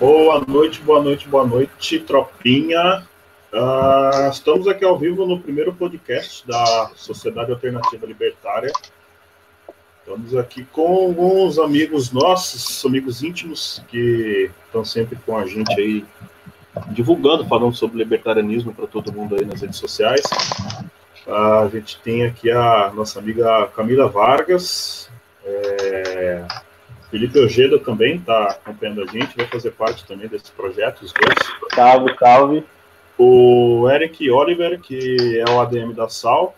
Boa noite, boa noite, boa noite, tropinha. Uh, estamos aqui ao vivo no primeiro podcast da Sociedade Alternativa Libertária. Estamos aqui com alguns amigos nossos, amigos íntimos, que estão sempre com a gente aí, divulgando, falando sobre libertarianismo para todo mundo aí nas redes sociais. Uh, a gente tem aqui a nossa amiga Camila Vargas, é, Felipe Ojeda também está acompanhando a gente, vai fazer parte também desse projeto, os dois. Salve, salve. O Eric Oliver, que é o ADM da Sal.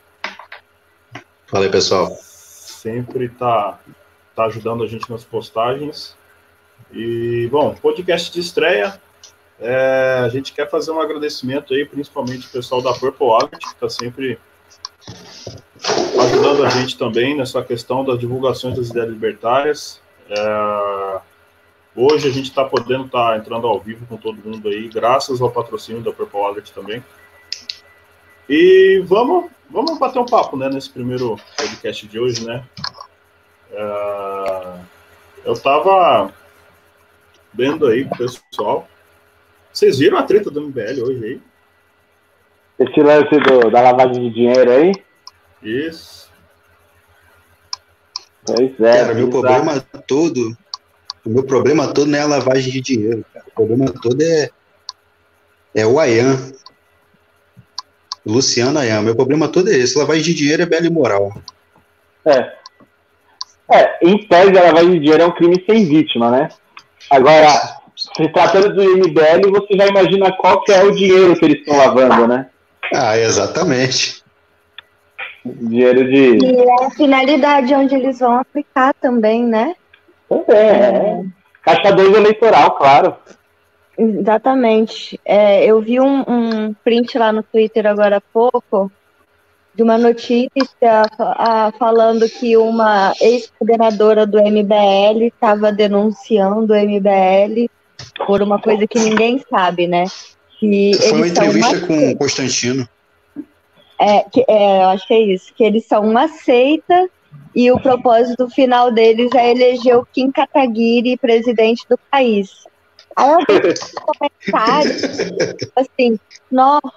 Fala aí, pessoal. Sempre está tá ajudando a gente nas postagens. E, bom, podcast de estreia. É, a gente quer fazer um agradecimento aí, principalmente o pessoal da Purple Wallet, que está sempre ajudando a gente também nessa questão das divulgações das ideias libertárias. É, hoje a gente está podendo estar tá entrando ao vivo com todo mundo aí, graças ao patrocínio da Purple Wallet também. E vamos, vamos bater um papo, né, nesse primeiro podcast de hoje, né? É, eu estava vendo aí com o pessoal. Vocês viram a treta do MBL hoje aí? Esse lance do, da lavagem de dinheiro aí? Isso. Pois é. Cara, meu problema todo. O meu problema todo não é a lavagem de dinheiro, cara. O problema todo é. É o Ayan. Luciano Ayan. Meu problema todo é esse. Lavagem de dinheiro é bela e moral. É. É, em tese, a lavagem de dinheiro é um crime sem vítima, né? Agora, se tratando do MBL, você já imagina qual que é o dinheiro que eles estão lavando, né? Ah, exatamente. Dinheiro de. E é a finalidade onde eles vão aplicar também, né? Também, é. Caixa 2 eleitoral, claro. Exatamente. É, eu vi um, um, print lá no Twitter agora há pouco de uma notícia a, falando que uma ex-coordenadora do MBL estava denunciando o MBL por uma coisa que ninguém sabe, né? Que Foi uma entrevista com o Constantino. É, que, é, eu acho que é isso, que eles são uma seita e o propósito final deles é eleger o Kim Kataguiri presidente do país. Aí eu vi comentários, assim, nossa.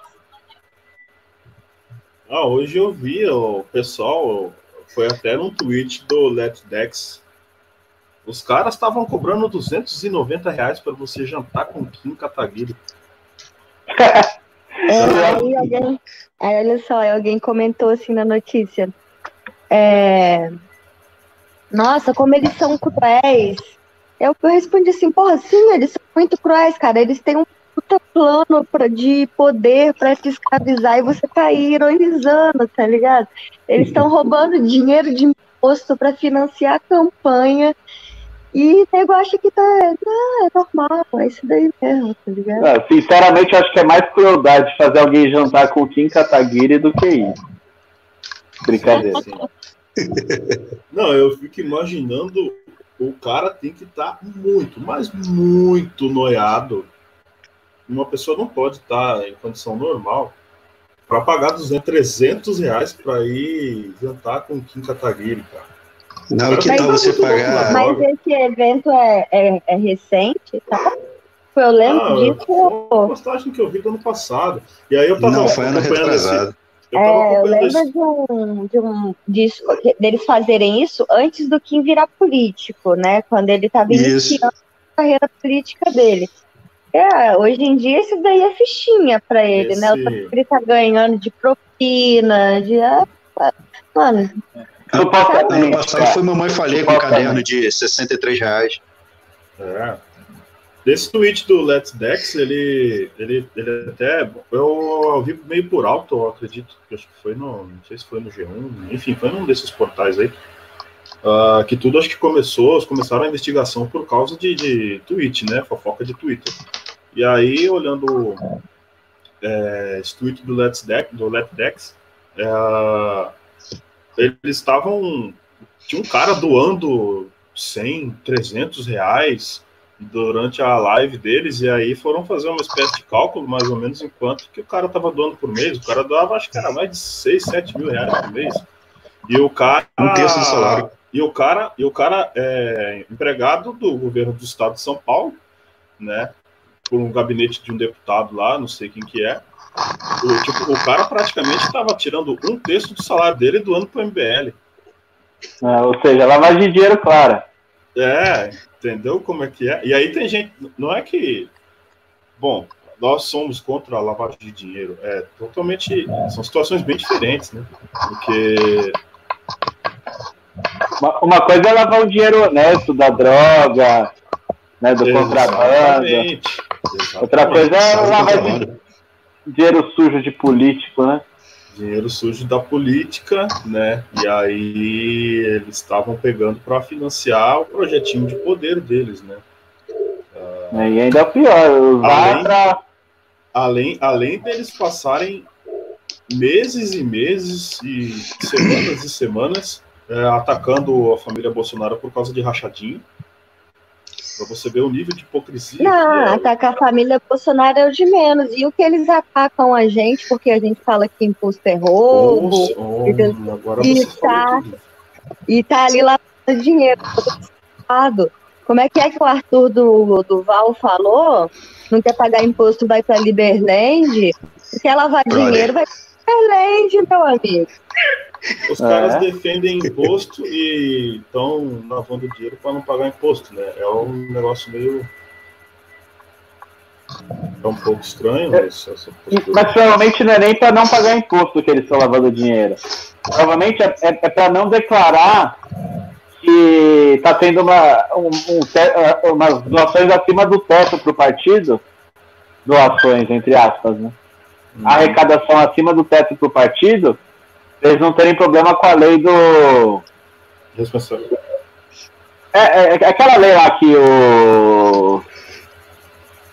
Ah, hoje eu vi o pessoal, foi até no tweet do Let Dex. Os caras estavam cobrando 290 reais para você jantar com Kim Kataguiri. É, aí alguém, aí olha só, alguém comentou assim na notícia. É, Nossa, como eles são cruéis. Eu, eu respondi assim, porra, sim, eles são muito cruéis, cara. Eles têm um puta plano pra, de poder para te escravizar e você tá aí ironizando, tá ligado? Eles estão roubando dinheiro de imposto para financiar a campanha e o nego acha que tá. Ah, é normal, é isso daí mesmo, tá ligado? Não, sinceramente, eu acho que é mais crueldade fazer alguém jantar com Kim Kataguiri do que isso. Brincadeira. Não, eu fico imaginando o cara tem que estar tá muito, mas muito noiado. Uma pessoa não pode estar tá em condição normal para pagar 200, 300 reais para ir jantar com Kim Kataguiri, cara. Não, que tal você pagar. Mas esse evento é, é, é recente, tá? Eu lembro ah, disso. Foi uma postagem que eu vi do ano passado. E aí eu tava Não, foi ano retrasado. Eu, é, eu lembro esse... de um, de um disso, deles fazerem isso antes do Kim virar político, né? Quando ele estava iniciando a carreira política dele. É, hoje em dia isso daí é fichinha para ele, esse... né? Ele tá ganhando de propina, de. Ah, mano, Ano, ano passado foi Mamãe Falei com um caderno de 63 reais. É. Desse tweet do Let's Dex, ele, ele, ele até. Eu vi meio por alto, eu acredito. Que acho que foi no. Não sei se foi no G1, enfim, foi num desses portais aí. Uh, que tudo acho que começou, começaram a investigação por causa de, de tweet, né? Fofoca de Twitter. E aí, olhando é, esse tweet do Let's Dex, do Let's Dex, é, eles estavam. Tinha um cara doando 100, 300 reais durante a live deles, e aí foram fazer uma espécie de cálculo, mais ou menos, enquanto que o cara estava doando por mês. O cara doava, acho que era mais de 6, 7 mil reais por mês. E o cara. Um terço do salário. E o cara, e o cara é empregado do governo do estado de São Paulo, né? Por um gabinete de um deputado lá, não sei quem que é. O, tipo, o cara praticamente estava tirando um terço do salário dele doando para o MBL. É, ou seja, lavagem de dinheiro, clara. É, entendeu como é que é? E aí tem gente, não é que, bom, nós somos contra a lavagem de dinheiro, é totalmente, são situações bem diferentes, né? Porque uma, uma coisa é lavar o dinheiro honesto da droga, né, do contrabando. Outra coisa é lavar dinheiro sujo de político, né? dinheiro sujo da política, né? E aí eles estavam pegando para financiar o projetinho de poder deles, né? Uh, e ainda pior, além, pra... além, além deles passarem meses e meses e semanas e semanas é, atacando a família Bolsonaro por causa de rachadinho. Pra você ver o nível de hipocrisia. Não, é... atacar a família Bolsonaro é o de menos. E o que eles atacam a gente, porque a gente fala que imposto é roubo. Oh, agora e, tá, e tá ali lá dinheiro. Como é que é que o Arthur do, do Val falou? Não quer pagar imposto, vai para Liberland. Quer lavar dinheiro, vai Liberland, meu amigo. Os caras é. defendem imposto e estão lavando dinheiro para não pagar imposto, né? É um negócio meio. É um pouco estranho, é. mas, mas provavelmente não é nem para não pagar imposto que eles estão lavando dinheiro. Provavelmente é, é, é para não declarar que está tendo uma, um, um, umas doações acima do teto para o partido. Doações, entre aspas, né? Hum. Arrecadação acima do teto para o partido eles não terem problema com a lei do. Responsável. É, é, é, aquela lei lá que o.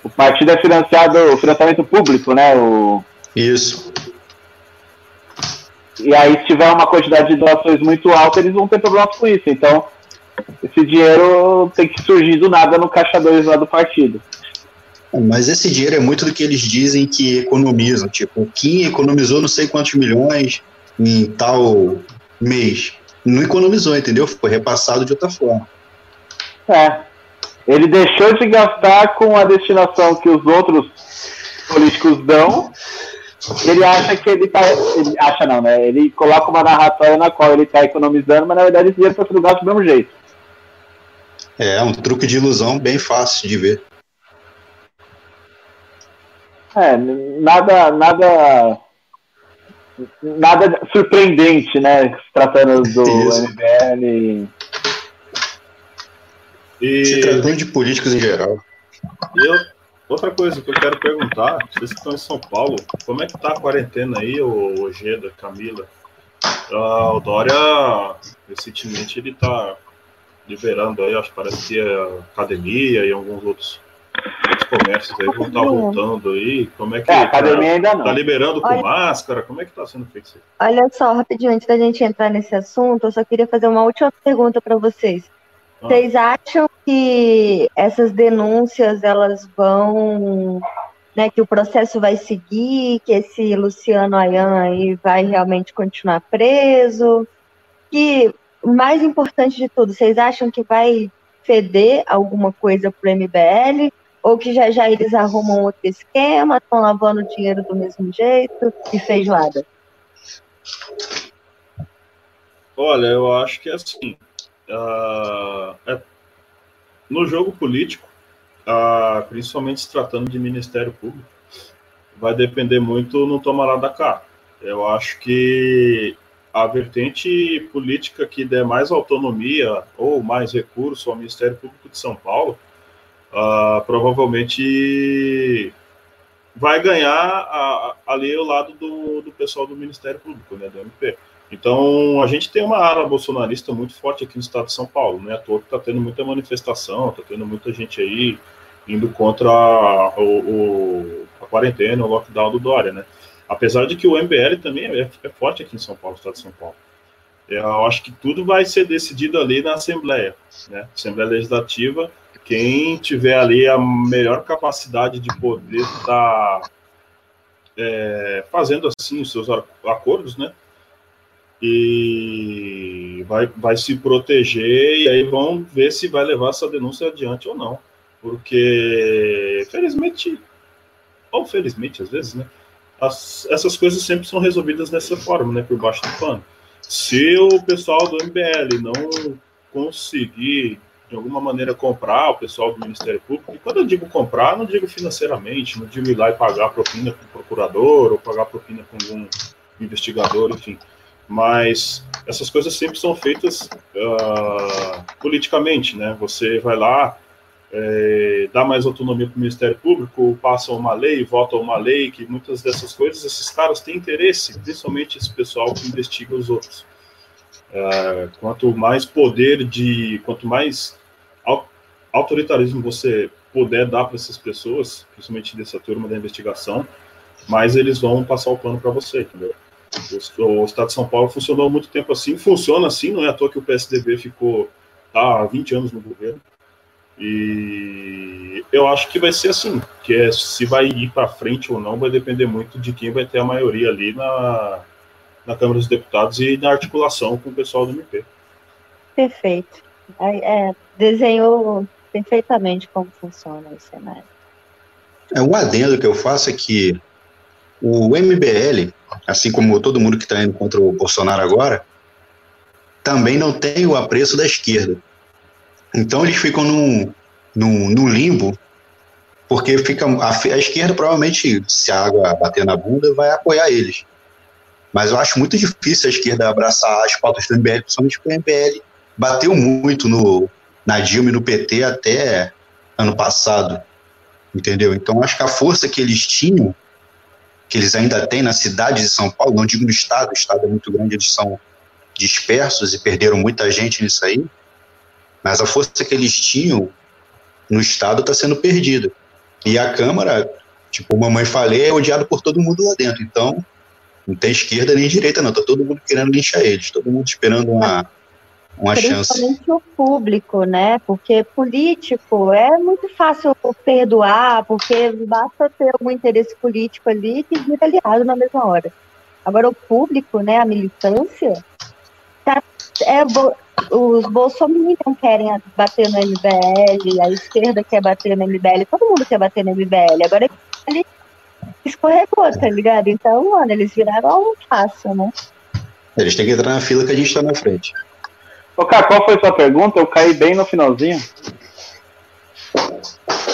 O partido é financiado, o financiamento público, né? O... Isso. E aí, se tiver uma quantidade de doações muito alta, eles vão ter problemas com isso. Então, esse dinheiro tem que surgir do nada no caixa 2 lá do partido. Mas esse dinheiro é muito do que eles dizem que economizam. Tipo, o Kim economizou não sei quantos milhões, em tal mês. Não economizou, entendeu? Foi repassado de outra forma. É. Ele deixou de gastar com a destinação que os outros políticos dão. Ele acha que ele tá. Ele acha não, né? Ele coloca uma narração na qual ele está economizando, mas na verdade esse dinheiro está sendo gasto do mesmo jeito. É, um truque de ilusão bem fácil de ver. É, nada, nada nada surpreendente, né? Se tratando do Isso. MBL. E... Se tratando de políticos em geral. Eu, outra coisa que eu quero perguntar, vocês que estão em São Paulo, como é que tá a quarentena aí, o Ojeda, Camila? Uh, o Dória, recentemente, ele tá liberando aí, acho que parece que é academia e alguns outros os comércios aí vão estar tá voltando aí? Como é que é, a academia tá, ainda não. Tá liberando com Olha, máscara? Como é que está sendo feito isso aí? Olha só, rapidinho, antes da gente entrar nesse assunto, eu só queria fazer uma última pergunta para vocês. Ah. Vocês acham que essas denúncias elas vão, né, que o processo vai seguir, que esse Luciano Ayan aí vai realmente continuar preso? Que mais importante de tudo, vocês acham que vai feder alguma coisa para o MBL? Ou que já já eles arrumam outro esquema, estão lavando dinheiro do mesmo jeito e feijoada? Olha, eu acho que é assim. Uh, é, no jogo político, uh, principalmente se tratando de Ministério Público, vai depender muito no tomará da cá. Eu acho que a vertente política que der mais autonomia ou mais recurso ao Ministério Público de São Paulo uh, provavelmente vai ganhar a, ali o lado do, do pessoal do Ministério Público, né, do MP. Então, a gente tem uma área bolsonarista muito forte aqui no estado de São Paulo, né? À toa que está tendo muita manifestação, está tendo muita gente aí indo contra o, o, a quarentena, o lockdown do Dória, né? Apesar de que o MBL também é, é forte aqui em São Paulo, no estado de São Paulo. Eu acho que tudo vai ser decidido ali na Assembleia, né? Assembleia Legislativa quem tiver ali a melhor capacidade de poder estar tá, é, fazendo assim os seus acordos, né? E vai, vai se proteger e aí vão ver se vai levar essa denúncia adiante ou não. Porque, felizmente, ou felizmente, às vezes, né? As, essas coisas sempre são resolvidas dessa forma, né? Por baixo do pano. Se o pessoal do MBL não conseguir, de alguma maneira, comprar o pessoal do Ministério Público, e quando eu digo comprar, não digo financeiramente, não digo ir lá e pagar propina com o procurador, ou pagar propina com algum investigador, enfim. Mas essas coisas sempre são feitas uh, politicamente, né? Você vai lá, é, dá mais autonomia para o Ministério Público, passa uma lei, vota uma lei, que muitas dessas coisas, esses caras têm interesse, principalmente esse pessoal que investiga os outros. É, quanto mais poder de, quanto mais autoritarismo você puder dar para essas pessoas, principalmente dessa turma da investigação, mais eles vão passar o plano para você, entendeu? O, Estado de São Paulo funcionou muito tempo assim, funciona assim, não é à toa que o PSDB ficou tá, há 20 anos no governo. E eu acho que vai ser assim, que é se vai ir para frente ou não vai depender muito de quem vai ter a maioria ali na, na Câmara dos Deputados e na articulação com o pessoal do MP. Perfeito. É, desenhou perfeitamente como funciona o cenário. É, um adendo que eu faço é que o MBL, assim como todo mundo que está indo contra o Bolsonaro agora, também não tem o apreço da esquerda. Então eles ficam num, num, num limbo, porque fica a, a, esquerda provavelmente, se a água bater na bunda, vai apoiar eles. Mas eu acho muito difícil a esquerda abraçar as pautas do MBL, principalmente porque o MBL bateu muito no, na Dilma e no PT até ano passado, entendeu? Então acho que a força que eles tinham, que eles ainda têm na cidade de São Paulo, não digo no estado, o estado é muito grande, eles são dispersos e perderam muita gente nisso aí, mas a força que eles tinham no Estado está sendo perdida. E a Câmara, tipo, mamãe falei, é odiado por todo mundo lá dentro. Então, não tem esquerda nem direita, não. Tá todo mundo querendo linchar eles, todo mundo esperando uma, uma chance. Principalmente o público, né? Porque político é muito fácil perdoar, porque basta ter algum interesse político ali que vira aliado na mesma hora. Agora, o público, né, a militância, tá, é, os bolsominions querem bater no MBL, a esquerda quer bater no MBL, todo mundo quer bater no MBL. Agora ele escorregou, tá ligado? Então, mano, eles viraram um fácil, né? Eles têm que entrar na fila que a gente tá na frente. Ô, qual foi a sua pergunta? Eu caí bem no finalzinho.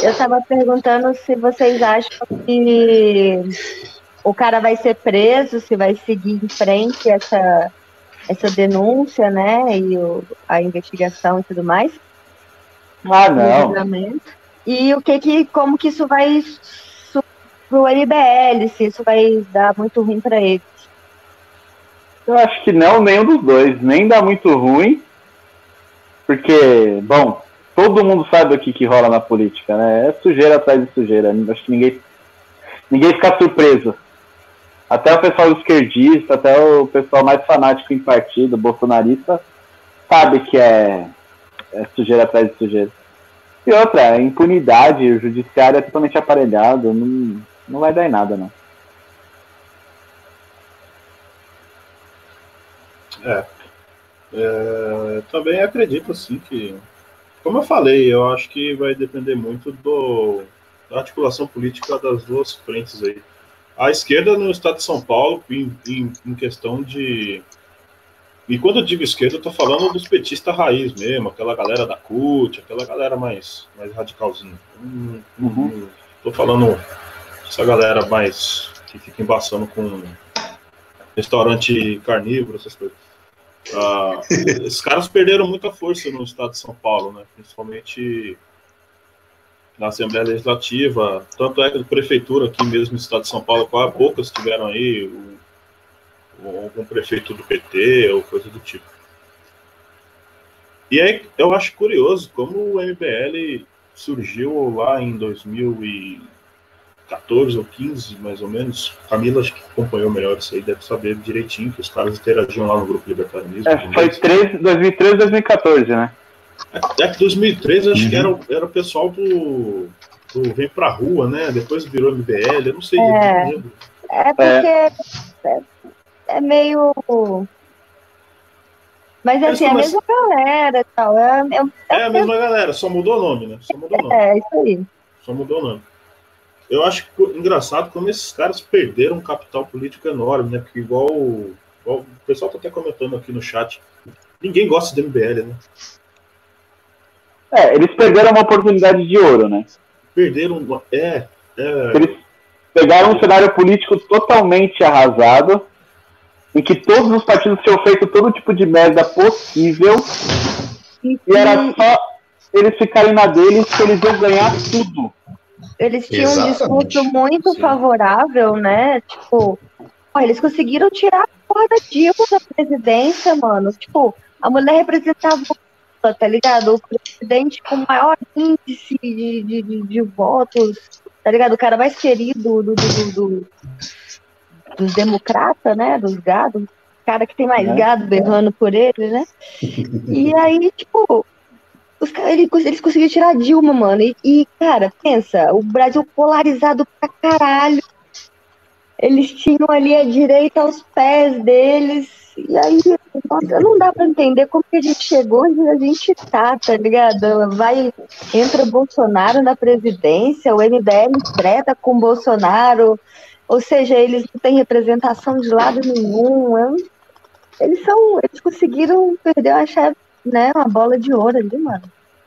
Eu tava perguntando se vocês acham que o cara vai ser preso, se vai seguir em frente essa essa denúncia, né, e o, a investigação e tudo mais. Ah, não. E o que que, como que isso vai pro MBL, se isso vai dar muito ruim para eles? Eu acho que não, nenhum dos dois, nem dá muito ruim, porque, bom, todo mundo sabe o que, que rola na política, né? É sujeira atrás de sujeira. Acho que ninguém, ninguém fica surpreso até o pessoal esquerdista, até o pessoal mais fanático em partido, bolsonarista, sabe que é, é sujeira atrás de sujeira. E outra, a impunidade, o judiciário é totalmente aparelhado, não, não vai dar em nada, não. É. é. Também acredito, assim, que. Como eu falei, eu acho que vai depender muito do, da articulação política das duas frentes aí a esquerda no estado de São Paulo, em, em, em questão de. E quando eu digo esquerda, eu tô falando dos petistas raiz mesmo, aquela galera da CUT, aquela galera mais, mais radicalzinha. Hum, uhum. Tô falando essa galera mais que fica embaçando com restaurante carnívoro, essas coisas. Ah, esses caras perderam muita força no estado de São Paulo, né? Principalmente na Assembleia Legislativa, tanto é que a prefeitura aqui mesmo no estado de São Paulo, quase poucas tiveram aí o, algum prefeito do PT ou coisa do tipo. E aí eu acho curioso como o MBL surgiu lá em 2014 ou 15, mais ou menos. Camila acho que acompanhou melhor isso aí, deve saber direitinho que os caras interagiam lá no grupo libertarianismo. É, foi 3, 2013, 2014, né? É que 2013 acho uhum. que era, era o pessoal do, do Vem Pra Rua, né? Depois virou MBL, eu não sei. É, é porque é. é meio. Mas assim, é a mesma galera e tal. É, é, É a mesma galera, só mudou o nome, né? Só mudou o nome. é isso aí. Só mudou o nome. Eu acho que, engraçado como esses caras perderam um capital político enorme, né? Porque igual, o- igual o pessoal tá até comentando aqui no chat, ninguém gosta do MBL, né? É, eles perderam uma oportunidade de ouro, né? Perderam. É, é. Eles pegaram um cenário político totalmente arrasado, em que todos os partidos tinham feito todo tipo de merda possível, E, era só eles ficarem na deles que eles iam ganhar tudo. Eles tinham um Exatamente. discurso muito Sim. favorável, né? Tipo, ó, eles conseguiram tirar a porra da Dilma da presidência, mano. Tipo, a mulher representava tá ligado? O presidente com maior índice de, de, de, de votos, tá ligado? O cara mais querido do, do, do- do- dos democratas, né? Dos gados. O cara que tem mais Né? gado berrando por ele, né? E aí, tipo, os ele- eles conseguiram tirar a Dilma, mano. E, e, cara, pensa, o Brasil polarizado pra caralho. Eles tinham ali a direita aos pés deles. E aí, nossa, não dá pra entender como que a gente chegou onde a gente tá, tá ligado? Vai, entra Bolsonaro na presidência, o MBL treta com Bolsonaro. Ou seja, eles não têm representação de lado nenhum. eu- Eles são. Eles conseguiram perder a chave, né? Uma bola de ouro ali, mano.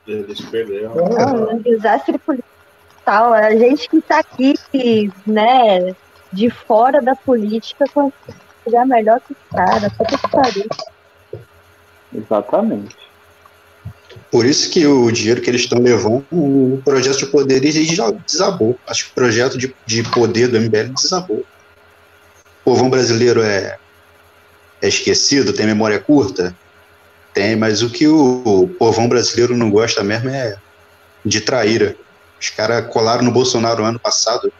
Eles perderam. É um desastre político e tal. A gente que tá aqui, né, de fora da política, consegue melhor que os caras. Só que pariu. Exatamente. Por isso que o dinheiro que eles estão levando, o projeto de poder ele já desabou. Acho que o projeto de, de poder do MBL desabou. O povão brasileiro é, é esquecido, tem memória curta? Tem, mas o que o, povão brasileiro não gosta mesmo é de traíra. Os caras colaram no Bolsonaro ano passado,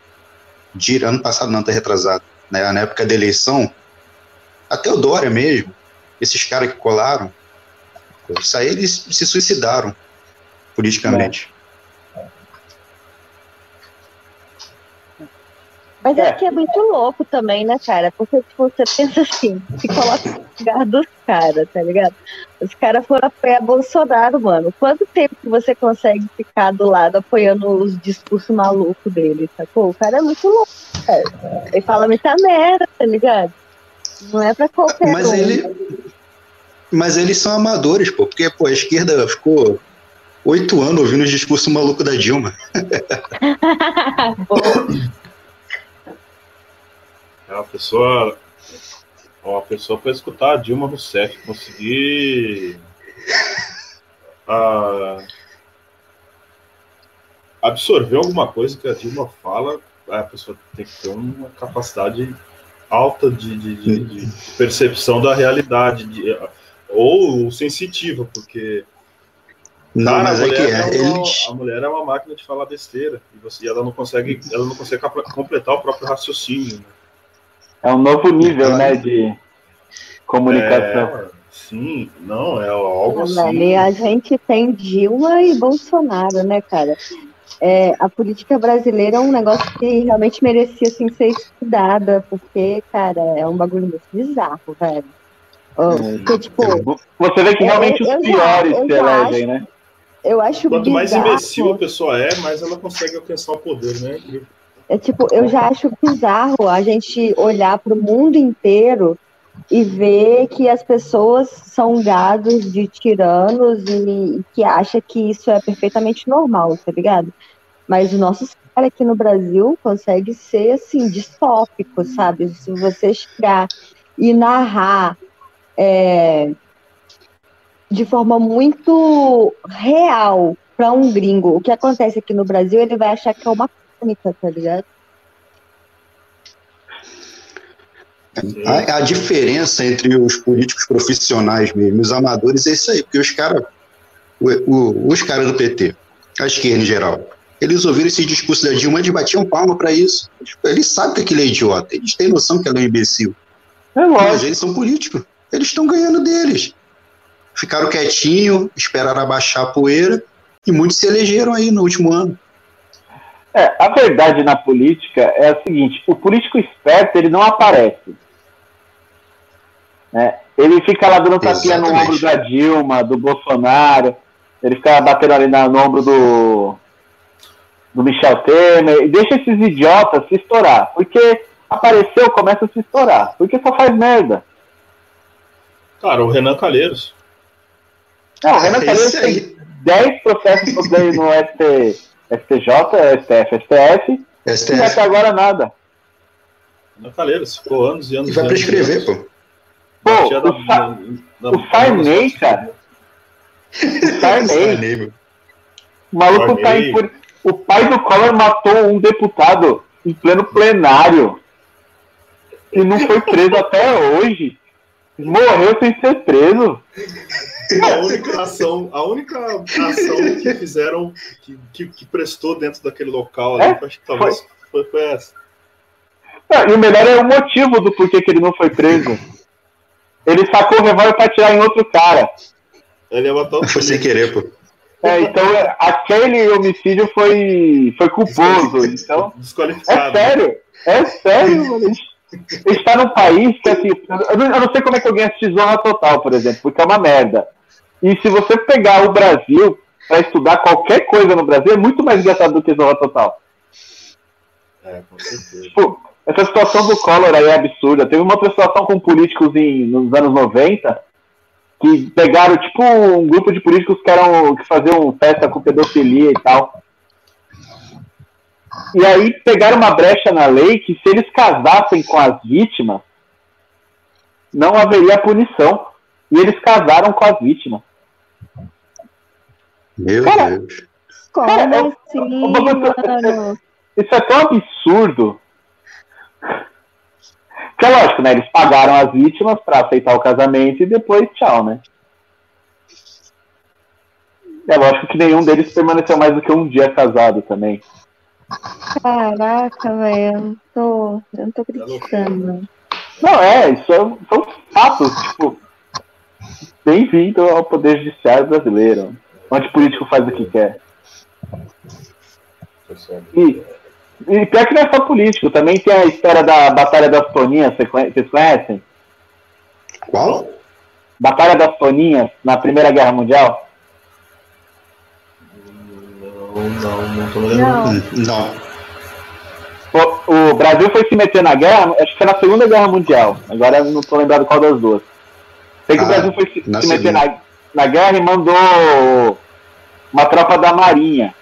de, ano passado não, tá retrasado, né, na época da eleição, até o Dória mesmo, esses caras que colaram, isso aí eles se suicidaram politicamente. Mas é É. que é muito louco também, né, cara? Porque, tipo, você pensa assim, se coloca no lugar dos caras, tá ligado? Os caras foram apoiar Bolsonaro, mano. Quanto tempo que você consegue ficar do lado apoiando os discursos malucos dele, sacou? O cara é muito louco, cara. Ele fala muita merda, tá ligado? Não é pra qualquer Mas um. ele. Mas eles são amadores, pô, porque pô, a esquerda ficou oito anos ouvindo os discursos malucos da Dilma. É uma pessoa. Uma pessoa para escutar a Dilma Rousseff, conseguir. ah, absorver alguma coisa que a Dilma fala, a pessoa tem que ter uma capacidade alta de, de- de- de percepção da realidade, de- ou sensitiva, porque Não, Cara, mas a é que mulher é. uma- Eles, a mulher é uma máquina de falar besteira e você, ela não consegue, ela não consegue completar o próprio raciocínio. né? É um novo nível, né, de comunicação. É, sim, não é algo Ah, assim. velho, a gente tem Dilma e Bolsonaro, né, cara? É, a política brasileira é um negócio que realmente merecia assim, ser estudada, porque, cara, é um bagulho muito bizarro, velho. É. porque, tipo, Você vê que realmente eu- os já- piores se elegem, né? eu acho Quanto mais bizarro. imbecil a pessoa é, mais ela consegue alcançar o poder, né? É tipo, eu já acho bizarro a gente olhar para o mundo inteiro e ver que as pessoas são gados de tiranos e, que acha que isso é perfeitamente normal, tá ligado? Mas os nossos caras aqui no Brasil conseguem ser assim, distópicos, sabe? Se você chegar e narrar é, de forma muito real para um gringo o que acontece aqui no Brasil, ele vai achar que é uma crônica, tá ligado? a, a diferença entre os políticos profissionais mesmo, e os amadores, é isso aí, porque os caras, os caras do PT, a esquerda em geral, eles ouviram esse discurso da Dilma, eles batiam palma para isso. Eles sabem que aquilo é idiota, eles têm noção que ela é um imbecil. É Mas eles são políticos. Eles estão ganhando deles. Ficaram quietinho, esperaram abaixar a poeira e muitos se elegeram aí no último ano. É, a verdade na política é a seguinte: o político esperto ele não aparece. Né? Ele fica lá dando tapinha no ombro da Dilma, do Bolsonaro, ele fica batendo ali no ombro do, do Michel Temer, e deixa esses idiotas se estourar, porque apareceu, começa a se estourar, porque só faz merda. Cara, o Renan Calheiros. Não, o Renan É Calheiros tem aí. 10 processos no ST, STJ, STF, STF, e STF. até agora nada. Calheiros. Ficou anos e anos. E vai prescrever, pô. Pô, Batia o, na- Sa- na- o na- Sarney, cara, o Sarney, o maluco tá Sarney. em... pur- O pai do Collor matou um deputado em pleno plenário e não foi preso até hoje. Morreu sem ser preso. A única ação, a única ação que fizeram, que, que, que prestou dentro daquele local ali, É? acho que talvez foi, foi essa. E o melhor é o motivo do porquê que ele não foi preso. Ele sacou o revólver pra atirar em outro cara. Ele ia matar o Foi sem querer, pô. É, então é, aquele homicídio foi, foi culposo. Então, é sério. É sério, mano. A gente- a gente tá num país que, assim, eu não, eu não sei como é que alguém assiste Zorra Total, por exemplo, porque é uma merda. E se você pegar o Brasil pra estudar qualquer coisa no Brasil, é muito mais engraçado do que Zorra Total. É, com certeza. Tipo, essa situação do Collor aí é absurda. Teve uma outra situação com políticos em, nos anos 90 que pegaram, tipo, um grupo de políticos que, eram, que faziam festa com pedofilia e tal. E aí pegaram uma brecha na lei que se eles casassem com as vítimas, não haveria punição. E eles casaram com as vítimas. Meu Cara, Deus. Como Cara, eu- assim, eu- mano? Isso é tão absurdo. Que é lógico, né? Eles pagaram as vítimas pra aceitar o casamento e depois tchau, né? É lógico que nenhum deles permaneceu mais do que um dia casado também. Caraca, velho. Eu não tô, eu não tô acreditando. Não, é, isso é, são fatos, tipo. Bem-vindo ao Poder Judiciário brasileiro, onde político faz o que quer. E, e pior que não é só político, também tem a história da Batalha das Toninhas, vocês conhe- vocês conhecem? Qual? Batalha das Toninhas, na Primeira Guerra Mundial? Não, não, não tô lembrando. Não. Hum, Não. O, o Brasil foi se meter na guerra, acho que foi na Segunda Guerra Mundial, agora eu não tô lembrado qual das duas. Sei que Ah, o Brasil foi se, na se meter na, na guerra e mandou uma tropa da Marinha.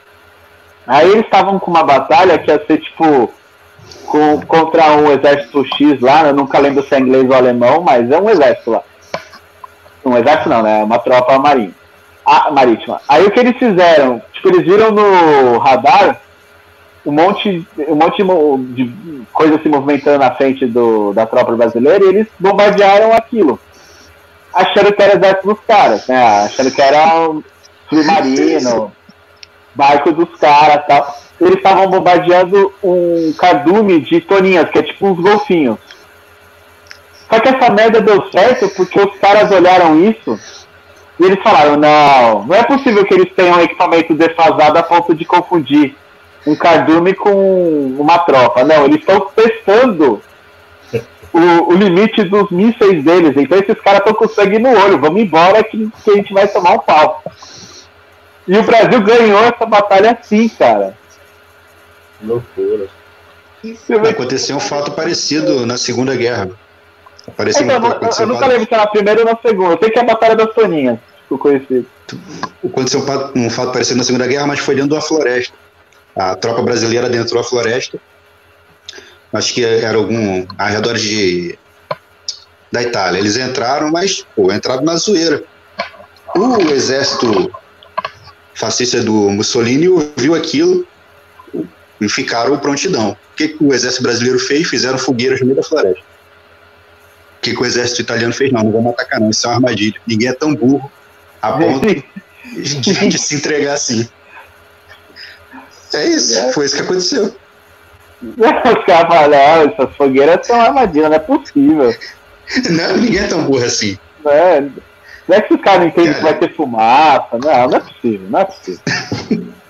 Aí eles estavam com uma batalha que ia ser tipo com- contra um exército X lá, eu nunca lembro se é inglês ou alemão, mas é um exército lá. Um exército não, né? Uma tropa marinha. Ah, marítima. Aí o que eles fizeram? Tipo, eles viram no radar um monte, um monte de mo- de coisa se movimentando na frente do, da tropa brasileira e eles bombardearam aquilo. Achando que era exército dos caras, né? Achando que era um submarino, barco dos caras e tal. Eles estavam bombardeando um cardume de toninhas, que é tipo uns golfinhos. Só que essa merda deu certo porque os caras olharam isso e eles falaram, não, não é possível que eles tenham um equipamento defasado a ponto de confundir um cardume com uma tropa. Não, eles estão testando o, o limite dos mísseis deles. Então esses caras estão com sangue no olho. Vamos embora que, que a gente vai tomar um pau. E o Brasil ganhou essa batalha assim, cara. Loucura. Aconteceu um fato parecido na Segunda Guerra. Apareceu Então, eu, um, eu um nunca lembro se era na primeira ou na segunda. Eu sei que é a Batalha das Toninhas, ficou conhecido. aconteceu um fato, um fato parecido na Segunda Guerra, mas foi dentro de uma floresta. A tropa brasileira adentrou a floresta. Acho que era algum arredores de da Itália. Eles entraram, mas pô, entraram na zoeira. O exército fascista do Mussolini ouviu aquilo e ficaram prontidão. O que, que o exército brasileiro fez? Fizeram fogueiras no meio da floresta. O que, que o exército italiano fez? Não, não vamos atacar não, isso é uma armadilha. Ninguém é tão burro a ponto de se entregar assim. É isso, foi isso que aconteceu. Os não, essas fogueiras são armadilha, não é possível. Não, ninguém é tão burro assim. Não é, não é que os caras entendem que vai ter fumaça. Não, não é possível, não é possível.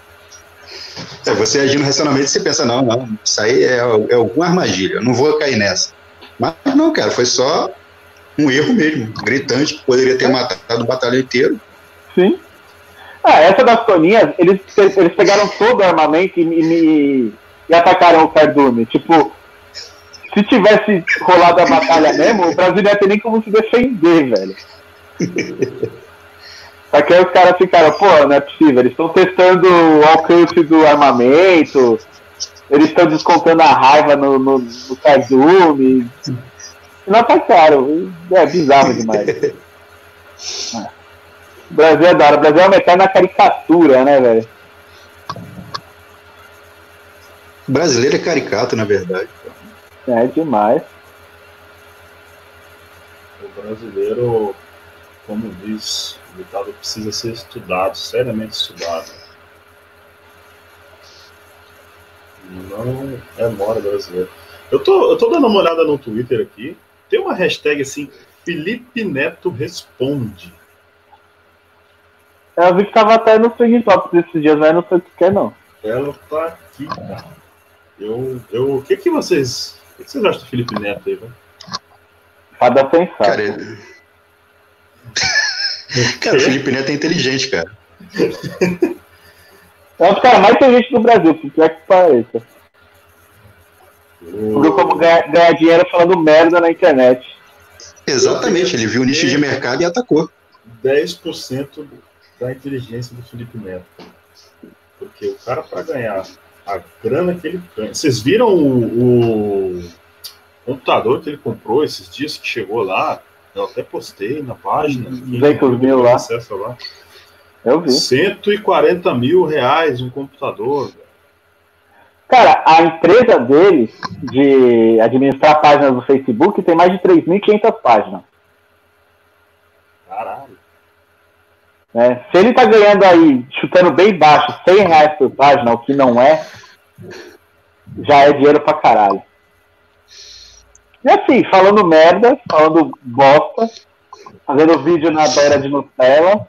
É, você agindo racionalmente, você pensa, não, não, isso aí é, é alguma armadilha, eu não vou cair nessa. Mas não, cara, foi só um erro mesmo, gritante, que poderia ter matado o batalhão inteiro. Sim. Ah, essa das Toninhas, eles, eles pegaram todo o armamento e, e, e atacaram o Cardume. Tipo, se tivesse rolado a batalha mesmo, o Brasil não ia ter nem como se defender, velho. Só que aí os caras ficaram, pô, não é possível, eles estão testando o alcance do armamento, eles estão descontando a raiva no, no, no cardume. Não atacaram, é bizarro demais. O Brasil é da hora, o Brasil é uma eterna caricatura, né, velho? O brasileiro é caricato, na verdade. É demais. O brasileiro, como diz o ditado, precisa ser estudado, seriamente estudado. Não é mora brasileiro. Eu tô, eu tô dando uma olhada no Twitter aqui. Tem uma hashtag assim, Felipe Neto responde. Eu vi que tava até no Swing Tops esses dias, mas não sei o que é, não. Ela tá aqui, cara. Eu, eu, o que que vocês, o que vocês acham do Felipe Neto aí, velho? Fada pensar. Cara, ele... cara, o Felipe Neto é inteligente, cara. É um dos caras mais inteligentes do Brasil, por que é que pareça. Viu como ganhar, ganhar dinheiro falando merda na internet. Exatamente, ele viu o nicho de mercado e atacou. 10% da inteligência do Felipe Neto. Porque o cara, para ganhar a grana que ele ganha. Vocês viram o, o, computador que ele comprou esses dias que chegou lá? Eu até postei na página. 200 mil lá. Acesso lá. Eu vi. 140 mil reais um computador. Cara, a empresa deles de administrar páginas do Facebook tem mais de 3.500 páginas. Caralho. Né? Se ele tá ganhando aí, chutando bem baixo, 100 reais por página, o que não é, já é dinheiro pra caralho. E assim, falando merda, falando bosta, fazendo vídeo na beira de Nutella.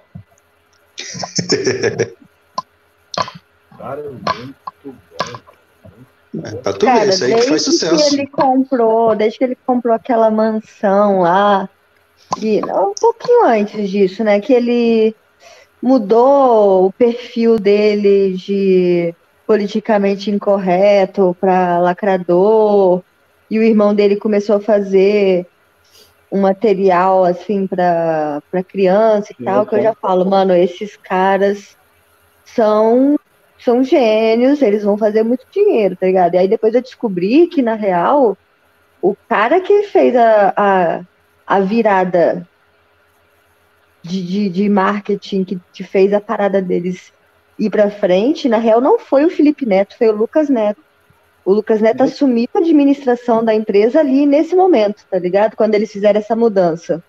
Cara, é muito bom. É, pra tu ver, isso aí que faz sucesso. Que ele comprou, desde que ele comprou aquela mansão lá, que, um pouquinho antes disso, né? Que ele mudou o perfil dele de politicamente incorreto para lacrador, e o irmão dele começou a fazer um material assim para criança e tal, que eu já falo, mano, esses caras são são gênios, eles vão fazer muito dinheiro, tá ligado? E aí depois eu descobri que, na real, o cara que fez a, a, a virada de, de, de, marketing, que, que fez a parada deles ir pra frente, na real não foi o Felipe Neto, foi o Lucas Neto. O Lucas Neto uhum. assumiu a administração da empresa ali nesse momento, tá ligado? Quando eles fizeram essa mudança.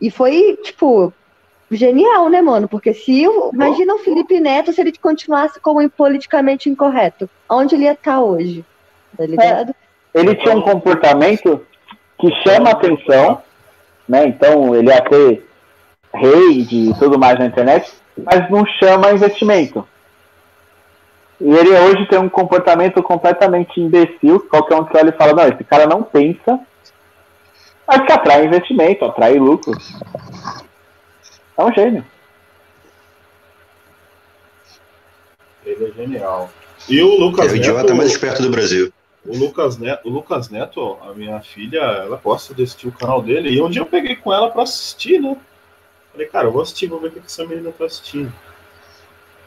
E foi, tipo, genial, né, mano? Porque se imagina o Felipe Neto se ele continuasse como politicamente incorreto, onde ele ia estar hoje? Tá ligado? É. Ele tinha um comportamento que chama atenção, né? Então ele ia ter rede e tudo mais na internet, mas não chama investimento. E ele hoje tem um comportamento completamente imbecil. Qualquer um que olha e fala, não, esse cara não pensa, mas que atrai investimento, atrai lucro. É um gênio. Ele é genial. E o Lucas é o idiota Neto, mais esperto do Brasil. O Lucas Neto, o Lucas Neto, a minha filha, ela gosta de assistir o canal dele. E um dia eu peguei com ela para assistir, né? Falei, cara, eu vou assistir, vou ver o que essa menina tá assistindo.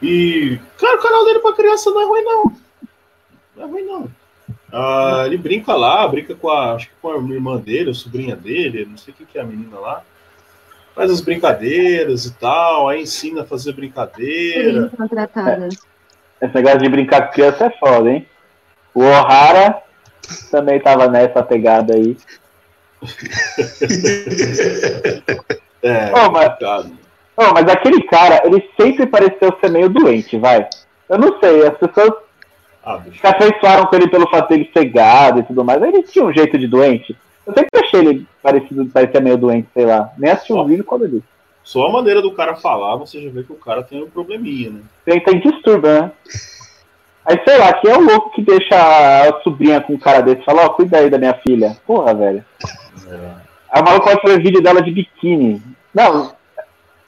E, cara, o canal dele pra criança não é ruim, não. Não é ruim, não. Ah, ele brinca lá, brinca com a, acho que com a irmã dele, a sobrinha dele, não sei o que, que é a menina lá faz as brincadeiras e tal, aí ensina a fazer brincadeira. É. Esse negócio de brincar com criança é foda, hein? O O'Hara também tava nessa pegada aí. é, oh, mas, oh, mas aquele cara, ele sempre pareceu ser meio doente, vai. Eu não sei, as pessoas ah, se afeiçoaram com ele pelo fato dele ser gado e tudo mais. Ele tinha um jeito de doente. Eu sempre achei ele parecido, parecia meio doente, sei lá. Nem assisti um vídeo quando ele. Só a maneira do cara falar, você já vê que o cara tem um probleminha, né? Tem, tem distúrbio, né? Aí, sei lá, quem é o louco que deixa a sobrinha com um cara desse e fala, ó, oh, cuida aí da minha filha. Porra, velho. É. A maluca pode fazer vídeo dela de biquíni. Não,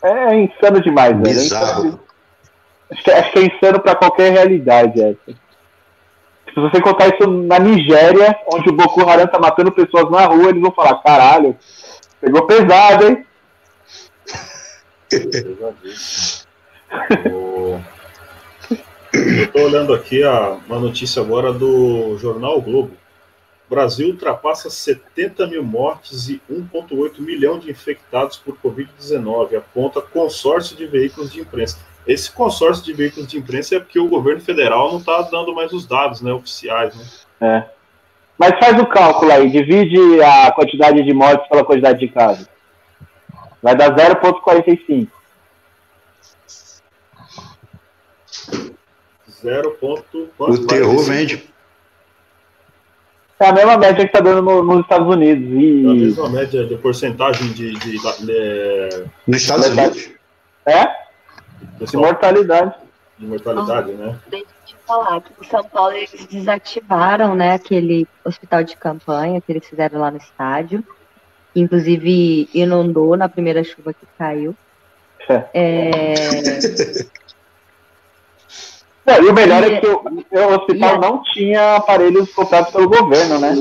é insano demais, velho. É insano. Acho, que, acho que é insano pra qualquer realidade, essa. Se você contar isso na Nigéria, onde o Boko Haram tá matando pessoas na rua, eles vão falar, caralho, pegou pesado, hein? Eu estou olhando aqui a, uma notícia agora do jornal Globo. Brasil ultrapassa 70 mil mortes e 1,8 milhão de infectados por Covid-19, aponta consórcio de veículos de imprensa. Esse consórcio de veículos de imprensa é porque o governo federal não está dando mais os dados né, oficiais. Né? Mas faz o cálculo aí, divide a quantidade de mortes pela quantidade de casos. Vai dar 0,45. 0. ponto- O quanto? terror 45? vende. É a mesma média que tá dando no- nos Estados Unidos. É a E. mesma média de porcentagem de, de, de, Nos Estados Unidos. É? De pessoal, mortalidade. de mortalidade, né? Deixa eu te falar que em São Paulo eles desativaram, né, aquele hospital de campanha que eles fizeram lá no estádio. que, Inclusive inundou na primeira chuva que caiu. É, Não, e o melhor E- é que o, o hospital e- não tinha aparelhos comprados pelo governo, né?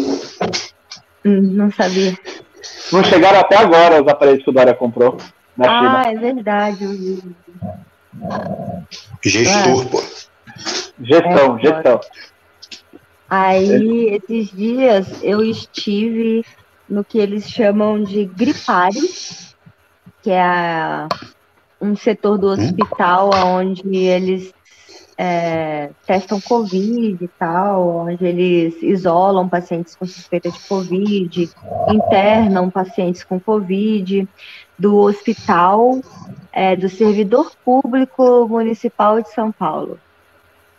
hum, não sabia. Não chegaram até agora os aparelhos que o Dória comprou na China. Ah, é verdade. Gestor, pô. Gestão, é, gestão. Aí, esses dias, eu estive no que eles chamam de gripário, que é a- um setor do hospital onde eles é, testam Covid e tal, onde eles isolam pacientes com suspeita de Covid, internam pacientes com Covid, do hospital é, do Servidor Público Municipal de São Paulo.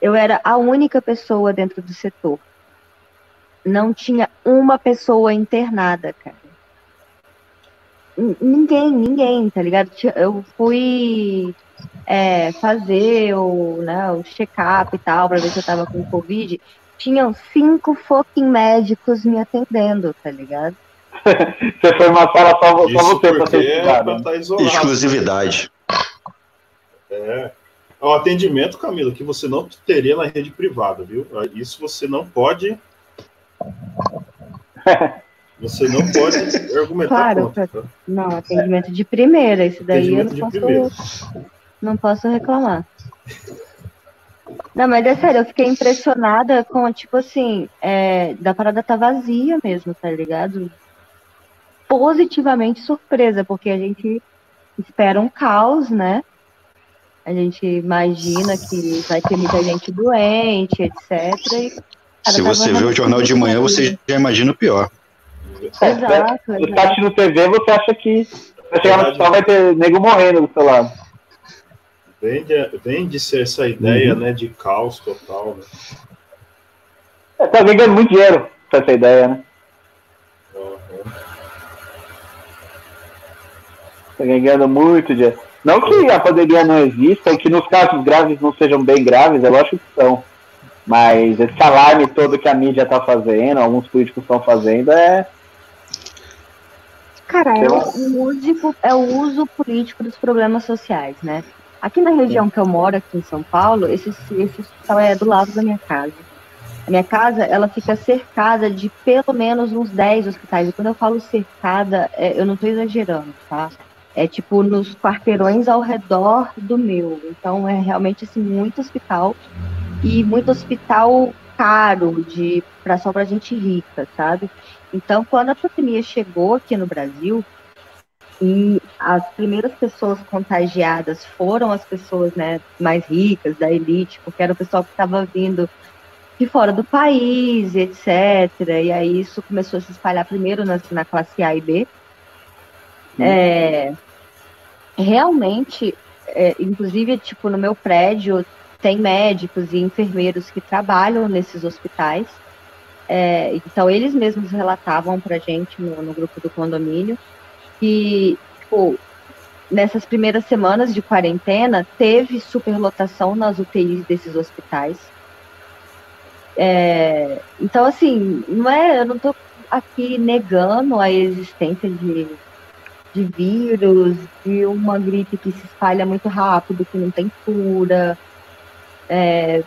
Eu era a única pessoa dentro do setor. Não tinha uma pessoa internada, cara. Ninguém, ninguém, tá ligado? Eu fui é, fazer o, né, o check-up e tal, pra ver se eu tava com Covid. Tinham cinco fucking médicos me atendendo, tá ligado? Você foi uma sala só, só Isso você pra porque ser é estudado. pra estar isolado. Exclusividade. É. É um atendimento, Camila, que você não teria na rede privada, viu? Isso você não pode. Você não pode argumentar Claro, contra. tá? Não, atendimento de primeira, isso daí eu não posso, primeira. não posso reclamar. Não, mas é sério, eu fiquei impressionada com, tipo assim, é, da parada tá vazia mesmo, tá ligado? Positivamente surpresa, porque a gente espera um caos, né? A gente imagina que vai ter muita gente doente, etc. E, cara, Se você vê o jornal de manhã, você já imagina o pior. Exato, Você tá exato. assistindo TV, você acha que vai chegar no hospital vai ter nego morrendo do seu lado. Vende- Vende-se essa ideia né, de caos total. Né? É, tá ganhando muito dinheiro com essa ideia, né? Uhum. Tá ganhando muito dinheiro. Não que a pandemia não exista, que nos casos graves não sejam bem graves, é lógico que são. Mas esse alarme todo que a mídia tá fazendo, alguns políticos estão fazendo, é. Cara, é o uso, é o uso político dos problemas sociais, né? Aqui na região que eu moro, aqui em São Paulo, esse, esse hospital é do lado da minha casa. A minha casa, ela fica cercada de pelo menos uns 10 hospitais. E quando eu falo cercada, é, eu não estou exagerando, tá? É tipo nos quarteirões ao redor do meu. Então é realmente assim, muito hospital. E muito hospital caro, de, pra, só pra gente rica, sabe? Então, quando a pandemia chegou aqui no Brasil, e as primeiras pessoas contagiadas foram as pessoas né, mais ricas, da elite, porque era o pessoal que estava vindo de fora do país, etc. E aí isso começou a se espalhar primeiro na, na classe A e B. É, realmente, é, inclusive, tipo, no meu prédio tem médicos e enfermeiros que trabalham nesses hospitais. É, então, eles mesmos relatavam pra gente no, no grupo do condomínio que, tipo, nessas primeiras semanas de quarentena, teve superlotação nas UTIs desses hospitais. É, então, assim, não é, eu não tô aqui negando a existência de, de vírus, de uma gripe que se espalha muito rápido, que não tem cura, é,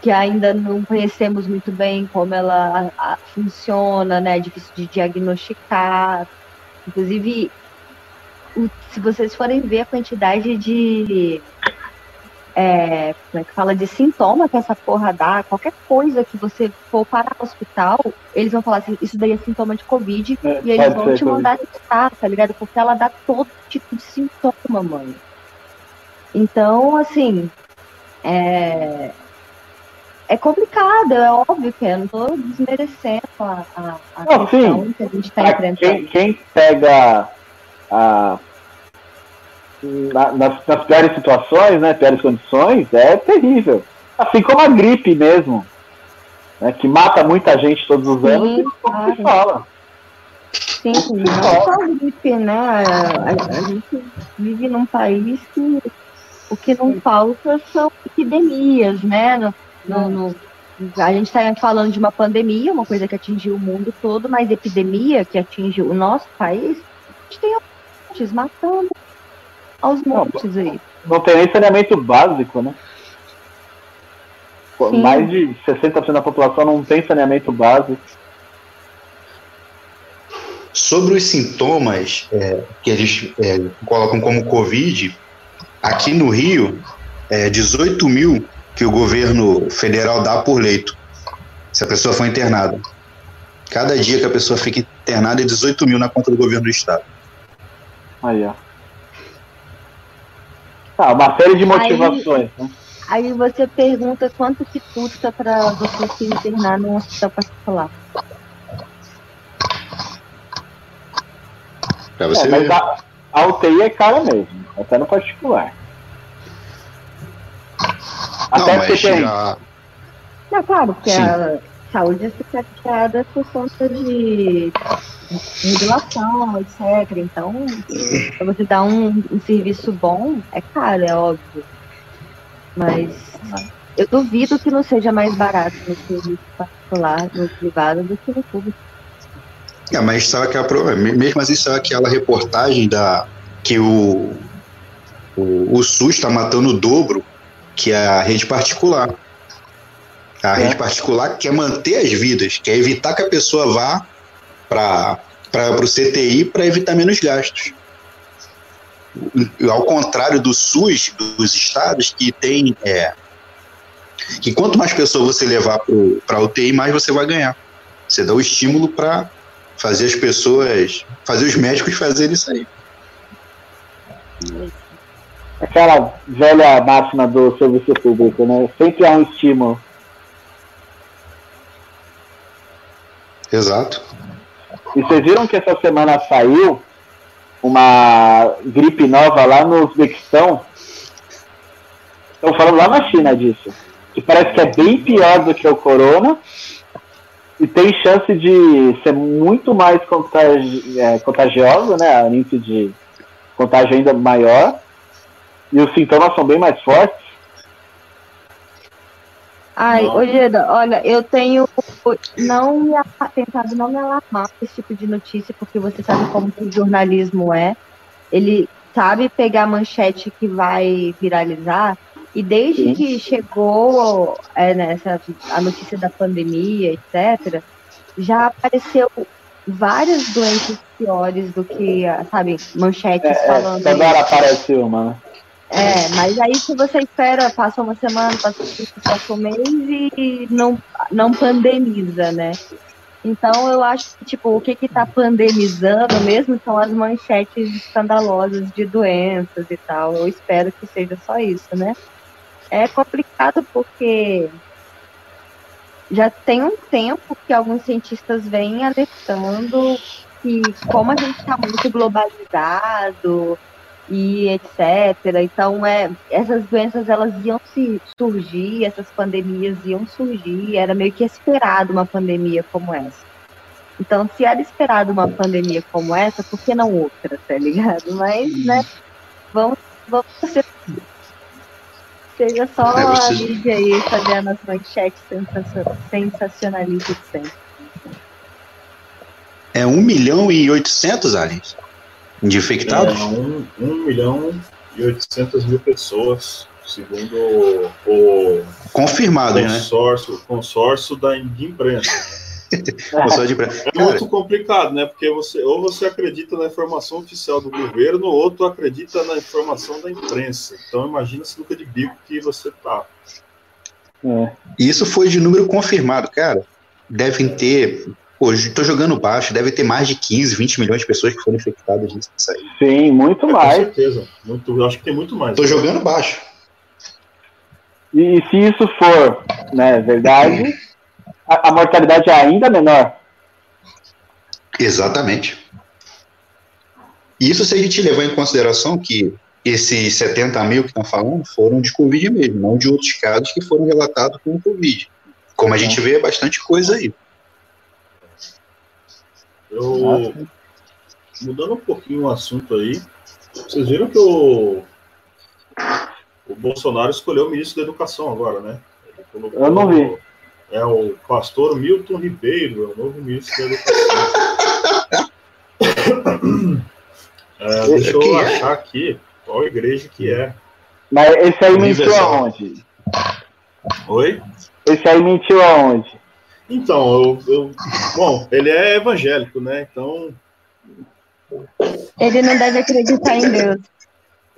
que ainda não conhecemos muito bem como ela a, a, funciona, né? É difícil de diagnosticar. Inclusive, o, se vocês forem ver a quantidade de é, como é que fala de sintoma que essa porra dá, qualquer coisa que você for para o hospital, eles vão falar assim, isso daí é sintoma de Covid, é, e eles vão te mandar testar, tá ligado? Porque ela dá todo tipo de sintoma, mano. Então, assim, é, é complicado, é óbvio que eu não tô desmerecendo a, a, a não, questão sim. que a gente tá enfrentando. Quem, quem pega a na, nas, nas piores situações, né, piores condições, é terrível. Assim como a gripe mesmo, né, que mata muita gente todos os anos, Sim, claro. se fala. Sim, não só a gripe, né? A, a, gente vive num país que o que não falta são epidemias, né? No, no, no, a gente está falando de uma pandemia, uma coisa que atingiu o mundo todo, mas epidemia que atinge o nosso país, a gente tem mortes matando aos montes não, aí. Não tem nem saneamento básico, né? Sim. Mais de 60% da população não tem saneamento básico. Sobre os sintomas é, que eles é, colocam como Covid, aqui no Rio, é 18 mil que o governo federal dá por leito, se a pessoa for internada. Cada dia que a pessoa fica internada é 18 mil na conta do governo do estado. Aí, ó. Ah, uma série de motivações. Aí, né? aí você pergunta quanto que custa para você se internar num hospital particular. Pra você é, mas a, a UTI é cara mesmo, até no particular. Até não, porque tem. Já... Não, claro, porque Sim. a saúde é sucateada por conta de regulação, etc. Então, para você dar um, um, serviço bom, é caro, é óbvio. Mas eu duvido que não seja mais barato no serviço particular, no privado, do que no público. É, mas sabe aquela, mesmo assim, sabe aquela reportagem da que o, o, o SUS está matando o dobro que a rede particular. A é. rede particular quer manter as vidas, quer evitar que a pessoa vá para o CTI para evitar menos gastos. Ao contrário do SUS, dos estados, que tem. É, que quanto mais pessoas você levar para a UTI, mais você vai ganhar. Você dá o estímulo para fazer as pessoas, fazer os médicos fazerem isso aí. Aquela velha máxima do serviço público, né? Sempre há um estímulo. Exato. E vocês viram que essa semana saiu uma gripe nova lá no Uzbequistão? Estão falando lá na China disso. Que parece que é bem pior do que o corona. E tem chance de ser muito mais contagi é, contagiosa, né? A índice de contágio ainda maior. E os sintomas são bem mais fortes. Ai, Ojeda, olha, eu tenho não me, tentado não me alarmar com esse tipo de notícia, porque você sabe como que o jornalismo é. Ele sabe pegar a manchete que vai viralizar, e desde Sim. que chegou é, nessa, a notícia da pandemia, etc., já apareceu várias doenças piores do que, sabe, manchetes é, é falando. Toda hora aparece uma, né? É, mas aí se você espera, passa uma semana, passa, um mês e não, não pandemiza, né? Então eu acho que tipo, o que que tá pandemizando mesmo são as manchetes escandalosas de doenças e tal. Eu espero que seja só isso, né? É complicado porque já tem um tempo que alguns cientistas vêm alertando que como a gente está muito globalizado, e etc. Então, é, essas doenças elas iam se surgir, essas pandemias iam surgir, era meio que esperado uma pandemia como essa. Então, se era esperado uma pandemia como essa, por que não outra, tá ligado? Mas, né, vamos, vamos ser. Seja só é, você... a mídia aí fazendo as manchetes sensacionalistas sempre. É 1 milhão e 800 aliens de infectados? É, 1, 1 milhão e 800 mil pessoas, segundo o Confirmado, né? consórcio, consórcio da de imprensa. Consórcio de imprensa. É Cara, muito complicado, né? Porque você ou você acredita na informação oficial do governo, ou outro acredita na informação da imprensa. Então imagina se nunca de bico que você tá. É. Isso foi de número confirmado, cara. Devem ter. Pô, tô jogando baixo, deve ter mais de 15, 20 milhões de pessoas que foram infectadas nisso aí. Sim, muito É, com mais. certeza. Muito, eu acho que tem muito mais. Tô jogando baixo. E se isso for né, verdade, a, a mortalidade é ainda menor. Exatamente. Isso se a gente levar em consideração que esses 70 mil que estão falando foram de Covid mesmo, não de outros casos que foram relatados com Covid. Como a gente vê, é bastante coisa aí. Eu, mudando um pouquinho o assunto aí, vocês viram que o, o Bolsonaro escolheu o ministro da Educação agora, né? Colocou- Eu não vi. É o pastor Milton Ribeiro, é o novo ministro da Educação. É, deixa eu é? achar aqui qual igreja que é. Mas esse aí mentiu aonde? Oi? Esse aí mentiu aonde? Então, eu, eu- bom, ele é evangélico, né? Então, Ele não deve acreditar em Deus.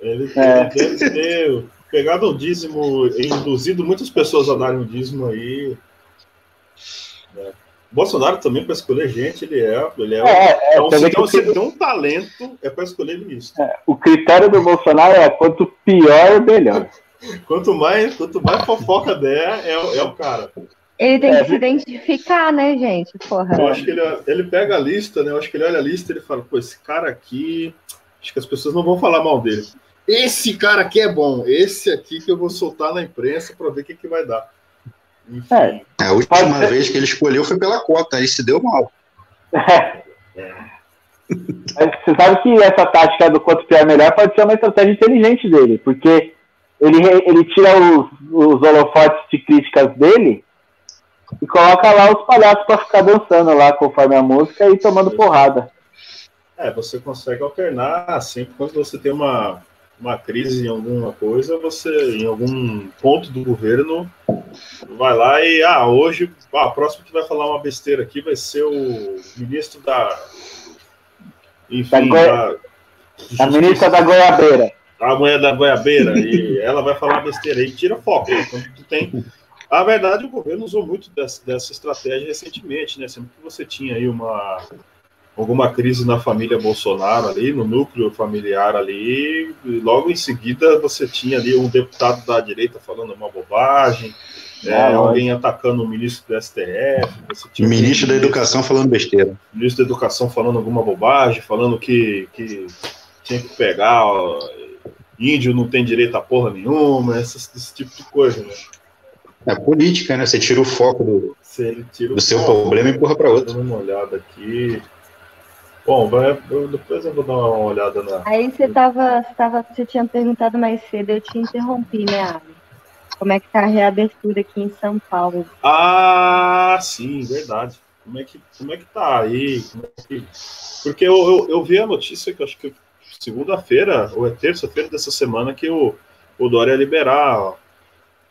ele, É. ele deve ter pegado o dízimo, induzido muitas pessoas a darem o dízimo aí. né? Bolsonaro também, para escolher gente, ele é. Ele é, É, é, então, você se vê tem, um talento, é para escolher ministro. o critério do Bolsonaro é quanto pior, melhor. Quanto mais, quanto mais fofoca der, é, é o cara. Ele tem É, que se identificar, né, gente? Porra. Eu acho que ele, ele pega a lista, né? Eu acho que ele olha a lista e ele fala, pô, esse cara aqui, acho que as pessoas não vão falar mal dele. Esse cara aqui é bom, esse aqui que eu vou soltar na imprensa para ver o que, que vai dar. Enfim, É. A última vez que ele escolheu foi pela cota, aí se deu mal. Mas Você sabe que essa tática do quanto pior melhor pode ser uma estratégia inteligente dele, porque ele, ele tira os, os holofotes de críticas dele e coloca lá os palhaços pra ficar dançando lá conforme a música e tomando porrada. É, você consegue alternar sempre quando você tem uma, uma crise em alguma coisa, você, em algum ponto do governo, vai lá e, ah, hoje, ah, a próxima que vai falar uma besteira aqui vai ser o ministro da. Enfim, Da da. A ministra da Goiabeira. a mulher da goiabeira e ela vai falar besteira e tira foco. né? Quando tu tem. A verdade, o governo usou muito dessa, dessa estratégia recentemente, né? Sempre que você tinha aí uma alguma crise na família Bolsonaro ali, no núcleo familiar ali, e logo em seguida você tinha ali um deputado da direita falando uma bobagem, é, alguém atacando o ministro do STF, Ministro da Educação falando besteira. ministro da Educação falando alguma bobagem, falando que, que tinha que pegar, ó, índio não tem direito a porra nenhuma, esse, esse tipo de coisa, né? É política, né? Você tira o foco do, tira o do seu foco, problema e empurra para outro. Dando uma olhada aqui. Bom, vai, eu- depois eu vou dar uma olhada na. Aí você tava, você tava, você tinha perguntado mais cedo, eu te interrompi, né, Ari? Como é que tá a reabertura aqui em São Paulo? Ah, sim, verdade. Como é que, como é que tá aí? Como é que- Porque eu, eu, eu vi a notícia que eu acho que segunda-feira, ou é terça-feira dessa semana, que o, o Dória ia liberar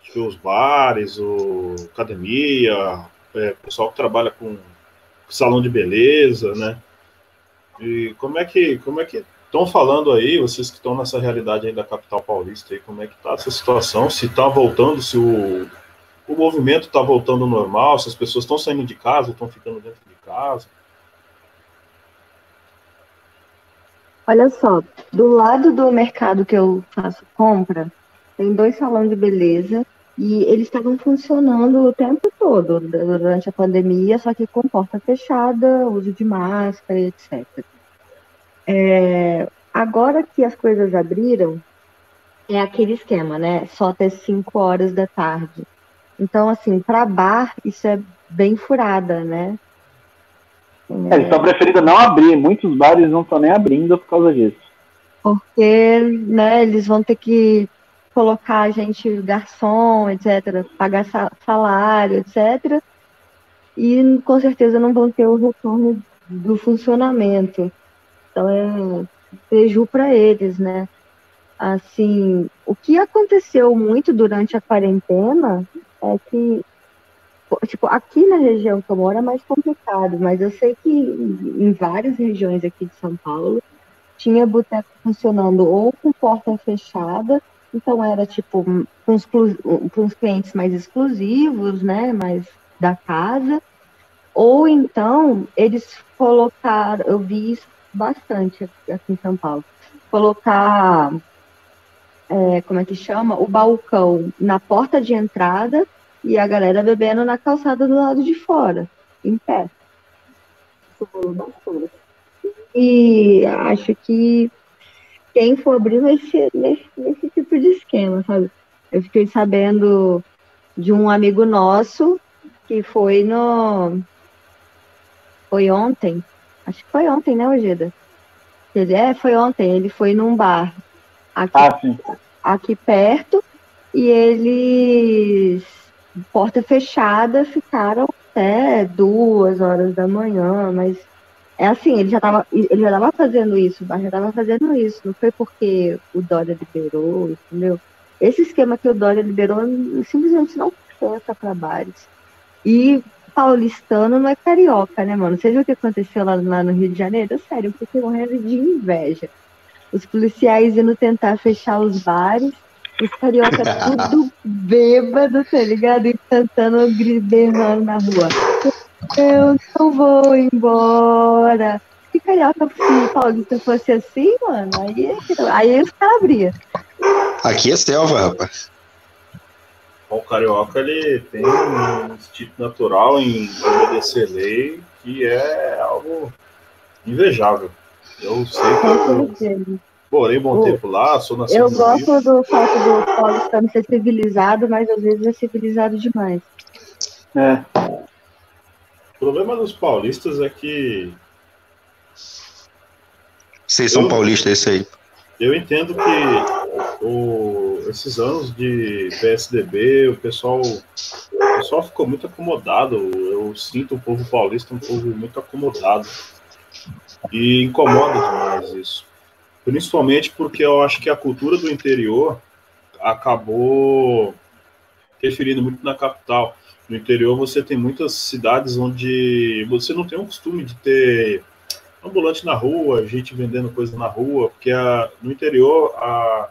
que os bares, o academia, é, pessoal que trabalha com salão de beleza, né? E como é que como é que estão falando aí, vocês que estão nessa realidade aí da capital paulista aí, como é que tá essa situação? Se tá voltando, se o, o movimento tá voltando ao normal, se as pessoas estão saindo de casa, estão ficando dentro de casa. Olha só, do lado do mercado que eu faço compra, tem dois salões de beleza e eles estavam funcionando o tempo todo durante a pandemia, só que com porta fechada, uso de máscara, etc. É, agora que as coisas abriram, é aquele esquema, né? Só até 5 horas da tarde. Então, assim, para bar, isso é bem furada, né? É, eles estão preferindo não abrir, muitos bares não estão nem abrindo por causa disso. porque né, eles vão ter que colocar a gente garçom, etc., pagar sa- salário, etc. E com certeza não vão ter o retorno do funcionamento. Então é preju para eles, né? Assim, o que aconteceu muito durante a quarentena é que, tipo, aqui na região que eu moro é mais complicado, mas eu sei que em várias regiões aqui de São Paulo tinha boteco funcionando ou com porta fechada, então era tipo para uns clientes mais exclusivos, né, mais da casa, ou então eles colocaram, eu vi isso bastante aqui em São Paulo, colocar, é, como é que chama? O balcão na porta de entrada e a galera bebendo na calçada do lado de fora, em pé. E acho que quem for abrir nesse, nesse, nesse tipo de esquema, sabe? Eu fiquei sabendo de um amigo nosso que foi no. Foi ontem, Acho que foi ontem, né, Ogeda? Ele é, foi ontem. Ele foi num bar aqui, ah, aqui perto e eles, porta fechada, ficaram até duas horas da manhã, mas é assim, ele já estava ele já tava fazendo isso, o bar já estava fazendo isso, não foi porque o Dória liberou, entendeu? Esse esquema que o Dória liberou simplesmente não pensa para bares. E paulistano não é carioca, né, mano? Você viu o que aconteceu lá, lá no Rio de Janeiro? Sério, eu fiquei morrendo de inveja. Os policiais indo tentar fechar os bares, os carioca tudo bêbado, tá ligado? E cantando, berrando na rua. Eu não vou embora. Que carioca, se paulista fosse assim, mano, aí, aí os caras abriam. Aqui é selva, rapaz. O carioca ele tem um instinto natural em obedecer lei que é algo invejável. Eu sei que eu morei bom tempo lá, sou nascido Eu gosto Rio. do fato do paulistano ser civilizado, mas às vezes é civilizado demais. É. O problema dos paulistas é que. Vocês são eu, paulistas, esse aí. Eu entendo que o, esses anos de PSDB, o pessoal, o pessoal ficou muito acomodado. Eu sinto o povo paulista um povo muito acomodado. E incomoda demais isso. Principalmente porque eu acho que a cultura do interior acabou interferindo muito na capital. No interior você tem muitas cidades onde você não tem o costume de ter ambulante na rua, gente vendendo coisa na rua, porque a, no interior a,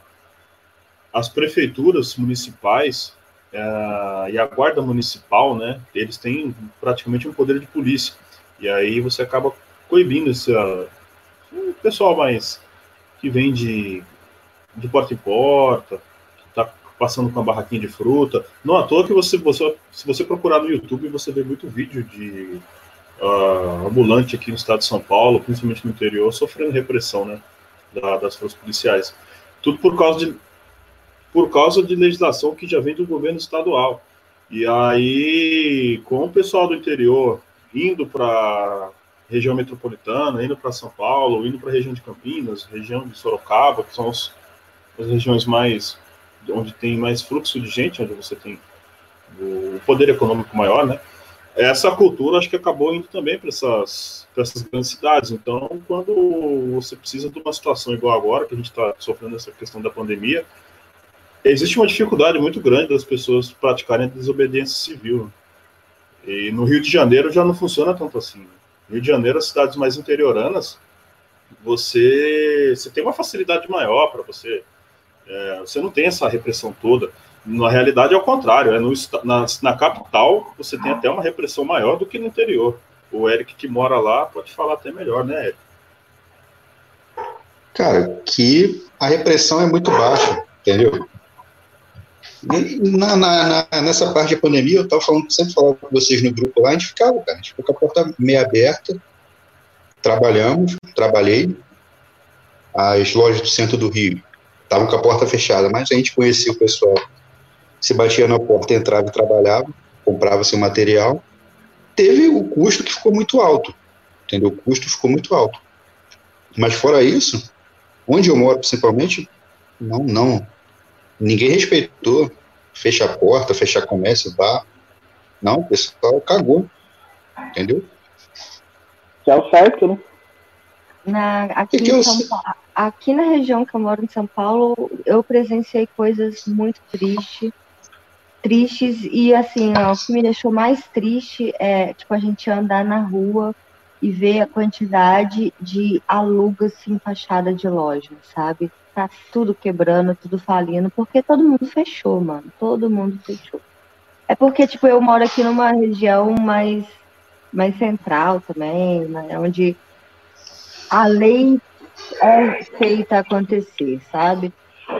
as prefeituras municipais é, e a guarda municipal, né, eles têm praticamente um poder de polícia. E aí você acaba coibindo esse uh, pessoal mais que vem de, porta em porta, passando com a barraquinha de fruta. Não à toa que você, você, se você procurar no YouTube, você vê muito vídeo de uh, ambulante aqui no estado de São Paulo, principalmente no interior, sofrendo repressão, né, da, das forças policiais. Tudo por causa de por causa de legislação que já vem do governo estadual. E aí, com o pessoal do interior indo para região metropolitana, indo para São Paulo, indo para a região de Campinas, região de Sorocaba, que são os, as regiões mais onde tem mais fluxo de gente, onde você tem o poder econômico maior, né? Essa cultura acho que acabou indo também para essas, essas grandes cidades. Então, quando você precisa de uma situação igual agora, que a gente está sofrendo essa questão da pandemia, existe uma dificuldade muito grande das pessoas praticarem a desobediência civil. E no Rio de Janeiro já não funciona tanto assim. No Rio de Janeiro, as cidades mais interioranas, você, você tem uma facilidade maior para você. É, você não tem essa repressão toda. Na realidade, é o contrário. É no, na, na capital, você tem até uma repressão maior do que no interior. O Eric que mora lá pode falar até melhor, né, Eric? Cara, que a repressão é muito baixa, entendeu? Na, na, na, nessa parte da pandemia, eu estava falando, sempre falava com vocês no grupo lá, a gente ficava, cara, a gente ficou com a porta meio aberta, trabalhamos, trabalhei, as lojas do centro do Rio estavam com a porta fechada, mas a gente conhecia o pessoal, se batia na porta, entrava e trabalhava, comprava seu material, teve o custo que ficou muito alto, entendeu? O custo ficou muito alto. Mas fora isso, onde eu moro principalmente, não, não, Ninguém respeitou. Fecha a porta, fecha comércio, vá. Não, o pessoal cagou. Entendeu? Que é o certo, né? Na, aqui, Que que em eu São sei? Aqui na região que eu moro, em São Paulo, eu presenciei coisas muito tristes. Tristes, e assim, ó, o que me deixou mais triste é, tipo, a gente andar na rua e ver a quantidade de alugas em fachada de loja, sabe? Tá tudo quebrando, tudo falindo, porque todo mundo fechou, mano. Todo mundo fechou. É porque, tipo, eu moro aqui numa região mais, mais central também, né? Onde a lei é feita acontecer, sabe?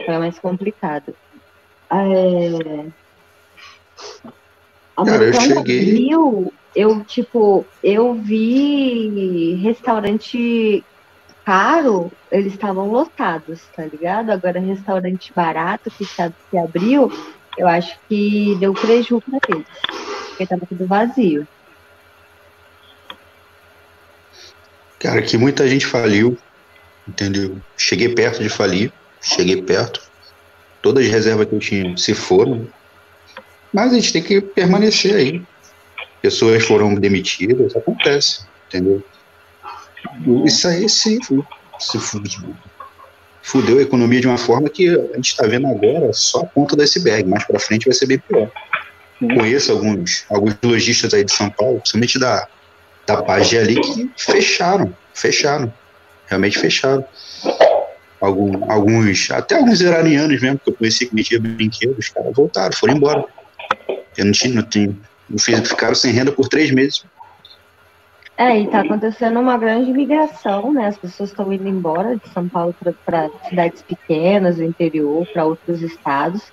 É mais complicado. É... Cara, eu cheguei- Grill, eu, tipo, eu vi restaurante caro, eles estavam lotados, tá ligado? Agora, restaurante barato que, se- que abriu, eu acho que deu prejuízo pra eles, porque tava tudo vazio. Cara, que muita gente faliu, entendeu? Cheguei perto de falir, cheguei perto. Todas as reservas que eu tinha se foram. Mas a gente tem que permanecer aí. Pessoas foram demitidas, acontece, entendeu? Isso aí se, se fu- fudeu a economia de uma forma que a gente está vendo agora só a ponta do iceberg. Mais para frente vai ser bem pior. Conheço alguns, alguns lojistas aí de São Paulo, principalmente da, da Pagé ali, que fecharam, fecharam, realmente fecharam. Algum, alguns, até alguns iranianos mesmo, que eu conheci que vendia brinquedos, voltaram, foram embora. Eu não tinha, não tinha, não fiz, ficaram sem renda por três meses. É, e tá acontecendo uma grande migração, né? As pessoas estão indo embora de São Paulo para cidades pequenas, do interior, para outros estados.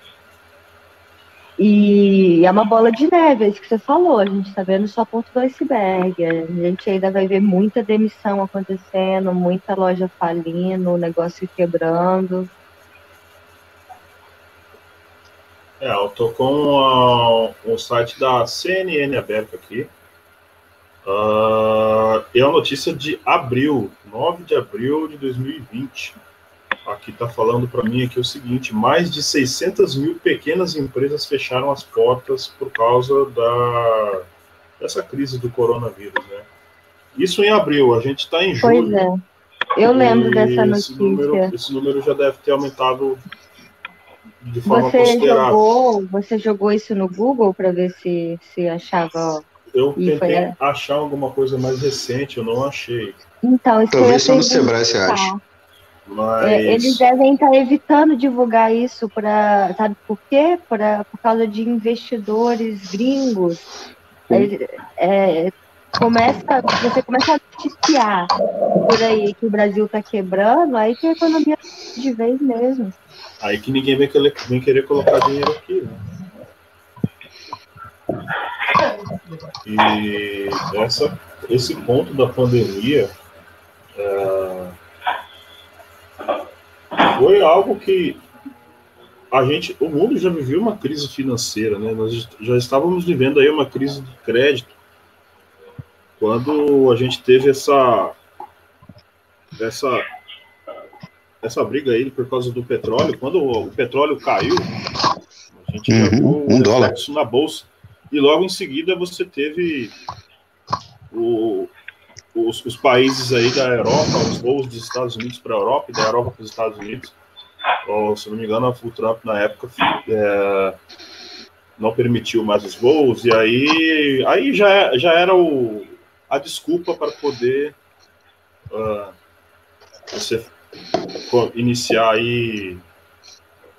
E é uma bola de neve, é isso que você falou. A gente tá vendo só a ponta do iceberg. A gente ainda vai ver muita demissão acontecendo, muita loja falindo, o negócio quebrando. É, eu tô com ah, o site da CNN aberto aqui. Ah, é a notícia de abril, 9 de abril de 2020. Aqui tá falando para mim aqui o seguinte: mais de 600 mil pequenas empresas fecharam as portas por causa da dessa crise do coronavírus, né? Isso em abril, a gente está em Pois julho. é. Eu lembro dessa esse número, notícia. esse número já deve ter aumentado de forma Você considerável. jogou, você jogou isso no Google para ver se, se achava. Eu foi, tentei é. achar alguma coisa mais recente, eu não achei. Então, isso Talvez só no Sebrae você acha. Mas É, eles devem estar evitando divulgar isso para, sabe por quê? Pra, por causa de investidores gringos. Ele- é, começa, você começa a noticiar por aí que o Brasil está quebrando, aí que a economia de vez mesmo. aí que ninguém vem querer, vem querer colocar dinheiro aqui. Né? E essa, esse ponto da pandemia é, foi algo que a gente, o mundo já viveu uma crise financeira, né? Nós já estávamos vivendo aí uma crise de crédito quando a gente teve essa essa essa briga aí por causa do petróleo, quando o petróleo caiu, a gente Uhum, um dólar. na bolsa. E logo em seguida você teve o- os, os países aí da Europa, os voos dos Estados Unidos para a Europa e da Europa para os Estados Unidos. Ou, se não me engano, o Trump na época é, não permitiu mais os voos, e aí, aí já, já era o, a desculpa para poder ah, você iniciar aí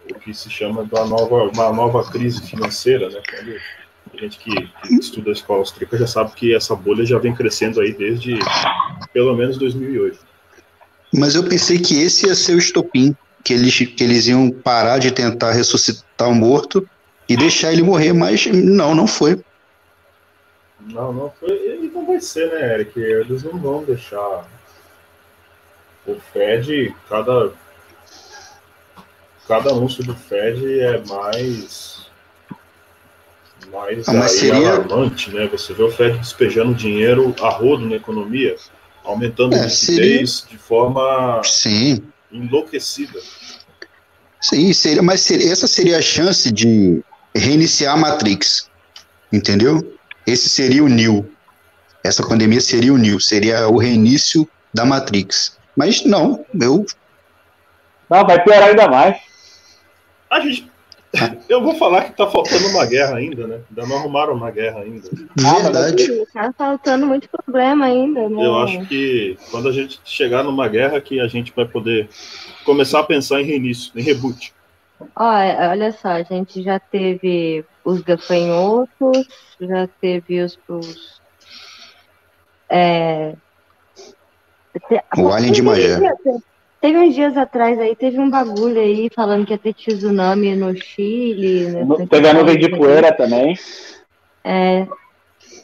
o que se chama da nova, uma nova crise financeira, né? Quando a gente que, que estuda a escola austríaca já sabe que essa bolha já vem crescendo aí desde pelo menos 2008. Mas eu pensei que esse ia ser o estopim, que eles, que eles iam parar de tentar ressuscitar o morto e deixar ele morrer, mas não, não foi. Não, não foi. E não vai ser, né, Eric? Eles não vão deixar o Fed, cada, cada anúncio do Fed é mais. Mais Ah, mas aí seria- alarmante, né? Você vê o Fed despejando dinheiro a rodo na economia, aumentando É, a liquidez de forma Sim, enlouquecida. sim, seria, mas seria, essa seria a chance de reiniciar a Matrix, entendeu? Esse seria o Neo. essa pandemia seria o Neo, seria o reinício da Matrix. Mas não, eu. Não, vai piorar ainda mais. A gente. Eu vou falar que tá faltando uma guerra ainda, né? Ainda não arrumaram uma guerra ainda. Verdade. Tá faltando muito problema ainda, né? Eu acho que quando a gente chegar numa guerra que a gente vai poder começar a pensar em reinício, em reboot. Olha, olha só, a gente já teve os gafanhotos, já teve os. os é, O Alien de Magé. Teve uns dias atrás aí, teve um bagulho aí falando que ia ter tsunami no Chile. né, No- Teve a nuvem de poeira também. É,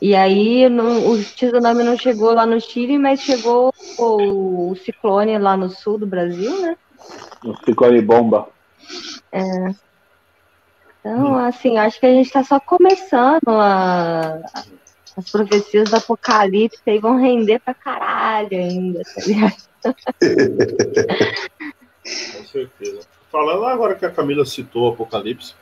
e aí não- o tsunami não chegou lá no Chile, mas chegou o, o ciclone lá no sul do Brasil, né? No ciclone bomba. Então, assim, acho que a gente está só começando a, as profecias do apocalipse aí vão render pra caralho ainda, tá ligado? Com certeza. Falando agora que a Camila citou o Apocalipse,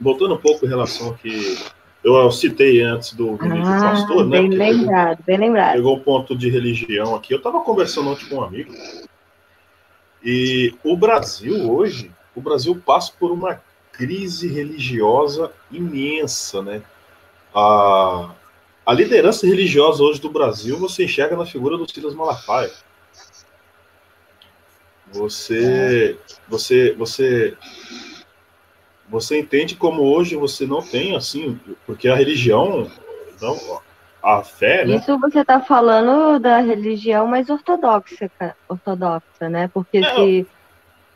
voltando um pouco em relação ao que eu citei antes do Ah, pastor, né? bem que lembrado, bem lembrado. pegou o ponto de religião aqui. Eu estava conversando ontem com um amigo e o Brasil hoje, o Brasil passa por uma crise religiosa imensa, né? A, a liderança religiosa hoje do Brasil você enxerga na figura do Silas Malafaia. Você, você, você, você entende como hoje você não tem assim, porque a religião, não, a fé, né? Isso você tá falando da religião mais ortodoxa, ortodoxa, né? Porque É, se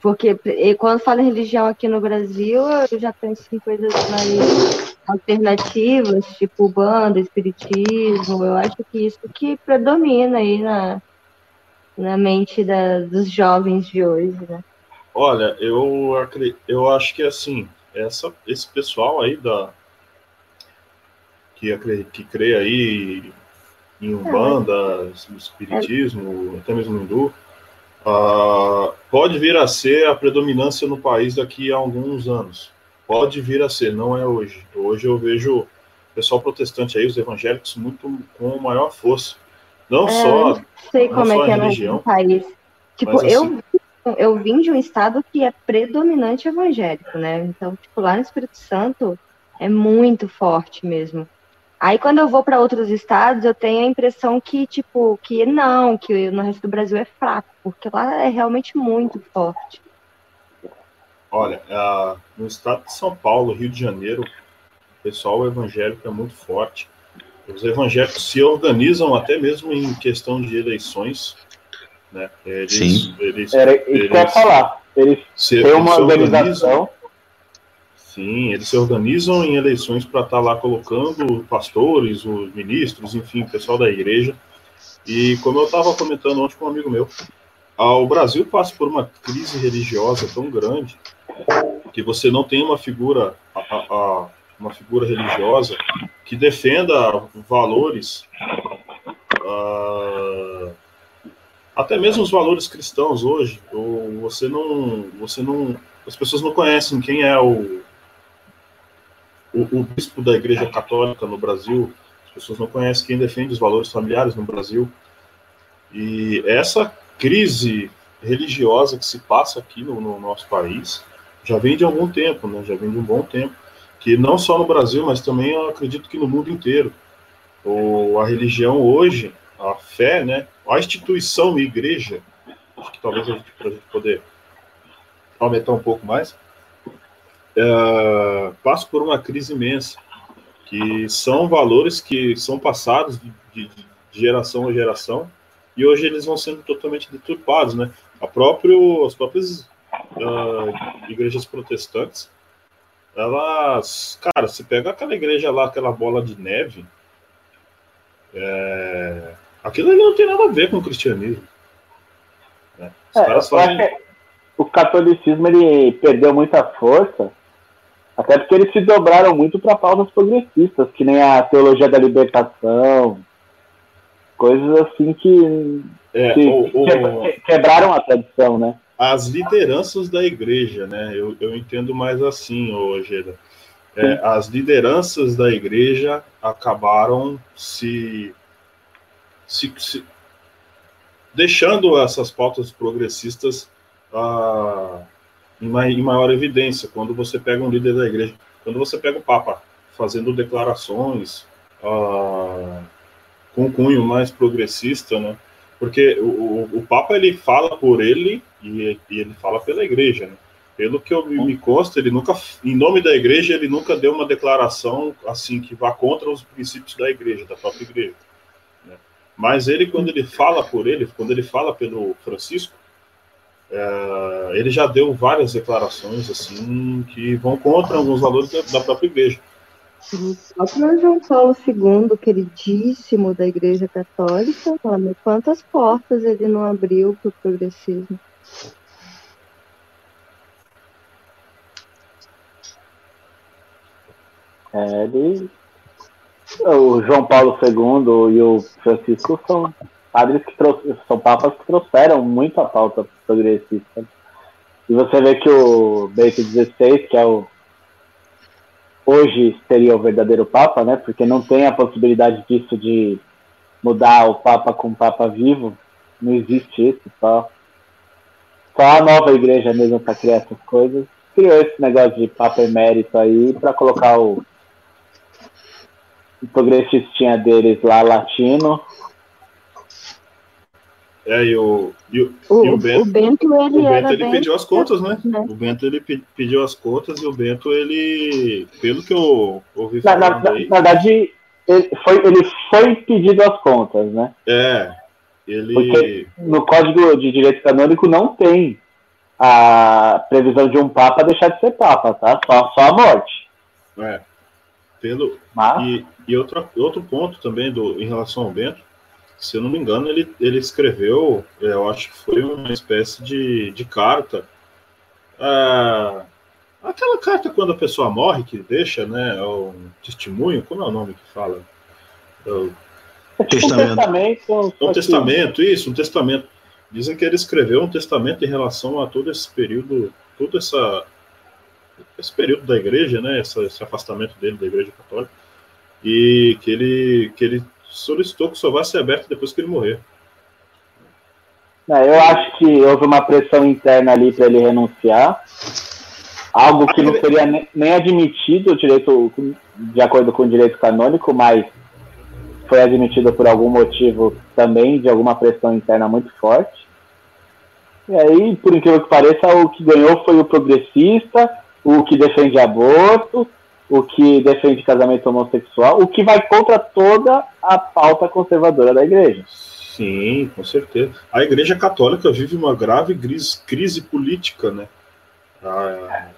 porque e quando fala em religião aqui no Brasil, eu já penso em coisas mais alternativas, tipo banda, espiritismo. Eu acho que isso que predomina aí na, na mente da, dos jovens de hoje, né? Olha, eu, eu acho que assim, essa, esse pessoal aí da que, que crê aí em Umbanda, Espiritismo, até mesmo hindu, ah, pode vir a ser a predominância no país daqui a alguns anos. Pode vir a ser, não é hoje. Hoje eu vejo o pessoal protestante aí, os evangélicos, muito com maior força. Não É, só não sei como é que é no- religião, no país. Tipo, mas eu, assim- eu vim de um estado que é predominante evangélico, né? Então, tipo, lá no Espírito Santo é muito forte mesmo. Aí, quando eu vou para outros estados, eu tenho a impressão que, tipo, que não, que no resto do Brasil é fraco, porque lá é realmente muito forte. Olha, ah, no estado de São Paulo, Rio de Janeiro, o pessoal evangélico é muito forte. Os evangélicos se organizam até mesmo em questão de eleições, né? Eles, Sim. eles, Era isso que eu ia falar. Eles se, têm uma organização. sim, eles se organizam em eleições para estar lá colocando pastores, os ministros, enfim, o pessoal da igreja. E como eu estava comentando ontem com um amigo meu, ah, o Brasil passa por uma crise religiosa tão grande que você não tem uma figura, a- a- a- uma figura religiosa que defenda valores, ah, até mesmo os valores cristãos hoje. Ou você não, você não, as pessoas não conhecem quem é o, o, o bispo da Igreja Católica no Brasil. As pessoas não conhecem quem defende os valores familiares no Brasil. E essa crise religiosa que se passa aqui no, no nosso país já vem de algum tempo, né? Já vem de um bom tempo, que não só no Brasil, mas também eu acredito que no mundo inteiro. O, a religião hoje, a fé, né? A instituição igreja, acho que talvez a para a gente poder aumentar um pouco mais, é, passa por uma crise imensa, que são valores que são passados de, de- de geração a geração e hoje eles vão sendo totalmente deturpados, né? A próprio, as próprias ah, igrejas protestantes, elas, cara, se pega aquela igreja lá, aquela bola de neve, é, aquilo ali não tem nada a ver com o cristianismo. né? Os É, caras fazem, o catolicismo ele perdeu muita força, até porque eles se dobraram muito para pautas progressistas, que nem a teologia da libertação, coisas assim que, é, que- o- o- que- quebraram a tradição, né? As lideranças da igreja, né? Eu, eu entendo mais assim, Geda. É, as lideranças da igreja acabaram se se, se, deixando essas pautas progressistas ah, em maior evidência. Quando você pega um líder da igreja, quando você pega o Papa fazendo declarações ah, com cunho mais progressista, né? Porque o, o, Papa ele fala por ele e, e, ele fala pela igreja, né? Pelo que eu me consta, ele nunca, em nome da igreja, ele nunca deu uma declaração assim que vá contra os princípios da igreja, da própria igreja. Né? Mas ele, quando ele fala por ele, quando ele fala pelo Francisco, é, ele já deu várias declarações assim que vão contra alguns valores da, da própria igreja. O próprio João Paulo II, queridíssimo da Igreja Católica, olha, quantas portas ele não abriu para o progressismo. É, ele... O João Paulo II e o Francisco são padres que trouxeram, são papas que trouxeram muito a pauta progressista. E você vê que o Bento XVI, que é o hoje seria o verdadeiro Papa, né? Porque não tem a possibilidade disso de mudar o Papa com o Papa vivo. Não existe isso, só, só a nova igreja mesmo para criar essas coisas. Criou esse negócio de Papa emérito aí para colocar o, o progressistinha deles lá latino é, e o, e o, o, e o Bento, o Bento, ele, o Bento, ele pediu as contas, né? né? O Bento ele pediu as contas e o Bento, ele, pelo que eu ouvi falar. Na, na, aí, na verdade, ele foi, ele foi pedido as contas, né? É. Ele... Porque no Código de Direito Canônico não tem a previsão de um Papa deixar de ser Papa, tá? Só, só a morte. É. Pelo... Mas... E, e outro, outro ponto também do, em relação ao Bento se eu não me engano, ele, ele escreveu, é, eu acho que foi uma espécie de, de carta. Ah, aquela carta quando a pessoa morre, que deixa, né? É um testemunho, como é o nome que fala? É o... testamento. Um testamento, um testamento, isso, um testamento. Dizem que ele escreveu um testamento em relação a todo esse período, todo essa, esse período da igreja, né? Essa, esse afastamento dele da igreja católica. E que ele, que ele solicitou que só vá ser aberto depois que ele morrer. eu acho que houve uma pressão interna ali para ele renunciar, algo que não seria nem admitido direito, de acordo com o direito canônico, mas foi admitido por algum motivo também, de alguma pressão interna muito forte. E aí, por incrível que pareça, o que ganhou foi o progressista, o que defende aborto, o que defende casamento homossexual, o que vai contra toda a pauta conservadora da igreja. Sim, com certeza. A igreja católica vive uma grave crise, crise política, né? A,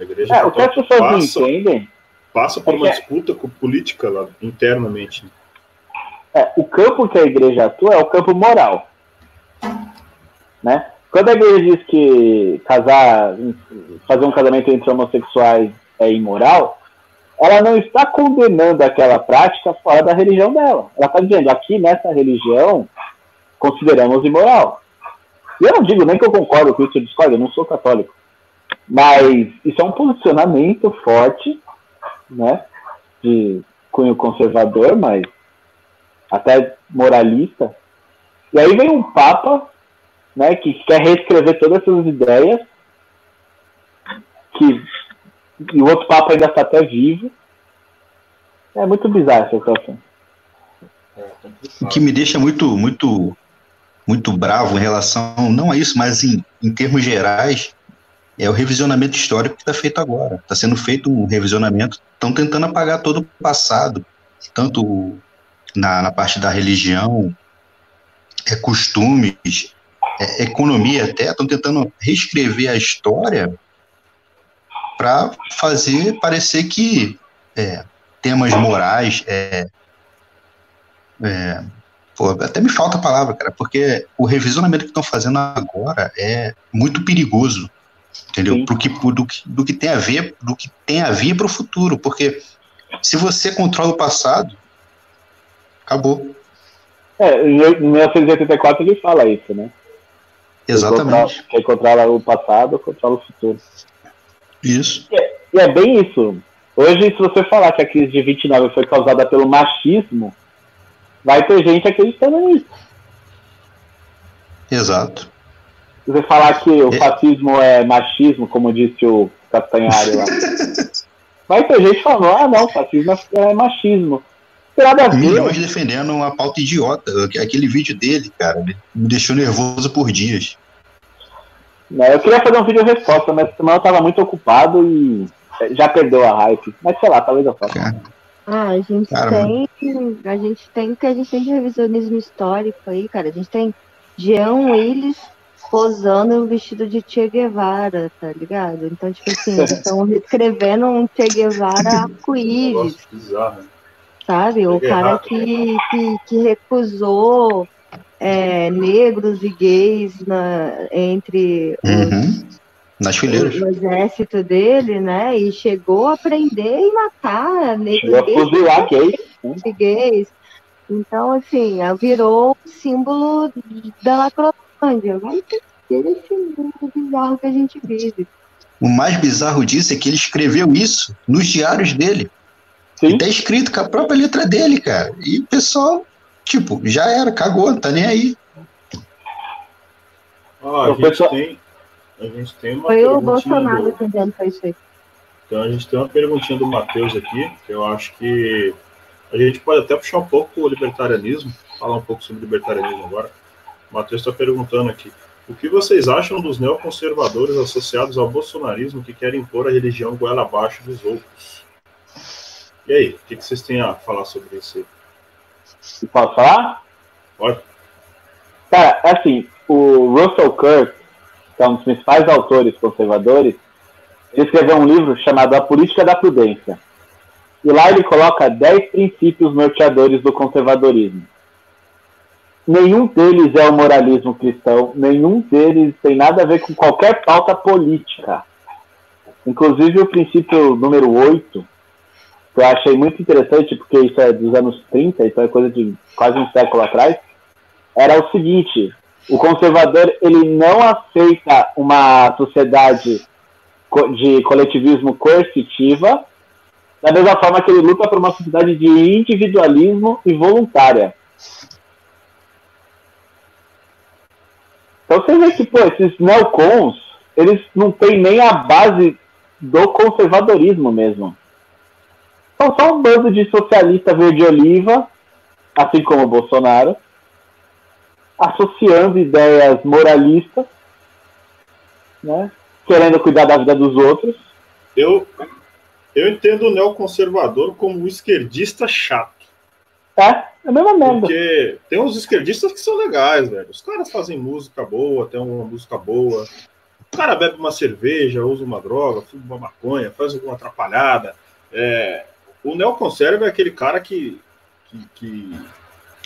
a igreja é, o que as pessoas passa, entendem passa por é uma disputa política lá internamente. É, o campo que a igreja atua é o campo moral. Né? Quando a igreja diz que casar, fazer um casamento entre homossexuais é imoral, ela não está condenando aquela prática fora da religião dela. Ela está dizendo, aqui nessa religião, consideramos imoral. E eu não digo nem que eu concordo com isso, eu discordo, eu não sou católico. Mas isso é um posicionamento forte, né, de cunho conservador, mas até moralista. E aí vem um Papa, né, que quer reescrever todas essas ideias, que e o outro Papa ainda está até vivo. É muito bizarro essa situação. O que me deixa muito, muito, muito bravo em relação, não a isso, mas em, em termos gerais, é o revisionamento histórico que está feito agora. Está sendo feito um revisionamento, estão tentando apagar todo o passado, tanto na, na parte da religião, é, costumes, é, economia até, estão tentando reescrever a história para fazer parecer que é, temas morais é, é, pô, até me falta a palavra, cara, porque o revisionamento que estão fazendo agora é muito perigoso, entendeu? Pro que, do, que, do que tem a ver, do que tem a ver para o futuro, porque se você controla o passado, acabou. É, em 1984 ele fala isso, né? Exatamente. Quem controla, quem controla o passado, controla o futuro. Isso. E é, e é bem isso. Hoje, se você falar que a crise de 29 foi causada pelo machismo, vai ter gente acreditando nisso. Exato. Se você falar que o fascismo é machismo, como disse o Castanhari lá, vai ter gente falando, ah não, fascismo é machismo. Tem nada a ver. Milhões defendendo uma pauta idiota. Aquele vídeo dele, cara, me deixou nervoso por dias. Não, eu queria fazer um vídeo resposta, mas semana eu tava muito ocupado e já perdeu a hype. Mas sei lá, talvez eu faça. Ah, a gente Caramba. tem. A gente tem que a gente tem de revisionismo histórico aí, cara. A gente tem Jean Willis posando o vestido de Che Guevara, tá ligado? Então, tipo assim, eles estão escrevendo um Che Guevara arco-íris. Sabe? O cara que, que, que recusou é, negros e gays na, entre uhum. Nas fileiras. O, exército dele, né? E chegou a prender e matar negros gays, e gays. Então, assim, virou símbolo da lacrolândia. Vai ter esse mundo bizarro que a gente vive. O mais bizarro disso é que ele escreveu isso nos diários dele. Sim. Tá escrito com a própria letra dele, cara. E o pessoal, tipo, já era, cagou, tá nem aí. Ah, a, gente pessoal... tem, a gente tem uma Foi o Bolsonaro do... que fez isso aí. Então a gente tem uma perguntinha do Matheus aqui, que eu acho que a gente pode até puxar um pouco o libertarianismo, falar um pouco sobre libertarianismo agora. O Matheus está perguntando aqui. O que vocês acham dos neoconservadores associados ao bolsonarismo que querem impor a religião goela abaixo dos outros? E aí, o que, vocês têm a falar sobre isso Posso falar? Pode. Cara, é assim, o Russell Kirk, que é um dos principais autores conservadores, ele escreveu um livro chamado A Política da Prudência. E lá ele coloca 10 princípios norteadores do conservadorismo. Nenhum deles é o moralismo cristão, nenhum deles tem nada a ver com qualquer pauta política. Inclusive o princípio número 8, que eu achei muito interessante, porque isso é dos anos 30, então é coisa de quase um século atrás, era o seguinte: o conservador ele não aceita uma sociedade de coletivismo coercitiva, da mesma forma que ele luta por uma sociedade de individualismo e voluntária. Então você vê que, pô, esses neocons, eles não têm nem a base do conservadorismo mesmo. São só um bando de socialista verde-oliva, assim como o Bolsonaro, associando ideias moralistas, né, querendo cuidar da vida dos outros. Eu, eu entendo o neoconservador como um esquerdista chato. É, é a mesma merda. Porque tem uns esquerdistas que são legais, velho. Os caras fazem música boa, tem uma música boa. O cara bebe uma cerveja, usa uma droga, fuma uma maconha, faz alguma atrapalhada. É, o neoconserva é aquele cara que, que, que,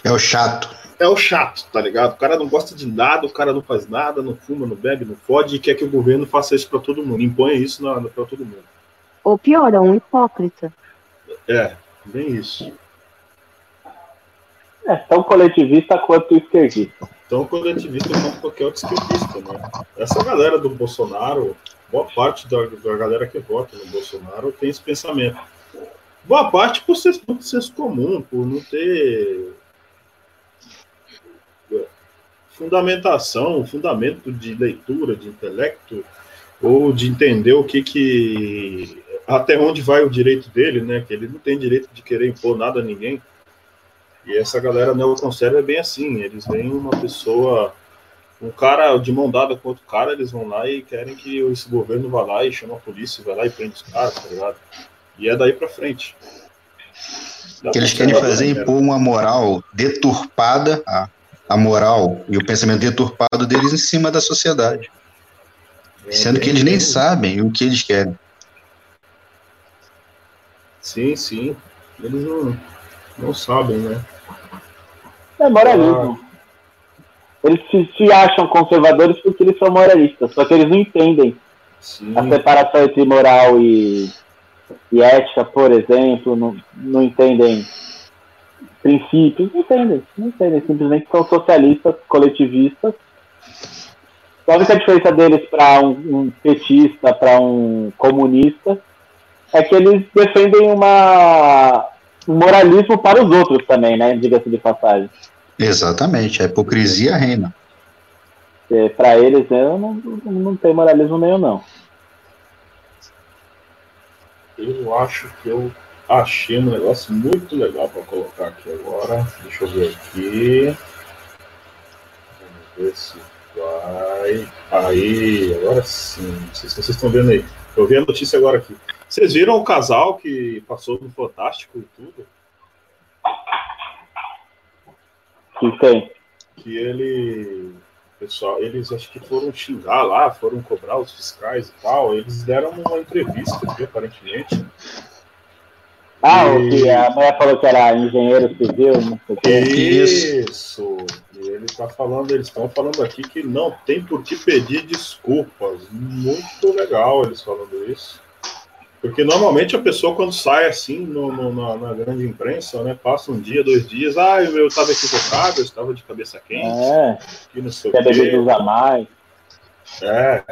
É o chato. É o chato, tá ligado? O cara não gosta de nada, o cara não faz nada, não fuma, não bebe, não fode e quer que o governo faça isso para todo mundo, impõe isso para todo mundo. Ou pior, é um hipócrita. É, bem isso. É tão coletivista quanto esquerdista. Tão coletivista quanto qualquer outro esquerdista, né? Essa galera do Bolsonaro, boa parte da, da galera que vota no Bolsonaro tem esse pensamento Boa parte por ser muito senso comum, por não ter fundamentação, fundamento de leitura, de intelecto, ou de entender o que que até onde vai o direito dele, né? Que ele não tem direito de querer impor nada a ninguém. E essa galera neoconserva é bem assim, eles veem uma pessoa, um cara de mão dada com outro cara, eles vão lá e querem que esse governo vá lá e chama a polícia, vai lá e prende os caras, tá ligado? E é daí para frente. Que eles querem fazer é impor uma moral deturpada, a, a moral e o pensamento deturpado deles em cima da sociedade. É, sendo que eles nem sabem o que eles querem. Sim, sim. Eles não, não sabem, né? É moralismo. Eles se, se, acham conservadores porque eles são moralistas, só que eles não entendem sim. a separação entre moral e e ética, por exemplo, não, não entendem princípios, não entendem, não entendem, simplesmente são socialistas, coletivistas. A única diferença deles para um, um petista, para um comunista, é que eles defendem uma, moralismo para os outros também, né? Diga-se de passagem. Exatamente, a hipocrisia reina. Para eles, eu não, não tem moralismo nenhum, não. Eu acho que eu achei um negócio muito legal para colocar aqui agora. Deixa eu ver aqui. Vamos ver se vai. Aí, agora sim. Não sei se vocês estão vendo aí. Eu vi a notícia agora aqui. Vocês viram o casal que passou no Fantástico e tudo? Que tem? Que ele. Pessoal, eles acho que foram xingar lá, foram cobrar os fiscais e tal. Eles deram uma entrevista aqui, aparentemente. Ah, o que a mulher falou que era engenheiro civil, não sei o quê. Isso. E ele está falando, eles estão falando aqui que não tem por que pedir desculpas. Muito legal eles falando isso. Porque normalmente a pessoa, quando sai assim no, no, na, na, grande imprensa, né, passa um dia, dois dias, ah, eu estava equivocado, eu estava de cabeça quente, É, que não sei o quê. usar mais. É.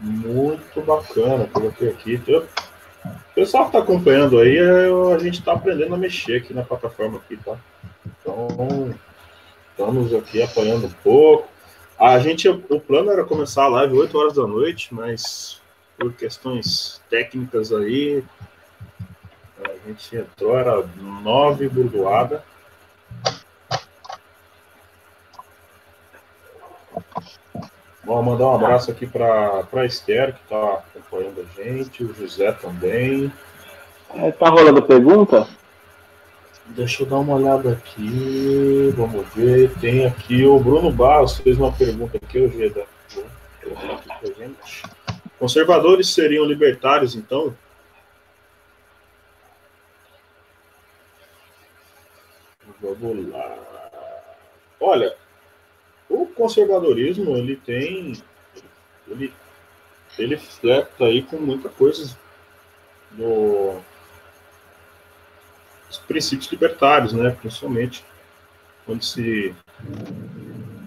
Muito bacana, coloquei aqui. O pessoal que está acompanhando aí, é, a gente está aprendendo a mexer aqui na plataforma aqui, tá? Então, estamos aqui apanhando um pouco. A gente, o plano era começar a live 8 horas da noite, mas por questões técnicas aí, a gente entrou, era 9 burdoada. Vou mandar um abraço aqui para a Esther, que está acompanhando a gente, o José também. É, tá rolando pergunta? Deixa eu dar uma olhada aqui. Vamos ver. Tem aqui o Bruno Barros fez uma pergunta aqui, o Geda. Colocar aqui pra gente. Conservadores seriam libertários, então? Vamos lá. Olha, o conservadorismo ele tem, ele, ele flerta aí com muita coisa do os princípios libertários, né? Principalmente quando se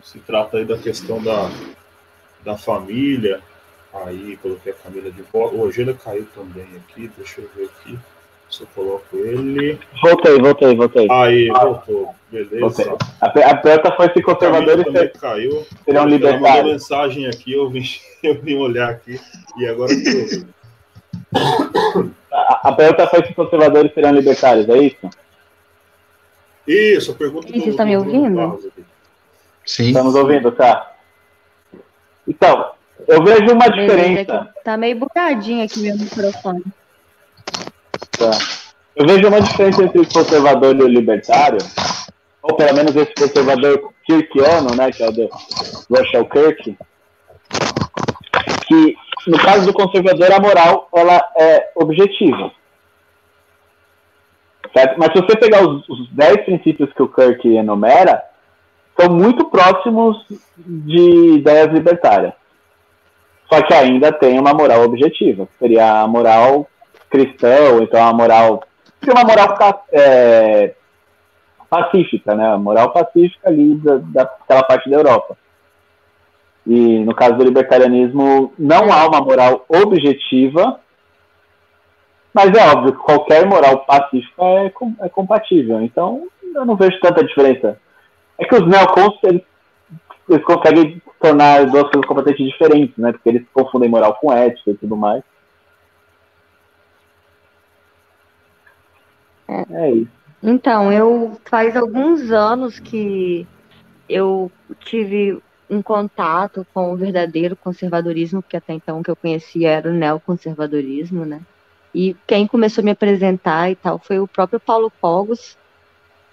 se trata aí da questão da, da família. Aí coloquei a família de volta. O Ojeda caiu também aqui. Deixa eu ver aqui se eu coloco ele. Voltei, voltei, voltei. Aí voltou. Beleza. Voltei. A, a pergunta foi se Camila conservadores ser- caiu. serão Ela mandou libertários. mensagem aqui, eu vim, eu vim olhar aqui e agora que eu. A, a pergunta foi se conservadores serão libertários, é isso? Isso, a pergunta vocês estão me Bruno ouvindo? Sim. Estamos ouvindo, tá? Então, eu vejo uma diferença. que Tá meio bugadinho aqui meu microfone. Tá. Eu vejo uma diferença entre o conservador e o libertário, ou pelo menos esse conservador kirkiano, né, que é o do Russell Kirk, que no caso do conservador a moral ela é objetiva. Certo? Mas se você pegar os, os 10 princípios que o Kirk enumera, são muito próximos de ideias libertárias. Só que ainda tem uma moral objetiva, que seria a moral cristã, ou então a moral. Seria uma moral é, pacífica, né? A moral pacífica ali da, daquela parte da Europa. E no caso do libertarianismo, não há uma moral objetiva, mas é óbvio que qualquer moral pacífica é, com- é compatível. Então, eu não vejo tanta diferença. É que os neocons, eles, eles conseguem tornar duas coisas completamente diferentes, né? Porque eles confundem moral com ética e tudo mais. É isso. Então, eu faz alguns anos que eu tive um contato com o verdadeiro conservadorismo, porque até então o que eu conhecia era o neoconservadorismo, né? E quem começou a me apresentar e tal foi o próprio Paulo Cogos.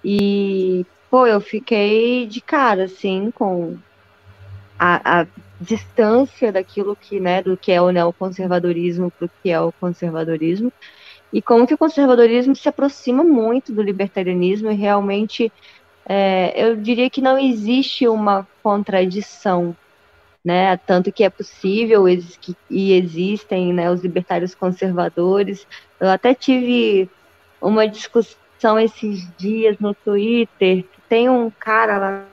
E, pô, eu fiquei de cara, assim, com a, a distância daquilo que, né, do que é o neoconservadorismo para o que é o conservadorismo e como que o conservadorismo se aproxima muito do libertarianismo e realmente é, eu diria que não existe uma contradição, né? Tanto que é possível e existem né, os libertários conservadores. Eu até tive uma discussão esses dias no Twitter. Tem um cara lá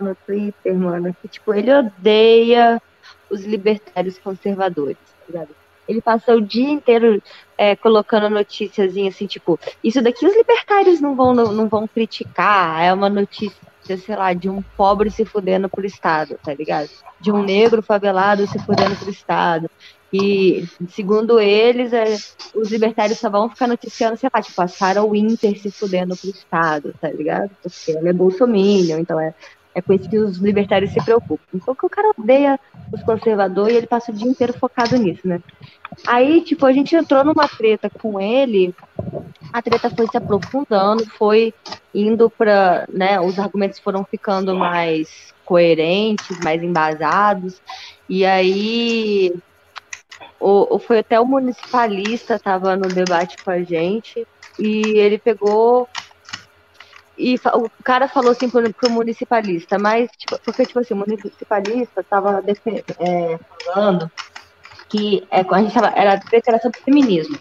no Twitter, mano, que tipo ele odeia os libertários conservadores, tá ligado? ele passa o dia inteiro é, colocando notícias assim, tipo, isso daqui os libertários não vão, não vão criticar, é uma notícia, sei lá, de um pobre se fudendo pro Estado, tá ligado? De um negro favelado se fudendo pro Estado. E, segundo eles, é, os libertários só vão ficar noticiando, sei lá, tipo, a Sarah Winter se fudendo pro Estado, tá ligado? Porque ela é bolsominion, então é, é com isso que os libertários se preocupam. Então, que o cara odeia os conservadores e ele passa o dia inteiro focado nisso, né? Aí, tipo, a gente entrou numa treta com ele, a treta foi se aprofundando, foi indo para, né, os argumentos foram ficando mais coerentes, mais embasados, e aí o, o, foi até o municipalista estava no debate com a gente e ele pegou e o cara falou assim pro, pro municipalista, mas tipo, porque tipo assim, o municipalista estava é, falando que é, a gente tava, era declaração do feminismo.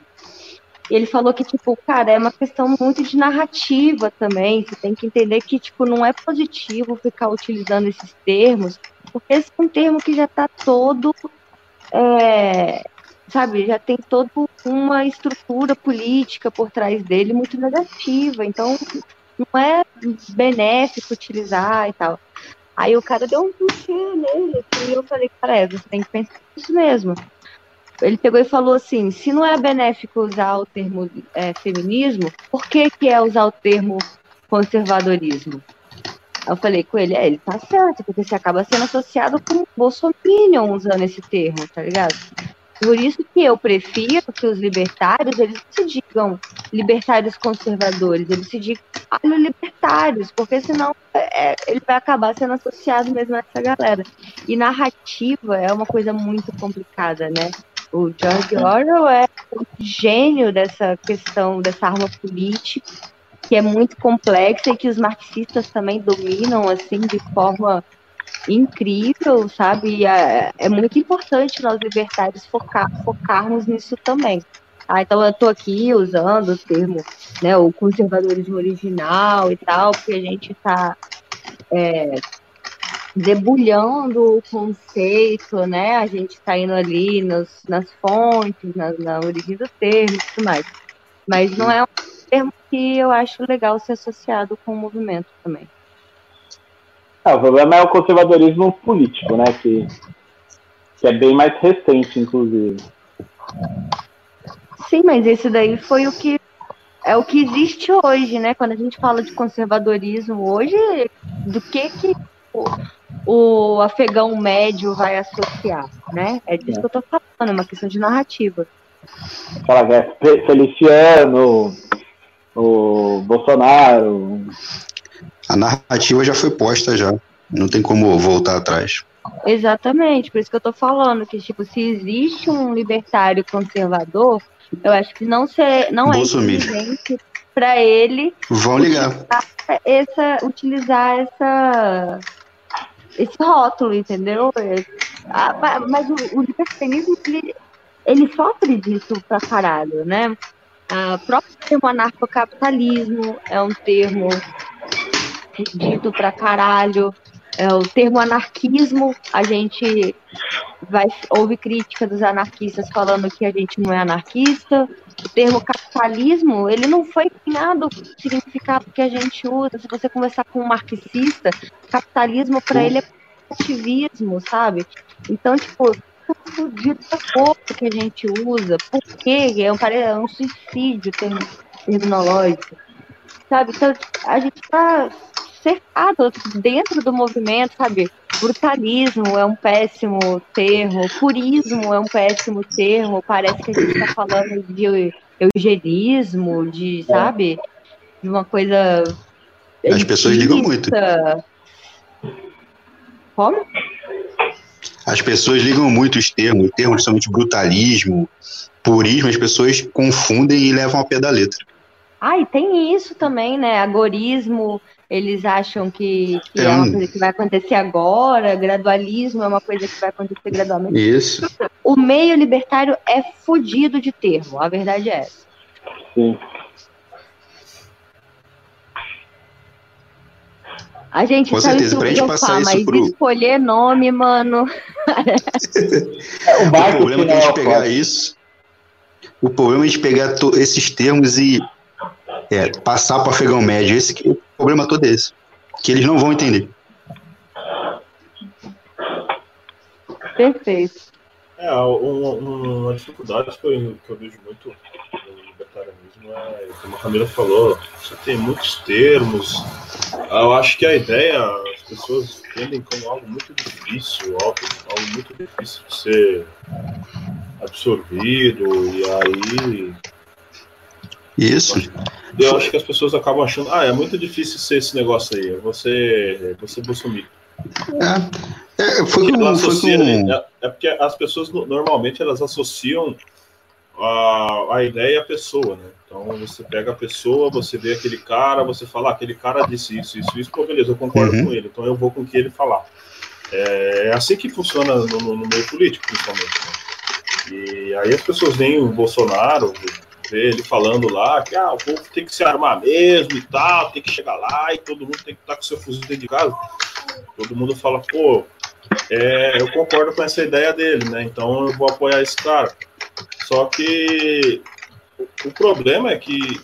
E ele falou que, tipo, cara, é uma questão muito de narrativa também. Você tem que entender que, tipo, não é positivo ficar utilizando esses termos, porque esse é um termo que já está todo é, sabe, já tem toda uma estrutura política por trás dele muito negativa, então não é benéfico utilizar e tal. Aí o cara deu um puxê nele, e eu falei, cara, você tem que pensar nisso mesmo. Ele pegou e falou assim, se não é benéfico usar o termo é, feminismo, por que, que é usar o termo conservadorismo? Eu falei com ele, é, ele tá certo, porque você acaba sendo associado com Bolsonaro usando esse termo, tá ligado? Por isso que eu prefiro que os libertários, eles se digam libertários conservadores, eles se digam libertários, porque senão é, ele vai acabar sendo associado mesmo a essa galera. E narrativa é uma coisa muito complicada, né? O George Orwell é um gênio dessa questão, dessa arma política, que é muito complexa e que os marxistas também dominam assim de forma incrível, sabe? E é, é muito importante nós libertários focar, focarmos nisso também. Ah, então eu estou aqui usando o termo, né, o conservadorismo original e tal, porque a gente está é, debulhando o conceito, né? A gente está indo ali nos, nas fontes, na, na origem do termo e tudo mais. Mas não é um termo que eu acho legal ser associado com o movimento também. Ah, o problema é o conservadorismo político, né? Que, que é bem mais recente, inclusive. Sim, mas esse daí foi o que é o que existe hoje, né? Quando a gente fala de conservadorismo hoje, do que que o, o afegão médio vai associar, né? É disso é. que eu tô falando, é uma questão de narrativa. Fala, é Feliciano, o Bolsonaro. A narrativa já foi posta já. Não tem como voltar atrás. Exatamente, por isso que eu tô falando que tipo, se existe um libertário conservador, eu acho que não ser, não é inteligente para ele Vão ligar. Utilizar essa utilizar essa esse rótulo, entendeu? Ah, mas o, o libertarianismo ele, ele sofre disso pra caralho, né? O próprio termo anarcocapitalismo é um termo dito pra caralho. É, o termo anarquismo, a gente vai ouve crítica dos anarquistas falando que a gente não é anarquista. O termo capitalismo, ele não foi cunhado o significado que a gente usa. Se você conversar com um marxista, capitalismo para ele é ativismo, sabe? Então, tipo, da força que a gente usa, por quê? É um, é um suicídio terminológico, sabe? Então, a gente está cercado dentro do movimento, sabe? Brutalismo é um péssimo termo, purismo é um péssimo termo, parece que a gente está falando de eugenismo, de, sabe? De uma coisa. As pessoas ligam muito. Como? As pessoas ligam muito os termos, termos principalmente brutalismo, purismo, as pessoas confundem e levam a pé da letra. Ah, e tem isso também, né? Agorismo, eles acham que, que é, é, uma coisa que vai acontecer agora, gradualismo é uma coisa que vai acontecer gradualmente. Isso. O meio libertário é fodido de termo, a verdade é essa. Sim. A gente Com certeza, pra gente passar isso pro... escolher nome, mano. é, o, o problema é que a gente pegar isso, O problema é de pegar esses termos e é, passar para o afegão médio. Esse que, o problema todo é esse. Que eles não vão entender. Perfeito. É, uma, uma dificuldade que eu, que eu vejo muito é, como a Camila falou, você tem muitos termos. Eu acho que a ideia, as pessoas entendem como algo muito difícil, algo, algo muito difícil de ser absorvido, e aí. Isso. Eu acho que as pessoas acabam achando, ah, é muito difícil ser esse negócio aí, é você, é você bolsominion. É, é, foi com, associa, foi com... é, é, porque as pessoas normalmente elas associam a, a ideia à pessoa, né? Então você pega a pessoa, você vê aquele cara, você fala, ah, aquele cara disse isso, isso, isso, pô, beleza, eu concordo uhum. com ele, então eu vou com o que ele falar. É, é assim que funciona no, no meio político, principalmente. Né? E aí as pessoas veem o Bolsonaro, vê ele falando lá que ah, o povo tem que se armar mesmo e tal, tem que chegar lá e todo mundo tem que estar com seu fuzil dentro de casa todo mundo fala, pô, é, eu concordo com essa ideia dele, né? Então eu vou apoiar esse cara. Só que o problema é que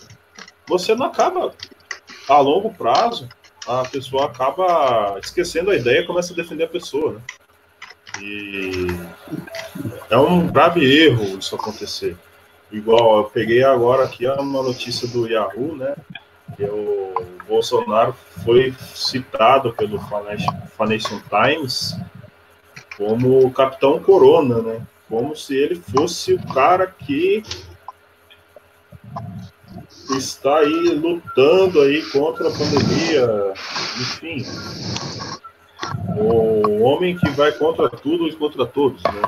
você não acaba a longo prazo, a pessoa acaba esquecendo a ideia e começa a defender a pessoa, né? E é um grave erro isso acontecer. Igual eu peguei agora aqui uma notícia do Yahoo, né? que o Bolsonaro foi citado pelo Financial Times como o Capitão Corona, né? Como se ele fosse o cara que está aí lutando aí contra a pandemia, enfim, o homem que vai contra tudo e contra todos, né?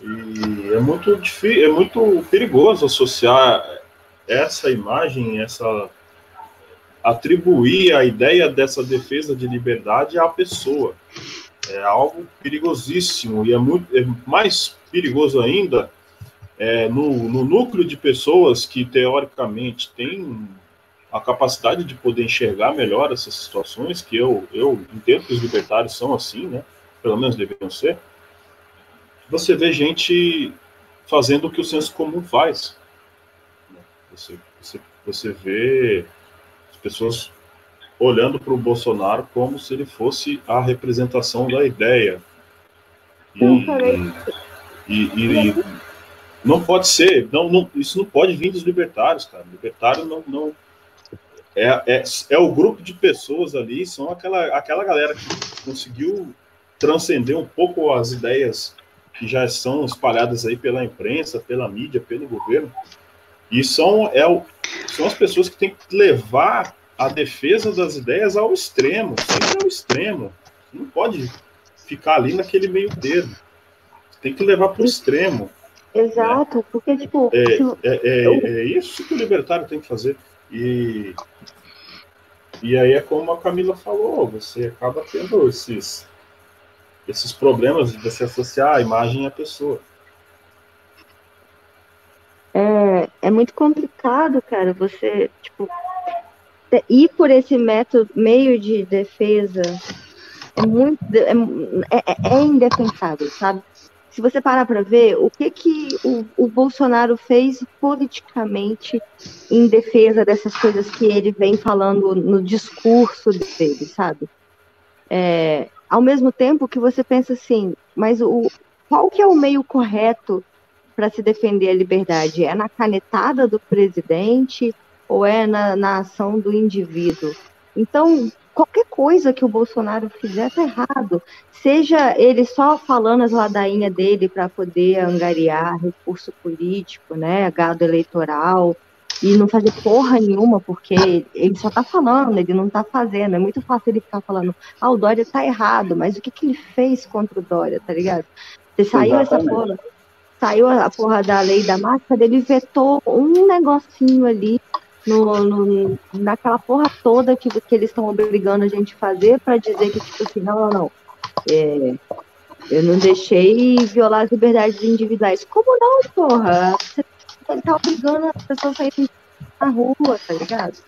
E é muito difícil, é muito perigoso associar essa imagem, essa atribuir a ideia dessa defesa de liberdade à pessoa. É algo perigosíssimo e é, muito, é mais perigoso ainda é, no, no núcleo de pessoas que teoricamente têm a capacidade de poder enxergar melhor essas situações, que eu, eu entendo que os libertários são assim, né? Pelo menos deveriam ser. Você vê gente fazendo o que o senso comum faz. Você, você, você vê pessoas olhando para o Bolsonaro como se ele fosse a representação da ideia. E, e, e, e não pode ser, não, não, isso não pode vir dos libertários, cara. Libertário não, não é, é, é o grupo de pessoas ali, são aquela, aquela galera que conseguiu transcender um pouco as ideias que já são espalhadas aí pela imprensa, pela mídia, pelo governo, e são, é são as pessoas que têm que levar a defesa das ideias ao extremo, sempre ao extremo. Não pode ficar ali naquele meio termo. Tem que levar para o extremo. Exato, né? porque, tipo. É, é, é, é, isso que o libertário tem que fazer. E, e aí é como a Camila falou, você acaba tendo esses, esses problemas de você associar a imagem à pessoa. é, é muito complicado, cara, você, tipo, ir por esse método, meio de defesa, é muito, é, é, é indefensável, sabe? Se você parar para ver, o que que o, o Bolsonaro fez politicamente em defesa dessas coisas que ele vem falando no discurso dele, sabe? É, ao mesmo tempo que você pensa assim, mas o, qual que é o meio correto para se defender a liberdade? É na canetada do presidente ou é na, na ação do indivíduo? Então, qualquer coisa que o Bolsonaro fizer tá errado. Seja ele só falando as ladainhas dele para poder angariar recurso político, né, gado eleitoral, e não fazer porra nenhuma, porque ele só tá falando, ele não tá fazendo. É muito fácil ele ficar falando, ah, o Dória tá errado, mas o que, que ele fez contra o Dória, tá ligado? Você saiu Exatamente. essa porra saiu a porra da lei da máscara, ele vetou um negocinho ali no, no, naquela porra toda que, que eles estão obrigando a gente a fazer para dizer que, tipo assim, não, não, não. É, eu não deixei violar as liberdades individuais. Como não, porra? Você tá obrigando as pessoas a saírem na rua, tá ligado?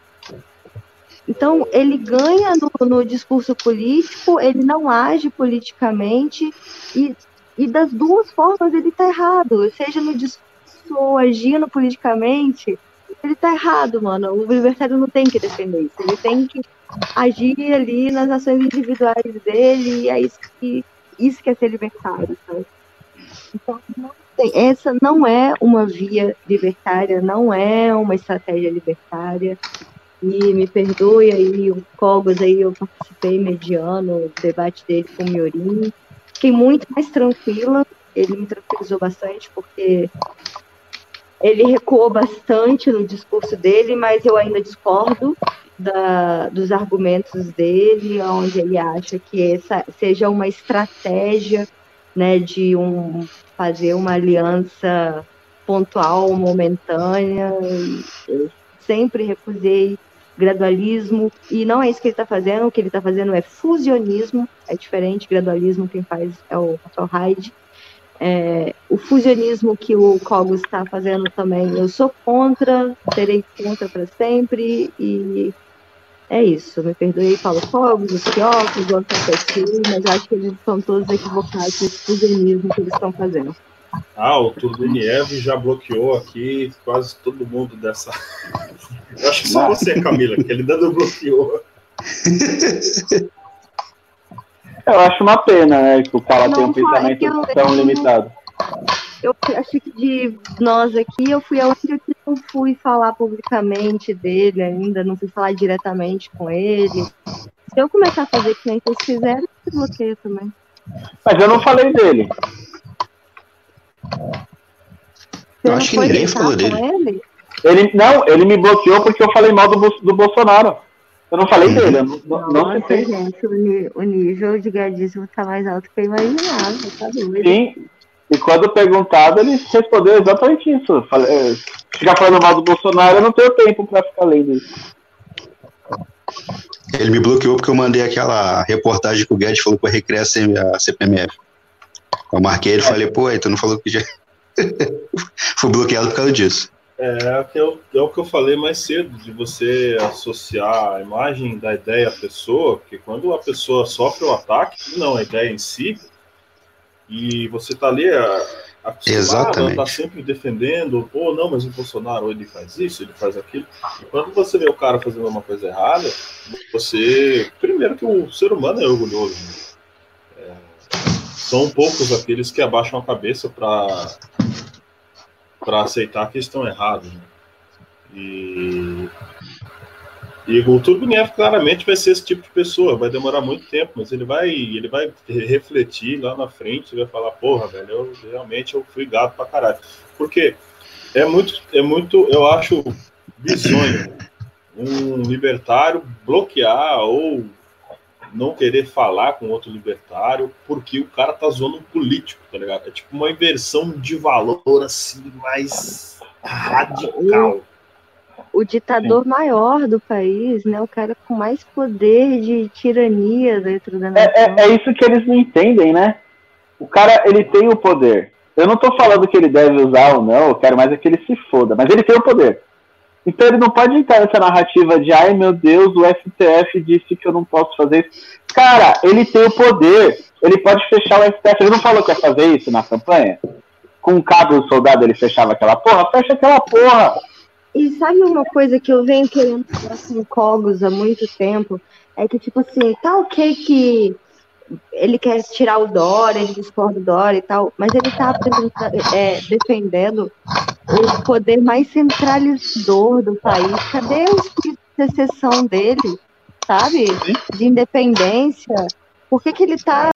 Então, ele ganha no, no discurso político, ele não age politicamente, e e das duas formas ele está errado, seja no discurso discurso agindo politicamente, ele tá errado, mano. O libertário não tem que defender isso. Ele tem que agir ali nas ações individuais dele, e é isso que, isso que é ser libertário? Então, tem, essa não é uma via libertária, não é uma estratégia libertária. E me perdoe aí, o Cogos aí, eu participei mediano o debate dele com o Miorim. Fiquei muito mais tranquila, ele me tranquilizou bastante, porque ele recuou bastante no discurso dele, mas eu ainda discordo da, dos argumentos dele, onde ele acha que essa seja uma estratégia né, de um, fazer uma aliança pontual, momentânea. Eu sempre recusei gradualismo, e não é isso que ele está fazendo, o que ele está fazendo é fusionismo, é diferente, gradualismo quem faz é o Rafael Hyde. É, o fusionismo que o Cogos está fazendo também, eu sou contra, serei contra para sempre, e é isso. Me perdoe, Paulo Cogos, os Fiocos, o Antônio mas acho que eles estão todos equivocados nesse fusionismo que eles estão fazendo. Ah, o Turgenev já bloqueou aqui quase todo mundo dessa. Eu acho que só você, Camila, que ele ainda bloqueou. Eu acho uma pena, né, que o cara tem um pensamento eu, tão eu, limitado. Eu acho que de nós aqui, eu fui a única que não fui falar publicamente dele ainda, não fui falar diretamente com ele. Se eu começar a fazer que nem vocês fizeram, eu bloqueio também. Mas eu não falei dele. Eu acho que ninguém falou dele. Ele? ele? Não, ele me bloqueou porque eu falei mal do, do Bolsonaro. Eu não falei dele. Eu não, Nossa, não gente, o, nível de gadismo tá mais alto que eu imaginava, tá doido. Sim, e quando perguntado, ele respondeu exatamente isso. Falei, é, ficar falando mal do Bolsonaro, eu não tenho tempo para ficar lendo isso. Ele me bloqueou porque eu mandei aquela reportagem que o Guedes falou para recriar a CPMF. Eu marquei ele e falei, pô, aí tu não falou que já. Fui bloqueado por causa disso. É, é, o, é o que eu falei mais cedo, de você associar a imagem da ideia à pessoa, que quando a pessoa sofre o ataque, não a ideia em si, e você está ali a, acostumado está sempre defendendo, pô, não, mas o Bolsonaro ele faz isso, ele faz aquilo. E quando você vê o cara fazendo uma coisa errada, você. Primeiro que o ser humano é orgulhoso. Né? são poucos aqueles que abaixam a cabeça para para aceitar que estão errados. Né? E, e o Turbinev claramente vai ser esse tipo de pessoa, vai demorar muito tempo, mas ele vai ele vai refletir lá na frente vai falar, porra, velho, eu realmente eu fui gato pra caralho. Porque é muito, é muito, eu acho bizonho um libertário bloquear ou não querer falar com outro libertário porque o cara tá zoando um político, tá ligado? É tipo uma inversão de valor, assim, mais radical. O, o ditador Sim. maior do país, né? O cara com mais poder de tirania dentro da nação. É, é, é isso que eles não entendem, né? O cara, ele tem o poder. Eu não tô falando que ele deve usar ou não, eu quero mais é que ele se foda, mas ele tem o poder. Então ele não pode entrar nessa narrativa de ai meu Deus, o STF disse que eu não posso fazer isso. Cara, ele tem o poder, ele pode fechar o STF. Ele não falou que ia fazer isso na campanha? Com um cabo do soldado ele fechava aquela porra? Fecha aquela porra! E sabe uma coisa que eu venho querendo falar com Cogos há muito tempo? É que, tipo assim, tá ok que ele quer tirar o Dória, ele discorda do Dória e tal, mas ele está é, defendendo o poder mais centralizador do país. Cadê o espírito de secessão dele, sabe? De independência. Por que, que ele está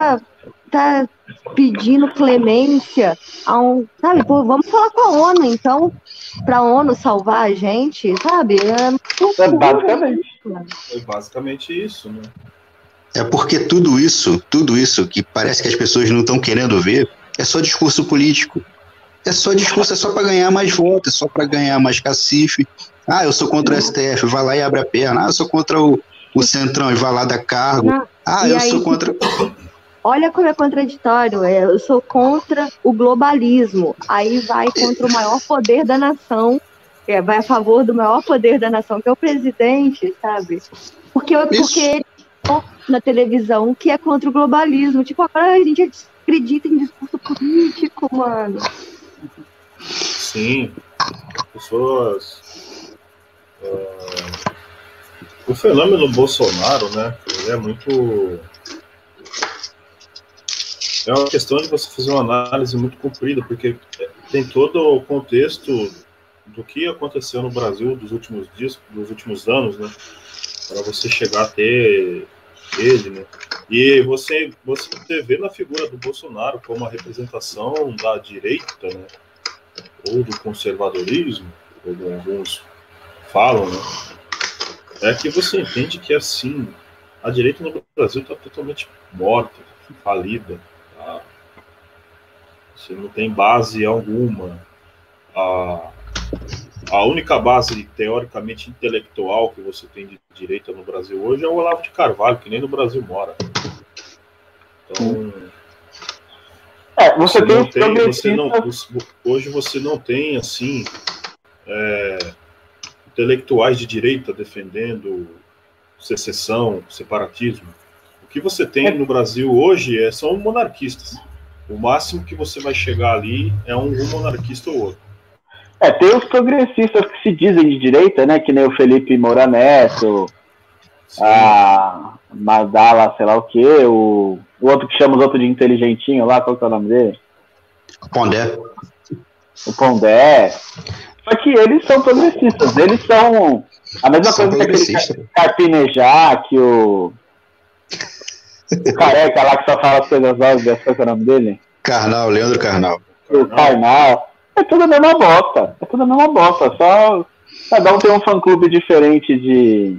tá pedindo clemência a um. Sabe, pô, vamos falar com a ONU, então, para a ONU salvar a gente, sabe? É, é basicamente. É basicamente isso, né? É porque tudo isso, tudo isso que parece que as pessoas não estão querendo ver, é só discurso político. É só discurso, é só para ganhar mais votos, é só para ganhar mais cacife. Ah, eu sou contra o STF, vai lá e abre a perna. Ah, eu sou contra o, o Centrão e vai lá dar cargo. Ah, eu aí, sou contra. Olha como é contraditório. É, eu sou contra o globalismo. Aí vai contra o maior poder da nação. É, vai a favor do maior poder da nação, que é o presidente, sabe? Porque, porque ele na televisão que é contra o globalismo. Tipo, agora a gente acredita em discurso político, mano. Sim. Pessoas. Uh, o fenômeno Bolsonaro, né? É muito. É uma questão de você fazer uma análise muito comprida, porque tem todo o contexto do que aconteceu no Brasil dos últimos dias, dos últimos anos, né? Para você chegar a ter ele, né? E você, você vê na figura do Bolsonaro como a representação da direita, né? Ou do conservadorismo, como alguns falam, né? É que você entende que, assim, a direita no Brasil está totalmente morta, falida. Tá? Você não tem base alguma. A, a única base teoricamente intelectual que você tem de direita no Brasil hoje é o Olavo de Carvalho, que nem no Brasil mora. Então. É, você, você tem, não tem você não, hoje você não tem assim é, intelectuais de direita defendendo secessão, separatismo. O que você tem no Brasil hoje é, são monarquistas. O máximo que você vai chegar ali é um, um monarquista ou outro. É, tem os progressistas que se dizem de direita, né? Que nem o Felipe Moura Neto, Sim. a Madala, sei lá o que, o, o outro que chama os outros de inteligentinho lá, qual que é o nome dele? Pondé. O Pondé. Só que eles são progressistas, eles são a mesma são coisa que aquele carpinejar, que o, o careca lá que só fala as coisas óbvias, qual é o nome dele? Carnal, Leandro Carnal. O Carnal. É tudo a mesma bosta. É tudo a mesma bosta. Só cada um tem um fã-clube diferente de.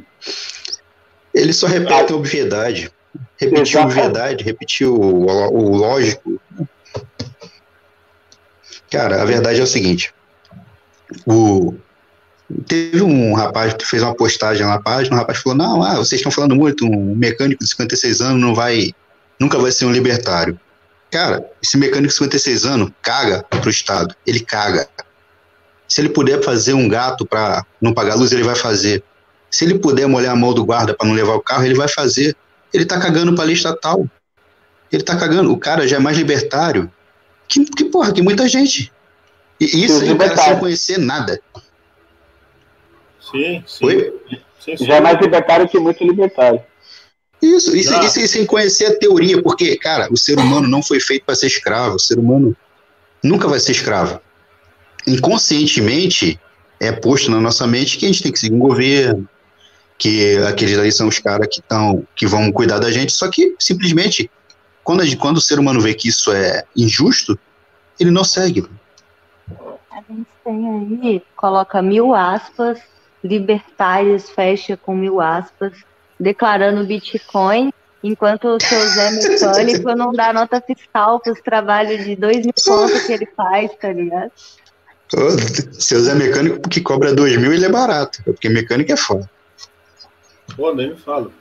Ele só repete a obviedade. Repetiu a obviedade, repetiu o, o lógico. Cara, a verdade é o seguinte. O, teve um rapaz que fez uma postagem na página, o rapaz falou, não, ah, vocês estão falando muito, um mecânico de 56 anos não vai, nunca vai ser um libertário. Cara, esse mecânico de 56 anos caga pro Estado. Ele caga. Se ele puder fazer um gato para não pagar luz, ele vai fazer. Se ele puder molhar a mão do guarda para não levar o carro, ele vai fazer. Ele tá cagando pra lei estatal. Ele tá cagando. O cara já é mais libertário que, que porra, que muita gente. E isso aí o cara sem conhecer nada. Sim, sim. Oi? sim, sim. Já é mais libertário que muito libertário. Isso, isso, ah. isso, sem conhecer a teoria, porque, cara, o ser humano não foi feito para ser escravo, o ser humano nunca vai ser escravo. Inconscientemente é posto na nossa mente que a gente tem que seguir um governo, que aqueles ali são os caras que estão, que vão cuidar da gente, só que simplesmente quando, a, quando o ser humano vê que isso é injusto, ele não segue. A gente tem aí, coloca mil aspas, libertários fecha com mil aspas, declarando Bitcoin, enquanto o seu Zé Mecânico não dá nota fiscal para os trabalhos de dois mil pontos que ele faz, tá ligado? seu Zé Mecânico que cobra dois mil, ele é barato, porque mecânico é foda. Pô, nem me fala.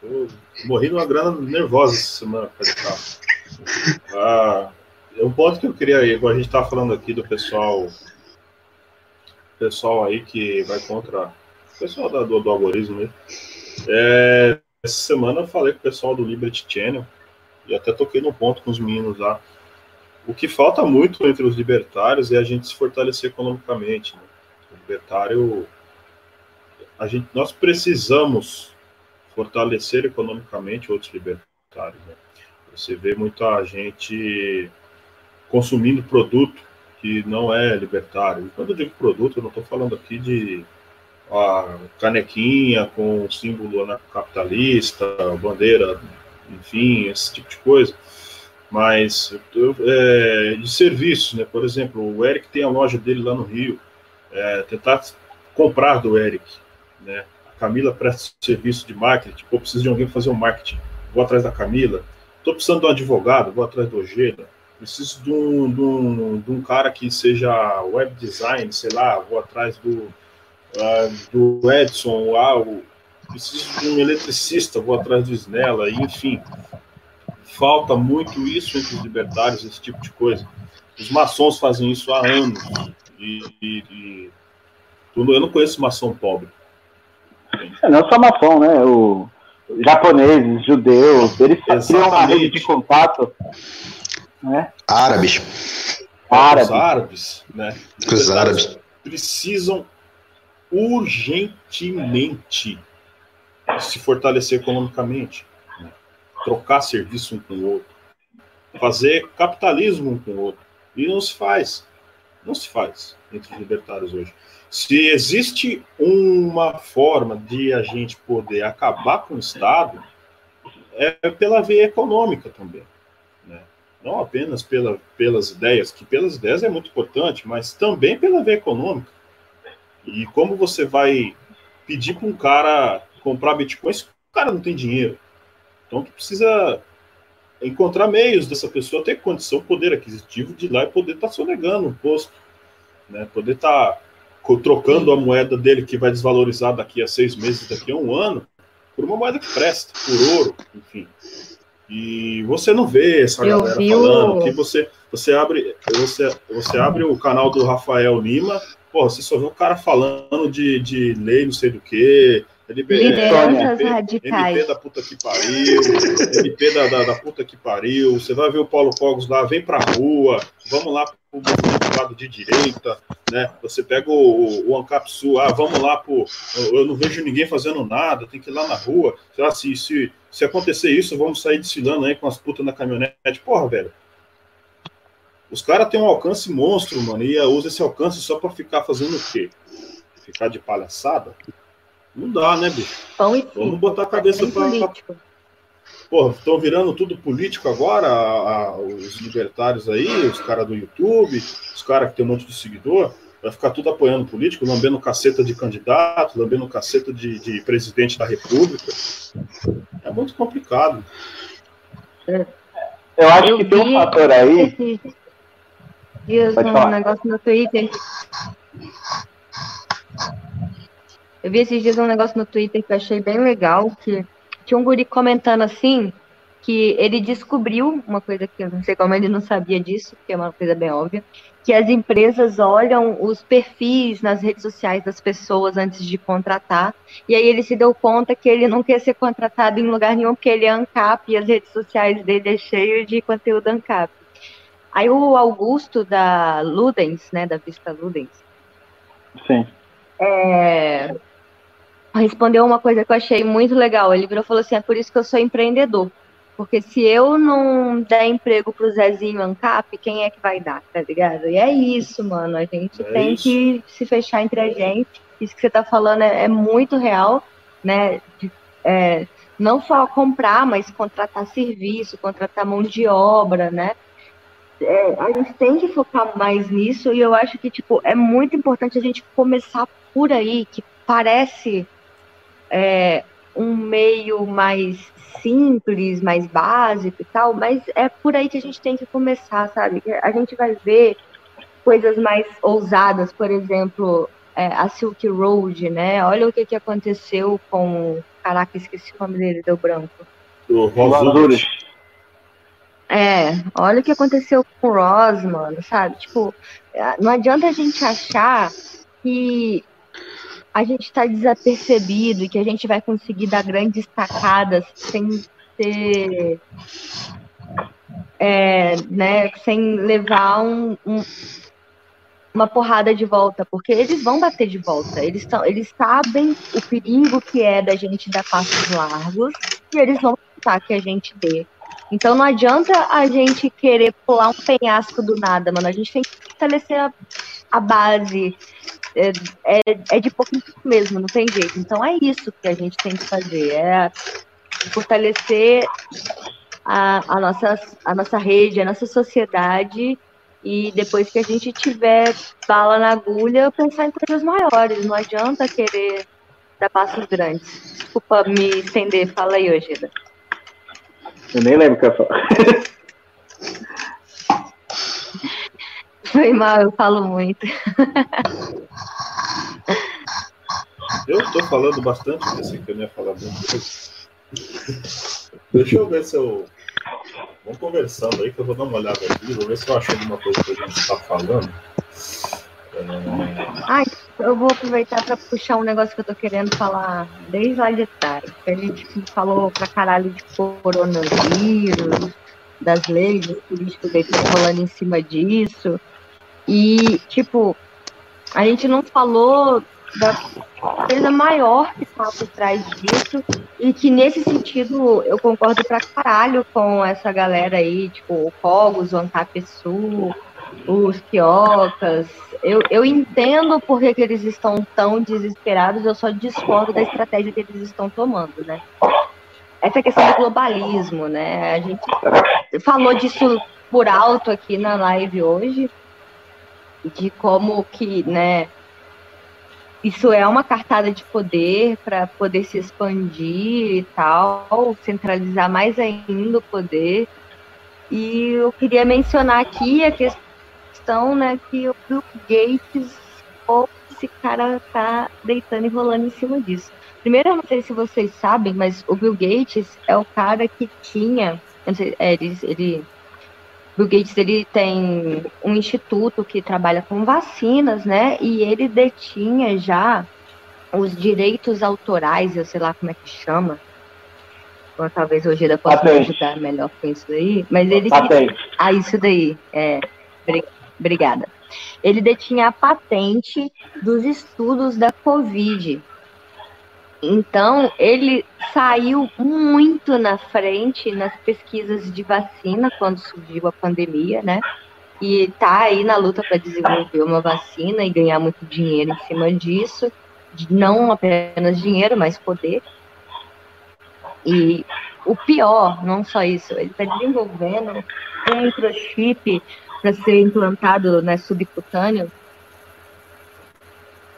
Tô morri numa grana nervosa essa semana carro. Ah, é um ponto que eu queria aí, a gente está falando aqui do pessoal pessoal aí que vai contra o pessoal da, do, do algoritmo, né? É, essa semana eu falei com o pessoal do Liberty Channel e até toquei no ponto com os meninos lá. O que falta muito entre os libertários é a gente se fortalecer economicamente. Né? O libertário, a gente, nós precisamos fortalecer economicamente outros libertários. Né? Você vê muita gente consumindo produto que não é libertário. E quando eu digo produto, eu não estou falando aqui de a canequinha com símbolo capitalista, bandeira, enfim, esse tipo de coisa. Mas é, de serviços, né? Por exemplo, o Eric tem a loja dele lá no Rio. É, tentar comprar do Eric, né? A Camila presta serviço de marketing. Tipo, eu preciso de alguém fazer um marketing. Vou atrás da Camila. Estou precisando de um advogado. Vou atrás do Ojeda. Preciso de um, de, um, de um cara que seja web design, sei lá. Vou atrás do do Edson lá, o, preciso de um eletricista, vou atrás do Snella, enfim. Falta muito isso entre os libertários, esse tipo de coisa. Os maçons fazem isso há anos. E, e, e eu não conheço maçom pobre. É, não só maçom, né? O japoneses, judeus, eles criam uma rede de contato. Né? Árabes. árabes. os árabes, né? Os árabes precisam urgentemente se fortalecer economicamente, né? trocar serviço um com o outro, fazer capitalismo um com o outro. E não se faz. Não se faz entre os libertários hoje. Se existe uma forma de a gente poder acabar com o Estado, é pela via econômica também. Né? Não apenas pela, pelas ideias, que pelas ideias é muito importante, mas também pela via econômica. E como você vai pedir para um cara comprar Bitcoin se o cara não tem dinheiro? Então, tu precisa encontrar meios dessa pessoa ter condição, poder aquisitivo de ir lá e poder estar tá sonegando o imposto, né? poder estar tá trocando a moeda dele que vai desvalorizar daqui a seis meses, daqui a um ano, por uma moeda que presta, por ouro, enfim. E você não vê essa Eu galera falando o... que você, você abre você, você abre o canal do Rafael Lima, pô, você só vê o cara falando de, de lei, não sei do que, LP, Lideranças MP, radicais. MP da puta que pariu, MP da, da, da, puta que pariu. Você vai ver o Paulo Cogos lá, vem pra rua, vamos lá pro lado de direita, né? Você pega o, o Ancap Sul, ah, vamos lá pro. Eu não vejo ninguém fazendo nada, tem que ir lá na rua. Sei lá, se, se, se acontecer isso, vamos sair desfilando aí com as putas na caminhonete. Porra, velho. Os caras têm um alcance monstro, mano, e usa esse alcance só pra ficar fazendo o quê? Ficar de palhaçada? Não dá, né, bicho? Pão e Vamos botar a cabeça é para. Porra, estão virando tudo político agora, a, a, os libertários aí, os caras do YouTube, os caras que tem um monte de seguidor, vai ficar tudo apoiando político, lambendo caceta de candidato, lambendo caceta de, de presidente da república. É muito complicado. Eu acho que tem um fator aí. Dias um negócio no Twitter eu vi esses dias um negócio no Twitter que eu achei bem legal, que tinha um guri comentando assim, que ele descobriu uma coisa que eu não sei como ele não sabia disso, que é uma coisa bem óbvia, que as empresas olham os perfis nas redes sociais das pessoas antes de contratar, e aí ele se deu conta que ele não quer ser contratado em lugar nenhum, porque ele é ANCAP e as redes sociais dele é cheio de conteúdo ANCAP. Aí o Augusto da Ludens, né, da Vista Ludens, Sim. É, respondeu uma coisa que eu achei muito legal. Ele virou e falou assim: é por isso que eu sou empreendedor. Porque se eu não der emprego pro Zezinho Ancap, quem é que vai dar, tá ligado? E é isso, mano. A gente é tem isso. que se fechar entre a gente. Isso que você tá falando é, é muito real, né? É, não só comprar, mas contratar serviço, contratar mão de obra, né? É, a gente tem que focar mais nisso e eu acho que tipo é muito importante a gente começar por aí, que parece é, um meio mais simples, mais básico e tal, mas é por aí que a gente tem que começar, sabe? A gente vai ver coisas mais ousadas, por exemplo, é, a Silk Road, né? Olha o que, que aconteceu com. Caraca, esqueci o nome dele, deu branco. O Rosuras. É, olha o que aconteceu com o Ross, mano, sabe? Tipo, não adianta a gente achar que a gente está desapercebido e que a gente vai conseguir dar grandes tacadas sem ser. É, né, sem levar um, um, uma porrada de volta, porque eles vão bater de volta. Eles, tão, eles sabem o perigo que é da gente dar passos largos e eles vão tentar que a gente dê. Então não adianta a gente querer pular um penhasco do nada, mano. A gente tem que fortalecer a, a base é, é, é de pouco em pouco mesmo, não tem jeito. Então é isso que a gente tem que fazer, é fortalecer a, a, nossa, a nossa rede, a nossa sociedade e depois que a gente tiver bala na agulha, pensar em coisas maiores. Não adianta querer dar passos grandes. Desculpa me estender, fala aí, Ogida. Eu nem lembro o que eu falo. Foi mal, eu falo muito. Eu estou falando bastante, pensei que eu não ia falar muito. Deixa eu ver se eu. Vamos conversando aí, que eu vou dar uma olhada aqui, vou ver se eu acho alguma coisa que a gente está falando. Ai, eu vou aproveitar para puxar um negócio que eu tô querendo falar desde lá de trás. A gente falou pra caralho de coronavírus, das leis, dos políticos aí que estão rolando em cima disso. E, tipo, a gente não falou da coisa maior que está por trás disso, e que nesse sentido eu concordo pra caralho com essa galera aí, tipo, o Cogos, o Antapesu, os Piocas. Eu, eu entendo por que eles estão tão desesperados, eu só discordo da estratégia que eles estão tomando, né? Essa questão do globalismo, né? A gente falou disso por alto aqui na live hoje, de como que, né, isso é uma cartada de poder para poder se expandir e tal, centralizar mais ainda o poder. E eu queria mencionar aqui a questão, né, que o Bill Gates, ou esse cara tá deitando e rolando em cima disso. Primeiro, eu não sei se vocês sabem, mas o Bill Gates é o cara que tinha, sei, é, ele, ele Bill Gates ele tem um instituto que trabalha com vacinas, né? E ele detinha já os direitos autorais, eu sei lá como é que chama. Ou talvez hoje ele possa Patente. ajudar melhor com isso aí. Mas ele. Patente. Ah, isso daí. É. Obrigada. Ele detinha a patente dos estudos da Covid. Então, ele saiu muito na frente nas pesquisas de vacina quando surgiu a pandemia, né? E está aí na luta para desenvolver uma vacina e ganhar muito dinheiro em cima disso, não apenas dinheiro, mas poder. E o pior, não só isso, ele está desenvolvendo um microchip para ser implantado né, subcutâneo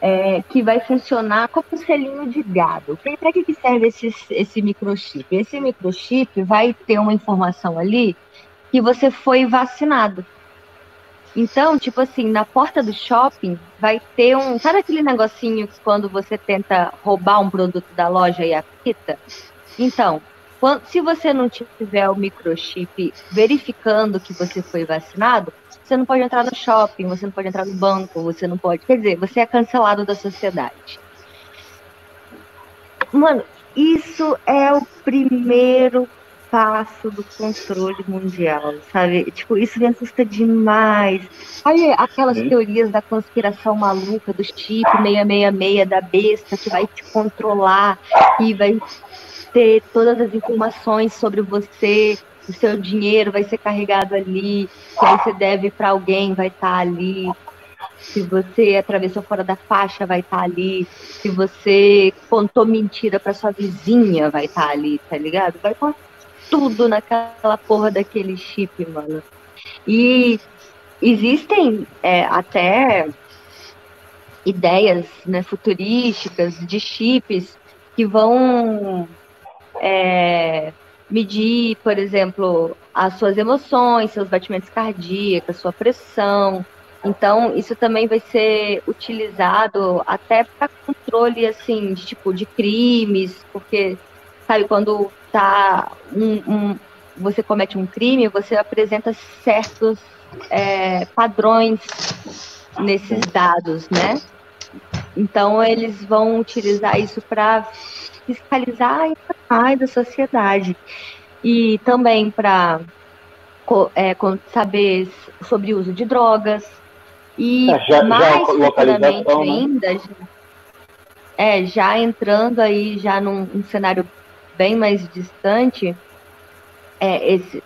é, que vai funcionar como um selinho de gado. Para que, que serve esse, esse microchip? Esse microchip vai ter uma informação ali que você foi vacinado. Então, tipo assim, na porta do shopping vai ter um. Sabe aquele negocinho que quando você tenta roubar um produto da loja e apita? Então, quando, se você não tiver o microchip verificando que você foi vacinado, você não pode entrar no shopping, você não pode entrar no banco, você não pode. Quer dizer, você é cancelado da sociedade. Mano, isso é o primeiro passo do controle mundial, sabe? Tipo, isso me assusta demais. Olha aquelas Sim. teorias da conspiração maluca, do chip 666 da besta que vai te controlar e vai ter todas as informações sobre você o seu dinheiro vai ser carregado ali, se você deve para alguém, vai estar tá ali. Se você atravessou fora da faixa, vai estar tá ali. Se você contou mentira para sua vizinha, vai estar tá ali, tá ligado? Vai com tudo naquela porra daquele chip, mano. E existem é, até ideias né, futurísticas de chips que vão é, medir, por exemplo, as suas emoções, seus batimentos cardíacos, sua pressão. Então, isso também vai ser utilizado até para controle, assim, de tipo, de crimes, porque, sabe, quando tá um, um, você comete um crime, você apresenta certos é, padrões nesses dados, né? Então, eles vão utilizar isso para fiscalizar e da sociedade. E também para é, saber sobre o uso de drogas. E é, já, mais futuramente né? ainda, já, é, já entrando aí já num, num cenário bem mais distante, é, esse,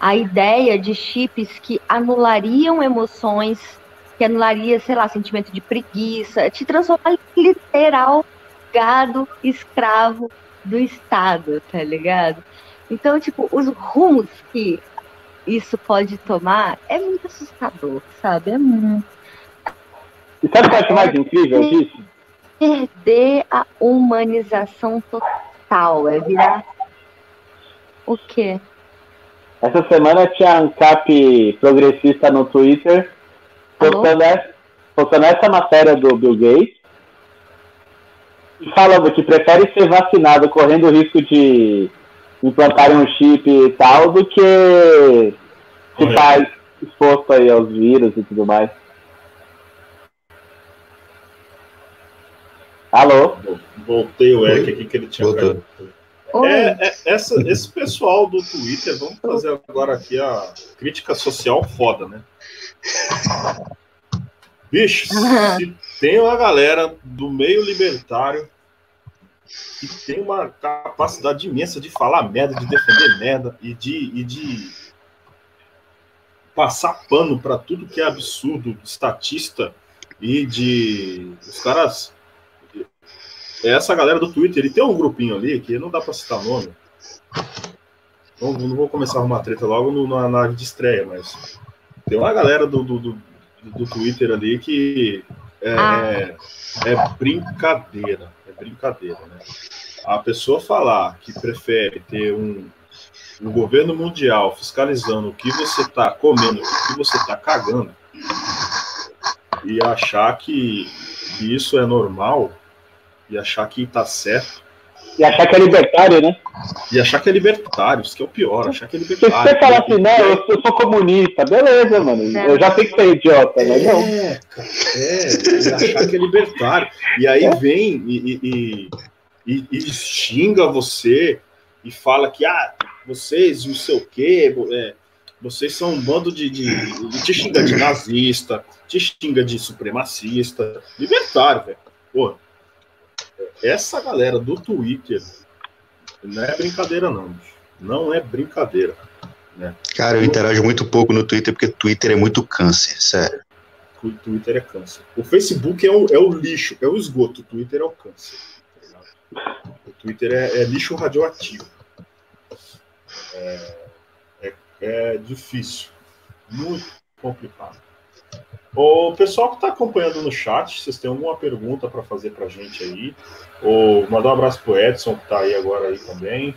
a ideia de chips que anulariam emoções, que anularia, sei lá, sentimento de preguiça, te transformar literal gado escravo do Estado, tá ligado? Então, tipo, os rumos que isso pode tomar é muito assustador, sabe? É muito. E sabe o que é mais incrível disso? Perder a humanização total, é virar. O quê? Essa semana tinha um cap progressista no Twitter postando essa, postando essa matéria do Bill Gates falando que prefere ser vacinado correndo o risco de implantar um chip e tal do que ficar exposto aí aos vírus e tudo mais. Alô? Voltei o Eric aqui que ele tinha é, é, essa, esse pessoal do Twitter, vamos fazer agora aqui a crítica social foda, né? Bicho, se tem uma galera do meio libertário que tem uma capacidade imensa de falar merda, de defender merda e de, e de passar pano para tudo que é absurdo, estatista e de. Os caras. Essa galera do Twitter, ele tem um grupinho ali que não dá para citar nome. Não, não vou começar a arrumar treta logo no, na nave de estreia, mas tem uma galera do, do, do, do Twitter ali que é, ah. é, é brincadeira. Brincadeira, né? A pessoa falar que prefere ter um, um governo mundial fiscalizando o que você está comendo, o que você está cagando, e achar que, que isso é normal, e achar que está certo, e achar que é libertário, né? E achar que é libertário, isso que é o pior, achar que é libertário. Se você falar assim, não, eu sou, comunista, beleza, mano. É. Eu já tenho que ser idiota, né? Não. É, cara, é, e achar que é libertário. E aí é. vem e, e, e, e, xinga você e fala que, ah, vocês, não sei o quê, é, vocês são um bando de, de, de. Te xinga de nazista, te xinga de supremacista. Libertário, velho. Pô, essa galera do Twitter não é brincadeira, não. Não é brincadeira. Né? Cara, eu interajo muito pouco no Twitter porque Twitter é muito câncer, sério. O Twitter é câncer. O Facebook é o, é o lixo, é o esgoto. O Twitter é o câncer. Tá o Twitter é, é lixo radioativo. É, é, é difícil. Muito complicado. O pessoal que está acompanhando no chat, vocês têm alguma pergunta para fazer para a gente aí? Ou mandar um abraço para o Edson, que está aí agora aí também.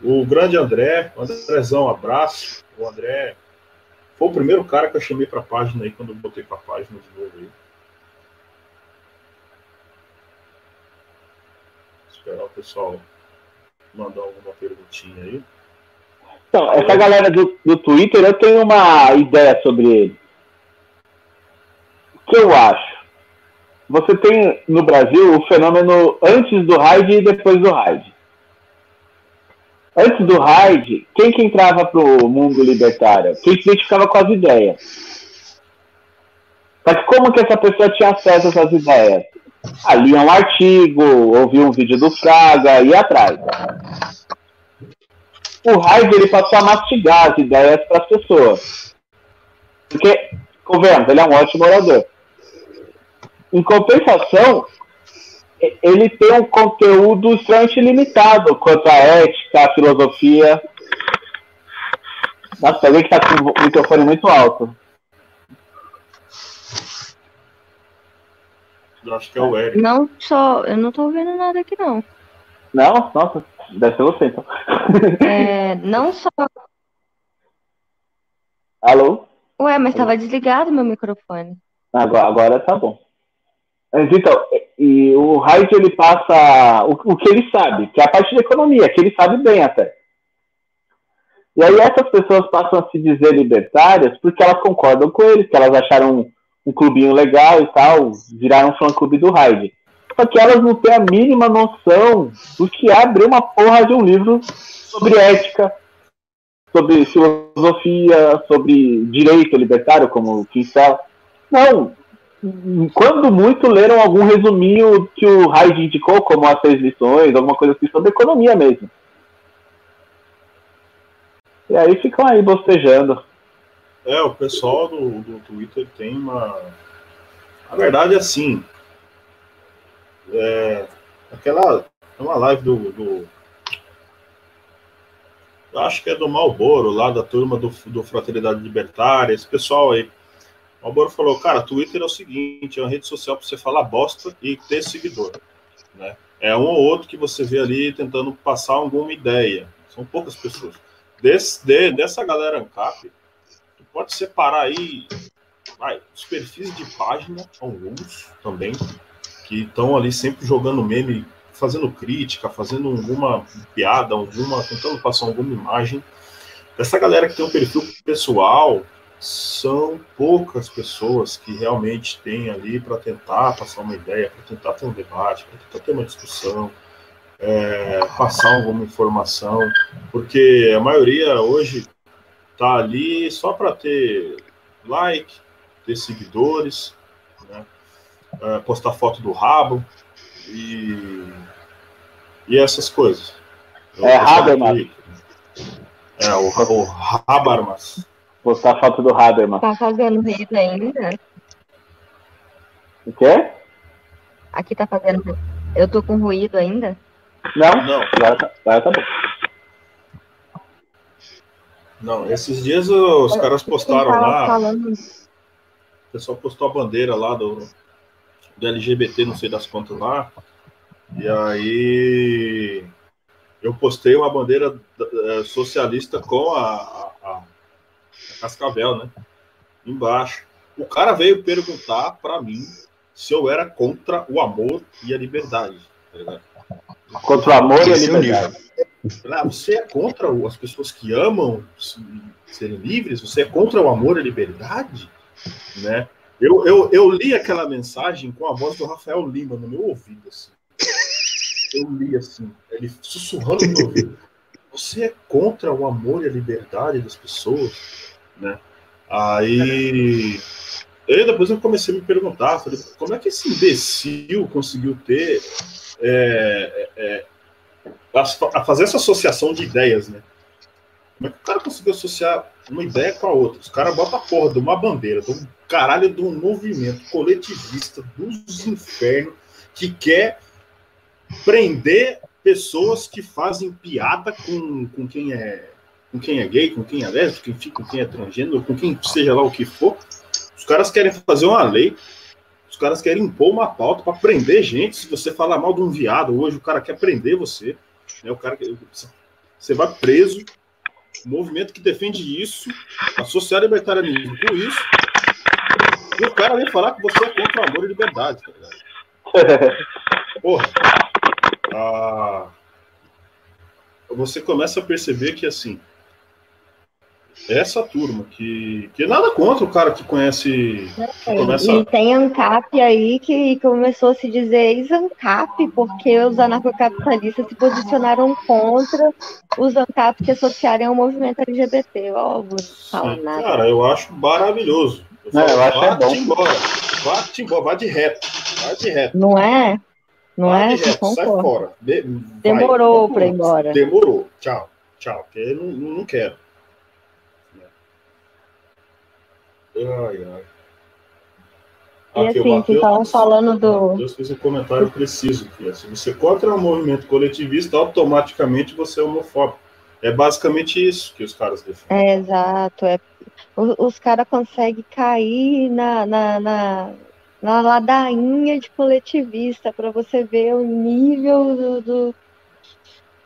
O grande André, Andrezão, abraço. O André foi o primeiro cara que eu chamei para a página aí, quando eu botei para a página de novo aí. Esperar o pessoal mandar alguma perguntinha aí. Então, essa galera do, do Twitter, eu tenho uma ideia sobre ele que eu acho? Você tem no Brasil o fenômeno antes do raid e depois do raid. Antes do raid, quem que entrava para o mundo libertário? Quem se identificava com as ideias. Mas como que essa pessoa tinha acesso a essas ideias? Ali um artigo, ouvia um vídeo do Fraga, ia atrás. O raid ele passou a mastigar as ideias para as pessoas. Porque, convenhamos, ele é um ótimo orador. Em compensação, ele tem um conteúdo extremamente limitado quanto à ética, à filosofia. Nossa, alguém que está com o microfone muito alto. Eu acho que é o Eric. Não, só, eu não estou vendo nada aqui, não. Não? Nossa, deve ser você, então. É, não só. Alô? Ué, mas estava desligado meu microfone. Agora, agora tá bom. Então, e o Hyde ele passa o, o, que ele sabe, que é a parte da economia, que ele sabe bem até. E aí essas pessoas passam a se dizer libertárias porque elas concordam com ele, que elas acharam um, um clubinho legal e tal, viraram fã-clube do Hyde. Só que elas não têm a mínima noção do que é abrir uma porra de um livro sobre ética, sobre filosofia, sobre direito libertário, como o Kinsella. Não, quando muito, leram algum resuminho que o Hyde indicou, como as seis lições, alguma coisa assim, sobre economia mesmo. E aí ficam aí bostejando. É, o pessoal do, do Twitter tem uma. A verdade é assim. É, aquela. Uma live do, do. Acho que é do Malboro, lá da turma do, do Fraternidade Libertária. Esse pessoal aí o Alboro falou, cara, Twitter é o seguinte, é uma rede social para você falar bosta e ter seguidor. Né? É um ou outro que você vê ali tentando passar alguma ideia. São poucas pessoas. Desse, de, dessa galera ANCAP, tu pode separar aí vai, os perfis de página, alguns também, que estão ali sempre jogando meme, fazendo crítica, fazendo alguma piada, alguma, tentando passar alguma imagem. Dessa galera que tem um perfil pessoal, são poucas pessoas que realmente têm ali para tentar passar uma ideia, para tentar ter um debate, para tentar ter uma discussão, é, passar alguma informação, porque a maioria hoje está ali só para ter like, ter seguidores, né? é, postar foto do rabo e, e essas coisas. Eu é Habermas. É, o, o Habermas. Postar foto do Habermas. Tá fazendo ruído ainda? O quê? Aqui tá fazendo. Eu tô com ruído ainda? Não, não. Agora tá, agora tá bom. Não, esses dias os caras postaram lá. Falando... O pessoal postou a bandeira lá do, do LGBT, não sei das quantas lá. E aí eu postei uma bandeira eh, socialista com a, a, a Cascavel, né? Embaixo. O cara veio perguntar para mim se eu era contra o amor e a liberdade. Tá contra o amor e a liberdade. Ah, você é contra as pessoas que amam serem livres? Você é contra o amor e a liberdade? Né? Eu, eu, eu li aquela mensagem com a voz do Rafael Lima no meu ouvido. Assim. Eu li assim, ele sussurrando no meu ouvido. Você é contra o amor e a liberdade das pessoas? Né? Aí e depois eu comecei a me perguntar, falei, como é que esse imbecil conseguiu ter é, é, a fazer essa associação de ideias, né? Como é que o cara conseguiu associar uma ideia com a outra? Os caras botam a porra de uma bandeira, de um caralho de um movimento coletivista dos infernos que quer prender pessoas que fazem piada com, com quem é com quem é gay, com quem é lésbico, com quem é transgênero, com quem seja lá o que for. Os caras querem fazer uma lei os caras querem impor uma pauta para prender gente. Se você falar mal de um viado, hoje o cara quer prender você. Né? O cara você vai preso. O movimento que defende isso, associar libertarianismo com isso, e o cara vem falar que você é contra o amor e liberdade, tá? Porra. Ah, você começa a perceber que assim essa turma, que, que nada contra o cara que conhece. Que começa... E tem ANCAP aí que começou a se dizer ex-ANCAP, porque os anarcocapitalistas se posicionaram contra os ANCAP que associarem ao movimento LGBT. Ó, nada. Cara, eu acho maravilhoso. Eu, Não, eu acho vá é bom. embora. Vá embora, vá de reto. Vá de reto. Não é? Não vá é? De reto, sai fora. De, Demorou para ir embora. Demorou. Tchau. Tchau. Porque eu não, não quero. Ai, ai. E Aqui, assim, que estavam falando do. Eu fiz um comentário preciso. Que, se você contra o movimento coletivista, automaticamente você é homofóbico. É basicamente isso que os caras defendem. É, exato. É, os, os caras conseguem cair na, na, na, na ladainha de coletivista para você ver o nível do, do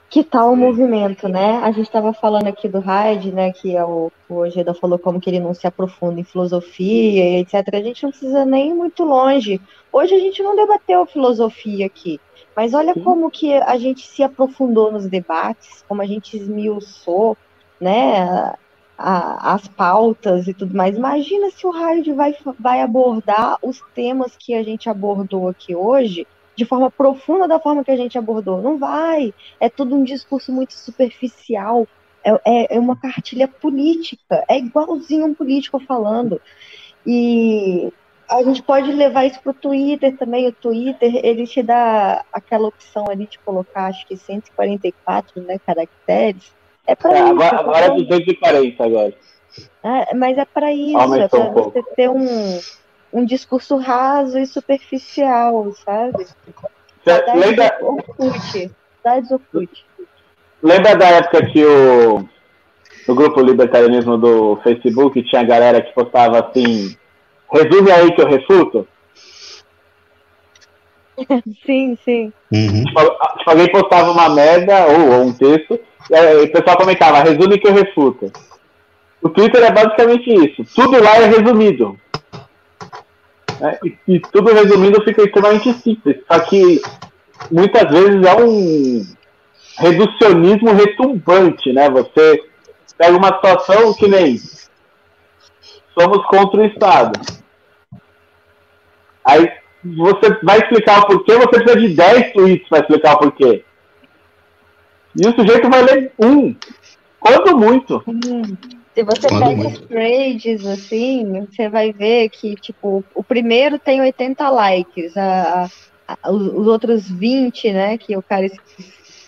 que tal o movimento, né? A gente estava falando aqui do Hyde, né? Que é o, o Ojeda falou como que ele não se aprofunda em filosofia, etc. A gente não precisa nem ir muito longe. Hoje a gente não debateu filosofia aqui, mas olha Sim. como que a gente se aprofundou nos debates, como a gente esmiuçou, né? A, as pautas e tudo mais. Imagina se o Hyde vai, vai abordar os temas que a gente abordou aqui hoje de forma profunda da forma que a gente abordou. Não vai. É tudo um discurso muito superficial. É, é, é uma cartilha política. É igualzinho um político falando. E a gente pode levar isso para o Twitter também. O Twitter, ele te dá aquela opção ali de colocar, acho que 144 né, caracteres. É para é, isso. Agora, agora é 240 agora. É, mas é para isso, é para um você ter um, um discurso raso e superficial, sabe? lembra... Orkut. Lembra da época que o no grupo Libertarianismo do Facebook tinha galera que postava assim, resume aí que eu refuto? sim, sim. Uhum. Tipo, tipo, alguém postava uma merda ou, ou um texto, e aí, o pessoal comentava, resume que eu refuto. O Twitter é basicamente isso. Tudo lá é resumido. Né? E, e, tudo resumindo fica extremamente simples. Só que muitas vezes é um reducionismo retumbante, né? Você pega uma situação que nem somos contra o Estado. Aí você vai explicar o porquê, você precisa de 10 tweets para explicar o porquê. E o sujeito vai ler um, quando muito. Se você Quando pega muito. os trades, assim, você vai ver que, tipo, o primeiro tem 80 likes, a, a- a- os os outros 20, né, que o cara,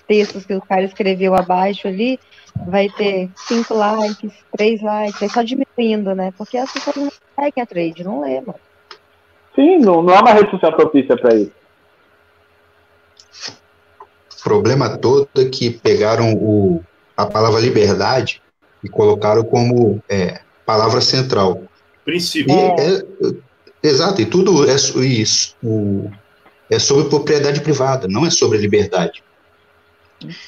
textos que o cara escreveu abaixo ali, vai ter 5 likes, 3 likes, é só diminuindo, né, porque as pessoas não seguem a trade, não lê, mano. Sim, não, não é uma rede social propícia pra isso. O problema todo é que pegaram o, a palavra liberdade e colocaram como é, palavra central. E Princípio. é- exato, e tudo é, so- isso, o- é sobre propriedade privada, não é sobre liberdade.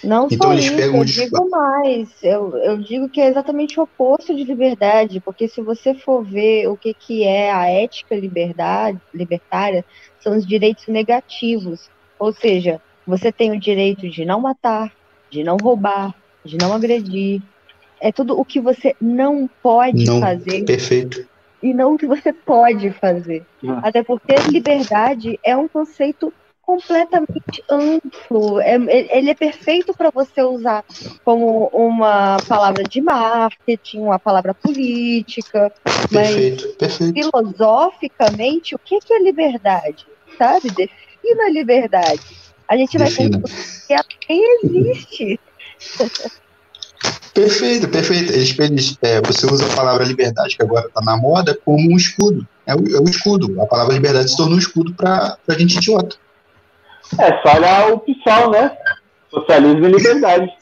Não Então só eles isso, pegam eu digo mais, eu, eu digo que é exatamente o oposto de liberdade, porque se você for ver o que, que é a ética liberdade, libertária, são os direitos negativos, ou seja, você tem o direito de não matar, de não roubar, de não agredir, é tudo o que você não pode Não. fazer Perfeito. e não o que você pode fazer. Ah. Até porque liberdade é um conceito completamente amplo. É- ele é perfeito para você usar como uma palavra de marketing, uma palavra política, mas Perfeito, perfeito. filosoficamente, o que que é liberdade? Sabe? Defina a liberdade. A gente vai Defina. concluir que ela nem existe. Perfeito, perfeito. Eles, eles, é, você usa a palavra liberdade, que agora está na moda, como um escudo. É o, é o escudo. A palavra liberdade se tornou um escudo para a gente idiota. É só olhar o PSOL, né? Socialismo e liberdade.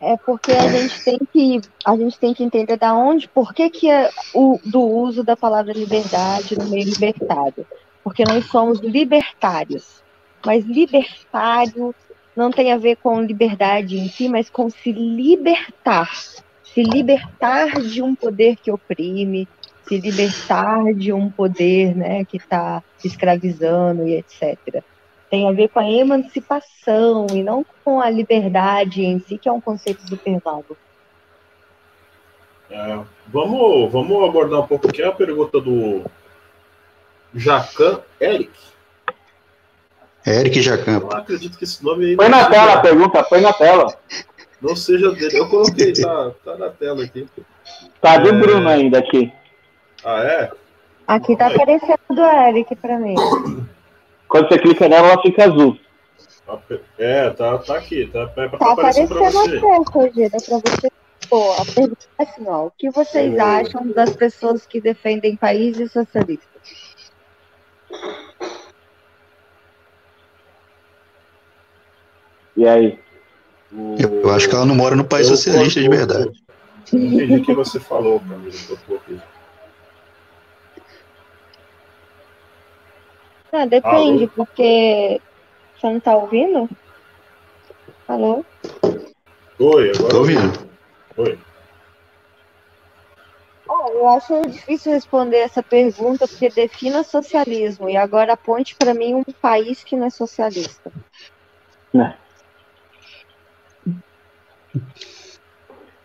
É porque a gente tem que a gente tem que entender da onde, por que, que é o do uso da palavra liberdade no meio libertário. Porque nós somos libertários. Mas libertário não tem a ver com liberdade em si, mas com se libertar. Se libertar de um poder que oprime, se libertar de um poder né, que está escravizando e etc tem a ver com a emancipação e não com a liberdade em si, que é um conceito super vago. É, vamos, vamos abordar um pouco aqui a pergunta do Jacan Eric. Eric Jacan. Eu acredito que esse nome aí Põe na tela a pergunta, põe na tela. Não seja dele. Eu coloquei, tá, tá na tela aqui. Tá do É. Bruno ainda aqui. Ah, é? Aqui tá aparecendo do Eric para mim. Quando você clica nela, ela fica azul. É, tá, tá aqui. Tá, é pra Tá aparecendo pra a você. Rogério, para você. Pô, a pergunta é assim, ó, o que vocês Oi. acham das pessoas que defendem países socialistas? E aí? O- Eu acho que ela não mora no país Eu socialista de verdade. Não entendi o que você falou, Camila. eu. Ah, depende, Alô? porque você não tá ouvindo? Alô? Oi, agora. Tô ouvindo. Oi. Ó, eu acho difícil responder essa pergunta porque defina socialismo e agora aponte para mim um país que não é socialista.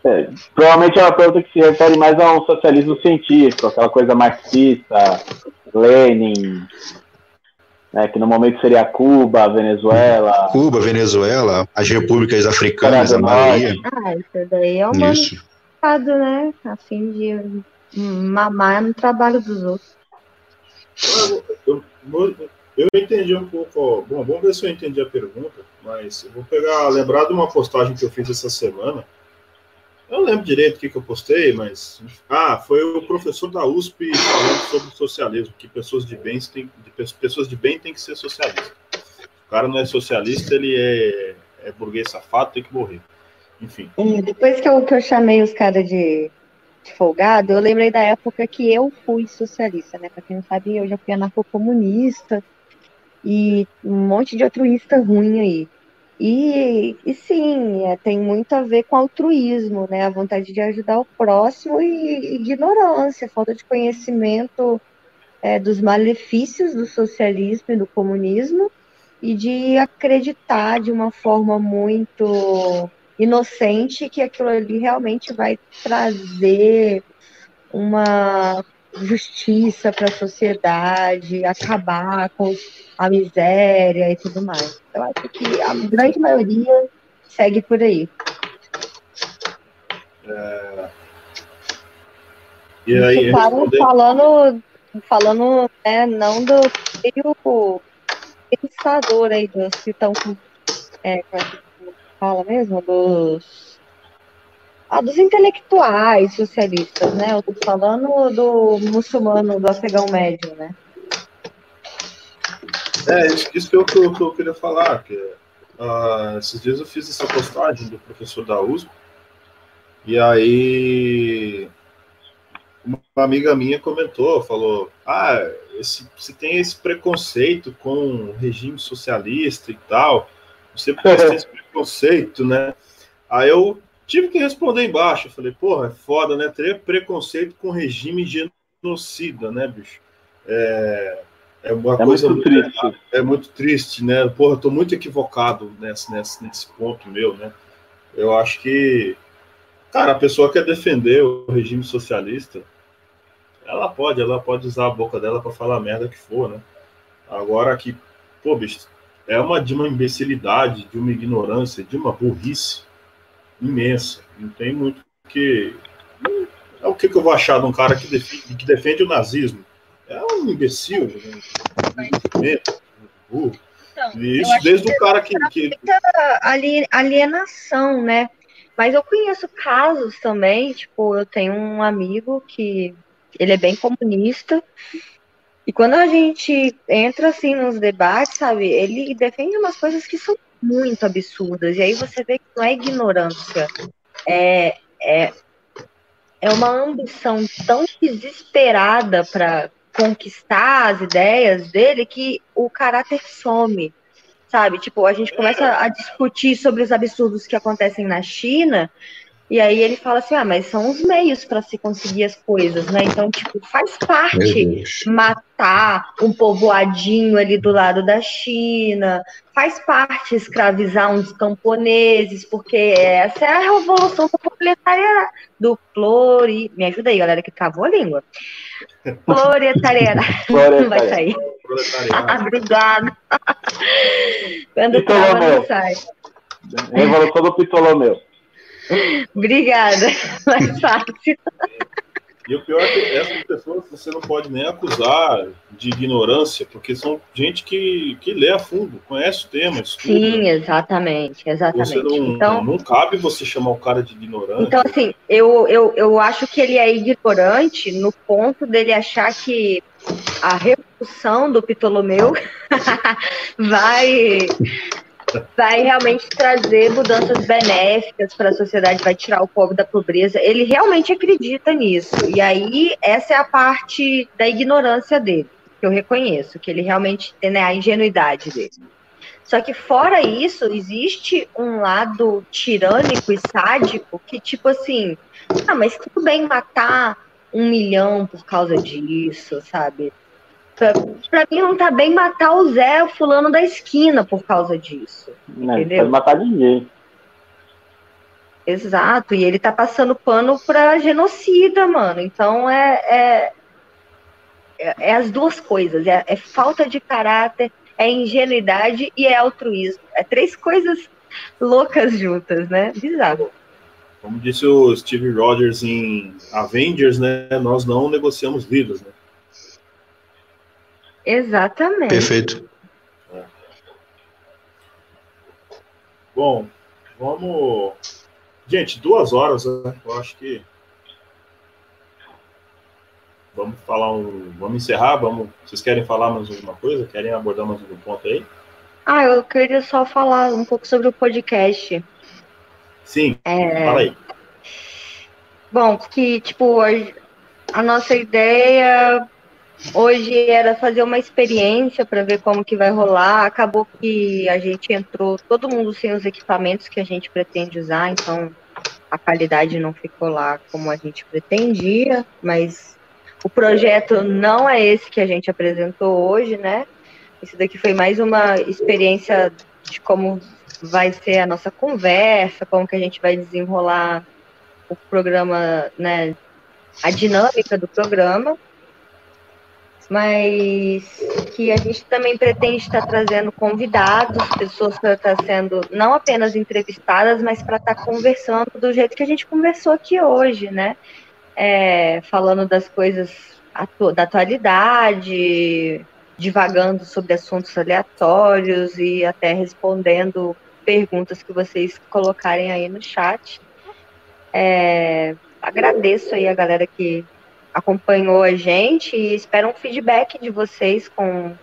É, provavelmente é uma pergunta que se refere mais a um socialismo científico, aquela coisa marxista, Lenin, né, que no momento seria Cuba, Venezuela, Cuba, Venezuela, as repúblicas africanas, a maioria. Ah, isso daí é um Isso. né? A fim de mamar no trabalho dos outros. Eu, entendi um pouco. Bom, vamos ver se eu entendi a pergunta. Mas eu vou pegar, lembrar de uma postagem que eu fiz essa semana. Eu não lembro direito o que, que eu postei, mas. Ah, foi o professor da USP falando sobre socialismo, que pessoas de bens têm, de pe- pessoas de bem têm que ser socialistas. O cara não é socialista, ele é, é burguês safado, tem que morrer. Enfim. Depois que eu, que eu chamei os caras de, de folgado, eu lembrei da época que eu fui socialista, né? Pra quem não sabe, eu já fui anarcocomunista e um monte de altruísta ruim aí. E, e sim, é, tem muito a ver com altruísmo, né? A vontade de ajudar o próximo e ignorância, falta de conhecimento é, dos malefícios do socialismo e do comunismo e de acreditar de uma forma muito inocente que aquilo ali realmente vai trazer uma justiça para a sociedade, acabar com a miséria e tudo mais. Eu acho que a grande maioria segue por aí. E aí, falando, falando né, não do meio pensador aí, dos que estão com. É, como é que fala mesmo? Dos. Ah, dos intelectuais socialistas, né? Eu tô falando do muçulmano, do afegão médio, né? É, isso, isso que, eu, que, eu, que eu queria falar, que uh, esses dias eu fiz essa postagem do professor da USP, e aí uma amiga minha comentou, falou, ah, esse, você tem esse preconceito com o regime socialista e tal, você tem esse preconceito, né? Aí eu tive que responder embaixo, eu falei, porra, é foda, né? Ter preconceito com regime genocida, né, bicho? É, é uma é coisa muito triste. É, é, muito triste, né? Porra, eu tô muito equivocado nesse, nesse, nesse ponto meu, né? Eu acho que, cara, a pessoa quer defender o regime socialista, ela pode, ela pode usar a boca dela para falar a merda que for, né? Agora que, pô, bicho, é uma de uma imbecilidade, de uma ignorância, de uma burrice imensa. Não tem muito que. É o que, que eu vou achar de um cara que defende, que defende o nazismo? É um imbecil, um burro. Então, isso desde o cara que. que... alienação, né? Mas eu conheço casos também, tipo, eu tenho um amigo que ele é bem comunista. E quando a gente entra assim nos debates, sabe, ele defende umas coisas que são muito absurdas. E aí você vê que não é ignorância, é, é, é uma ambição tão desesperada para conquistar as ideias dele que o caráter some, sabe? Tipo, a gente começa a discutir sobre os absurdos que acontecem na China e aí ele fala assim: ah, mas são os meios para se conseguir as coisas, né? Então, tipo, faz parte matar um povoadinho ali do lado da China, faz parte escravizar uns camponeses, porque essa é a revolução do proletariado, do pluri. Me ajuda aí, galera, que travou a língua. Proletariado. Não vai sair. Obrigada. Quando trava, não sai. Revolução do Ptolomeu. Obrigada, mais fácil. E o pior é que essas pessoas você não pode nem acusar de ignorância, porque são gente que, que lê a fundo, conhece o tema, estuda. Sim, exatamente, exatamente. Você não, então, não cabe você chamar o cara de ignorante. Então, assim, eu, eu, eu acho que ele é ignorante no ponto dele achar que a revolução do Ptolomeu vai vai realmente trazer mudanças benéficas para a sociedade, vai tirar o povo da pobreza. Ele realmente acredita nisso. E aí, essa é a parte da ignorância dele, que eu reconheço, que ele realmente tem né, a ingenuidade dele. Só que fora isso, existe um lado tirânico e sádico que, tipo assim, ah, mas tudo bem matar um milhão por causa disso, sabe? Pra, mim não tá bem matar o Zé, o fulano da esquina, por causa disso. Não, entendeu? Pode matar ninguém. Exato, e ele tá passando pano pra genocida, mano. Então é, é, é, é as duas coisas: é, é, falta de caráter, é ingenuidade e é altruísmo. É três coisas loucas juntas, né? Bizarro. Como disse o Steve Rogers em Avengers, né? Nós não negociamos vidas, né? Exatamente. Perfeito. É. Bom, vamos. Gente, duas horas, né? Eu acho que. Vamos falar um. Vamos encerrar? Vamos... Vocês querem falar mais alguma coisa? Querem abordar mais algum ponto aí? Ah, eu queria só falar um pouco sobre o podcast. Sim, é... fala aí. Bom, que, tipo, a, a nossa ideia Hoje era fazer uma experiência para ver como que vai rolar. Acabou que a gente entrou todo mundo sem os equipamentos que a gente pretende usar, então a qualidade não ficou lá como a gente pretendia, mas o projeto não é esse que a gente apresentou hoje, né? Isso daqui foi mais uma experiência de como vai ser a nossa conversa, como que a gente vai desenrolar o programa, né? A dinâmica do programa mas que a gente também pretende estar trazendo convidados, pessoas para estar sendo não apenas entrevistadas, mas para estar conversando do jeito que a gente conversou aqui hoje, né? é, falando das coisas atu da atualidade, divagando sobre assuntos aleatórios e até respondendo perguntas que vocês colocarem aí no chat. É, agradeço aí a galera que acompanhou a gente e espero um feedback de vocês com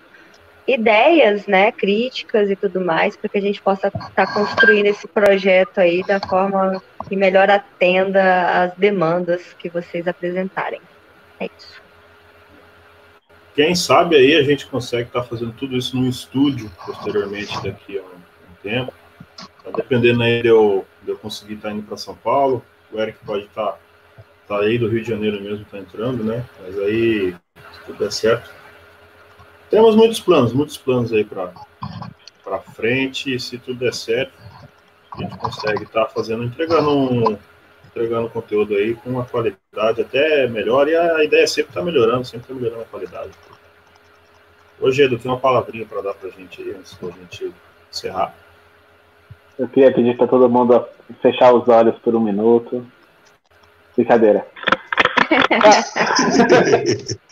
ideias, né, críticas e tudo mais, para que a gente possa estar tá construindo esse projeto aí da forma que melhor atenda às demandas que vocês apresentarem. É isso. Quem sabe aí a gente consegue estar tá fazendo tudo isso num estúdio posteriormente daqui a um, tempo. Tá dependendo aí de eu, de eu conseguir estar tá indo para São Paulo, o Eric pode estar tá, tá aí do Rio de Janeiro mesmo, está entrando, né? Mas aí, se tudo der certo, temos muitos planos, muitos planos aí para frente. E se tudo der certo, a gente consegue estar tá fazendo, entregando um, entregando conteúdo aí com uma qualidade até melhor. E a ideia é sempre estar tá melhorando, sempre tá melhorando a qualidade. Hoje, Edu, tem uma palavrinha para dar para a gente aí, antes da gente encerrar. Eu queria pedir para todo mundo fechar os olhos por um minuto. Brincadeira.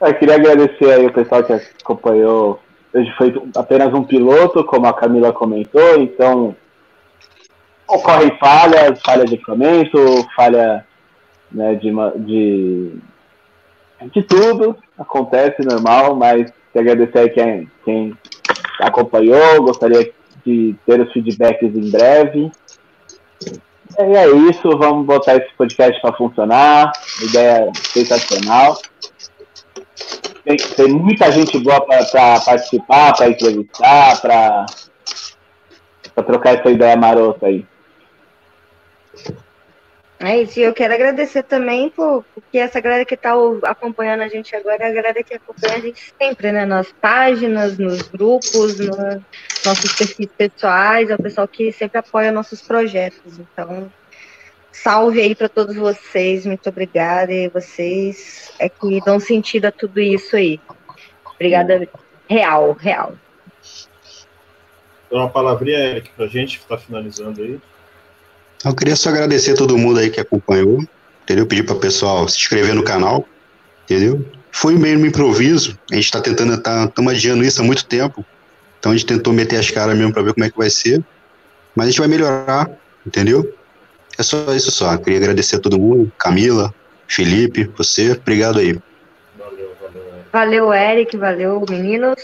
Eu queria agradecer aí o pessoal que acompanhou. Hoje foi apenas um piloto, como a Camila comentou, então ocorrem falhas, falha de equipamento, falha né, de, de, de tudo, acontece normal, mas queria agradecer aí quem, quem acompanhou, gostaria de ter os feedbacks em breve. E é isso, vamos botar esse podcast para funcionar, ideia sensacional. Tem, tem muita gente boa para participar, para entrevistar, para trocar essa ideia marota aí. É isso, e eu quero agradecer também por, porque essa galera que está acompanhando a gente agora é a galera que acompanha a gente sempre, né? Nas páginas, nos grupos, nos nossos perfis pessoais, é o pessoal que sempre apoia nossos projetos. Então, salve aí para todos vocês, muito obrigada. E vocês é que dão sentido a tudo isso aí. Obrigada, real, real. Então, uma palavrinha, Eric, para a gente que está finalizando aí. Eu queria só agradecer a todo mundo aí que acompanhou, entendeu? Pedir para o pessoal se inscrever no canal, entendeu? Foi meio no improviso, a gente está tentando, estamos tá, adiando isso há muito tempo, então a gente tentou meter as caras mesmo para ver como é que vai ser, mas a gente vai melhorar, entendeu? É só isso só. Eu queria agradecer a todo mundo, Camila, Felipe, você, obrigado aí. Valeu, valeu. Eric, valeu, meninos,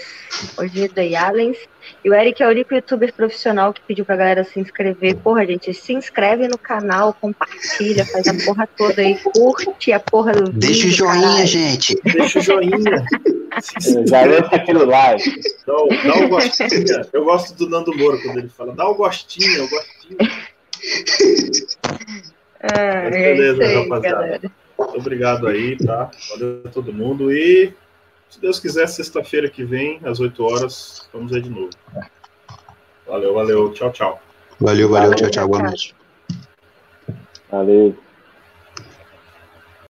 Ogida e Alens. E o Eric é o único youtuber profissional que pediu pra galera se inscrever. Porra, gente, se inscreve no canal, compartilha, faz a porra toda aí, curte a porra do vídeo. Deixa o joinha, caralho. gente. Deixa o joinha. Garanta aquele like. Dá, dá um gostinho. Eu gosto do Nando Moro quando ele fala, dá o um gostinho, o gostinho. Ah, beleza, é aí, rapaziada. Galera. Muito obrigado aí, tá? Valeu a todo mundo. E se Deus quiser, sexta-feira que vem, às 8 horas, vamos aí de novo. Valeu, valeu. Tchau, tchau. Valeu, valeu. Tchau, tchau. Boa noite. Valeu.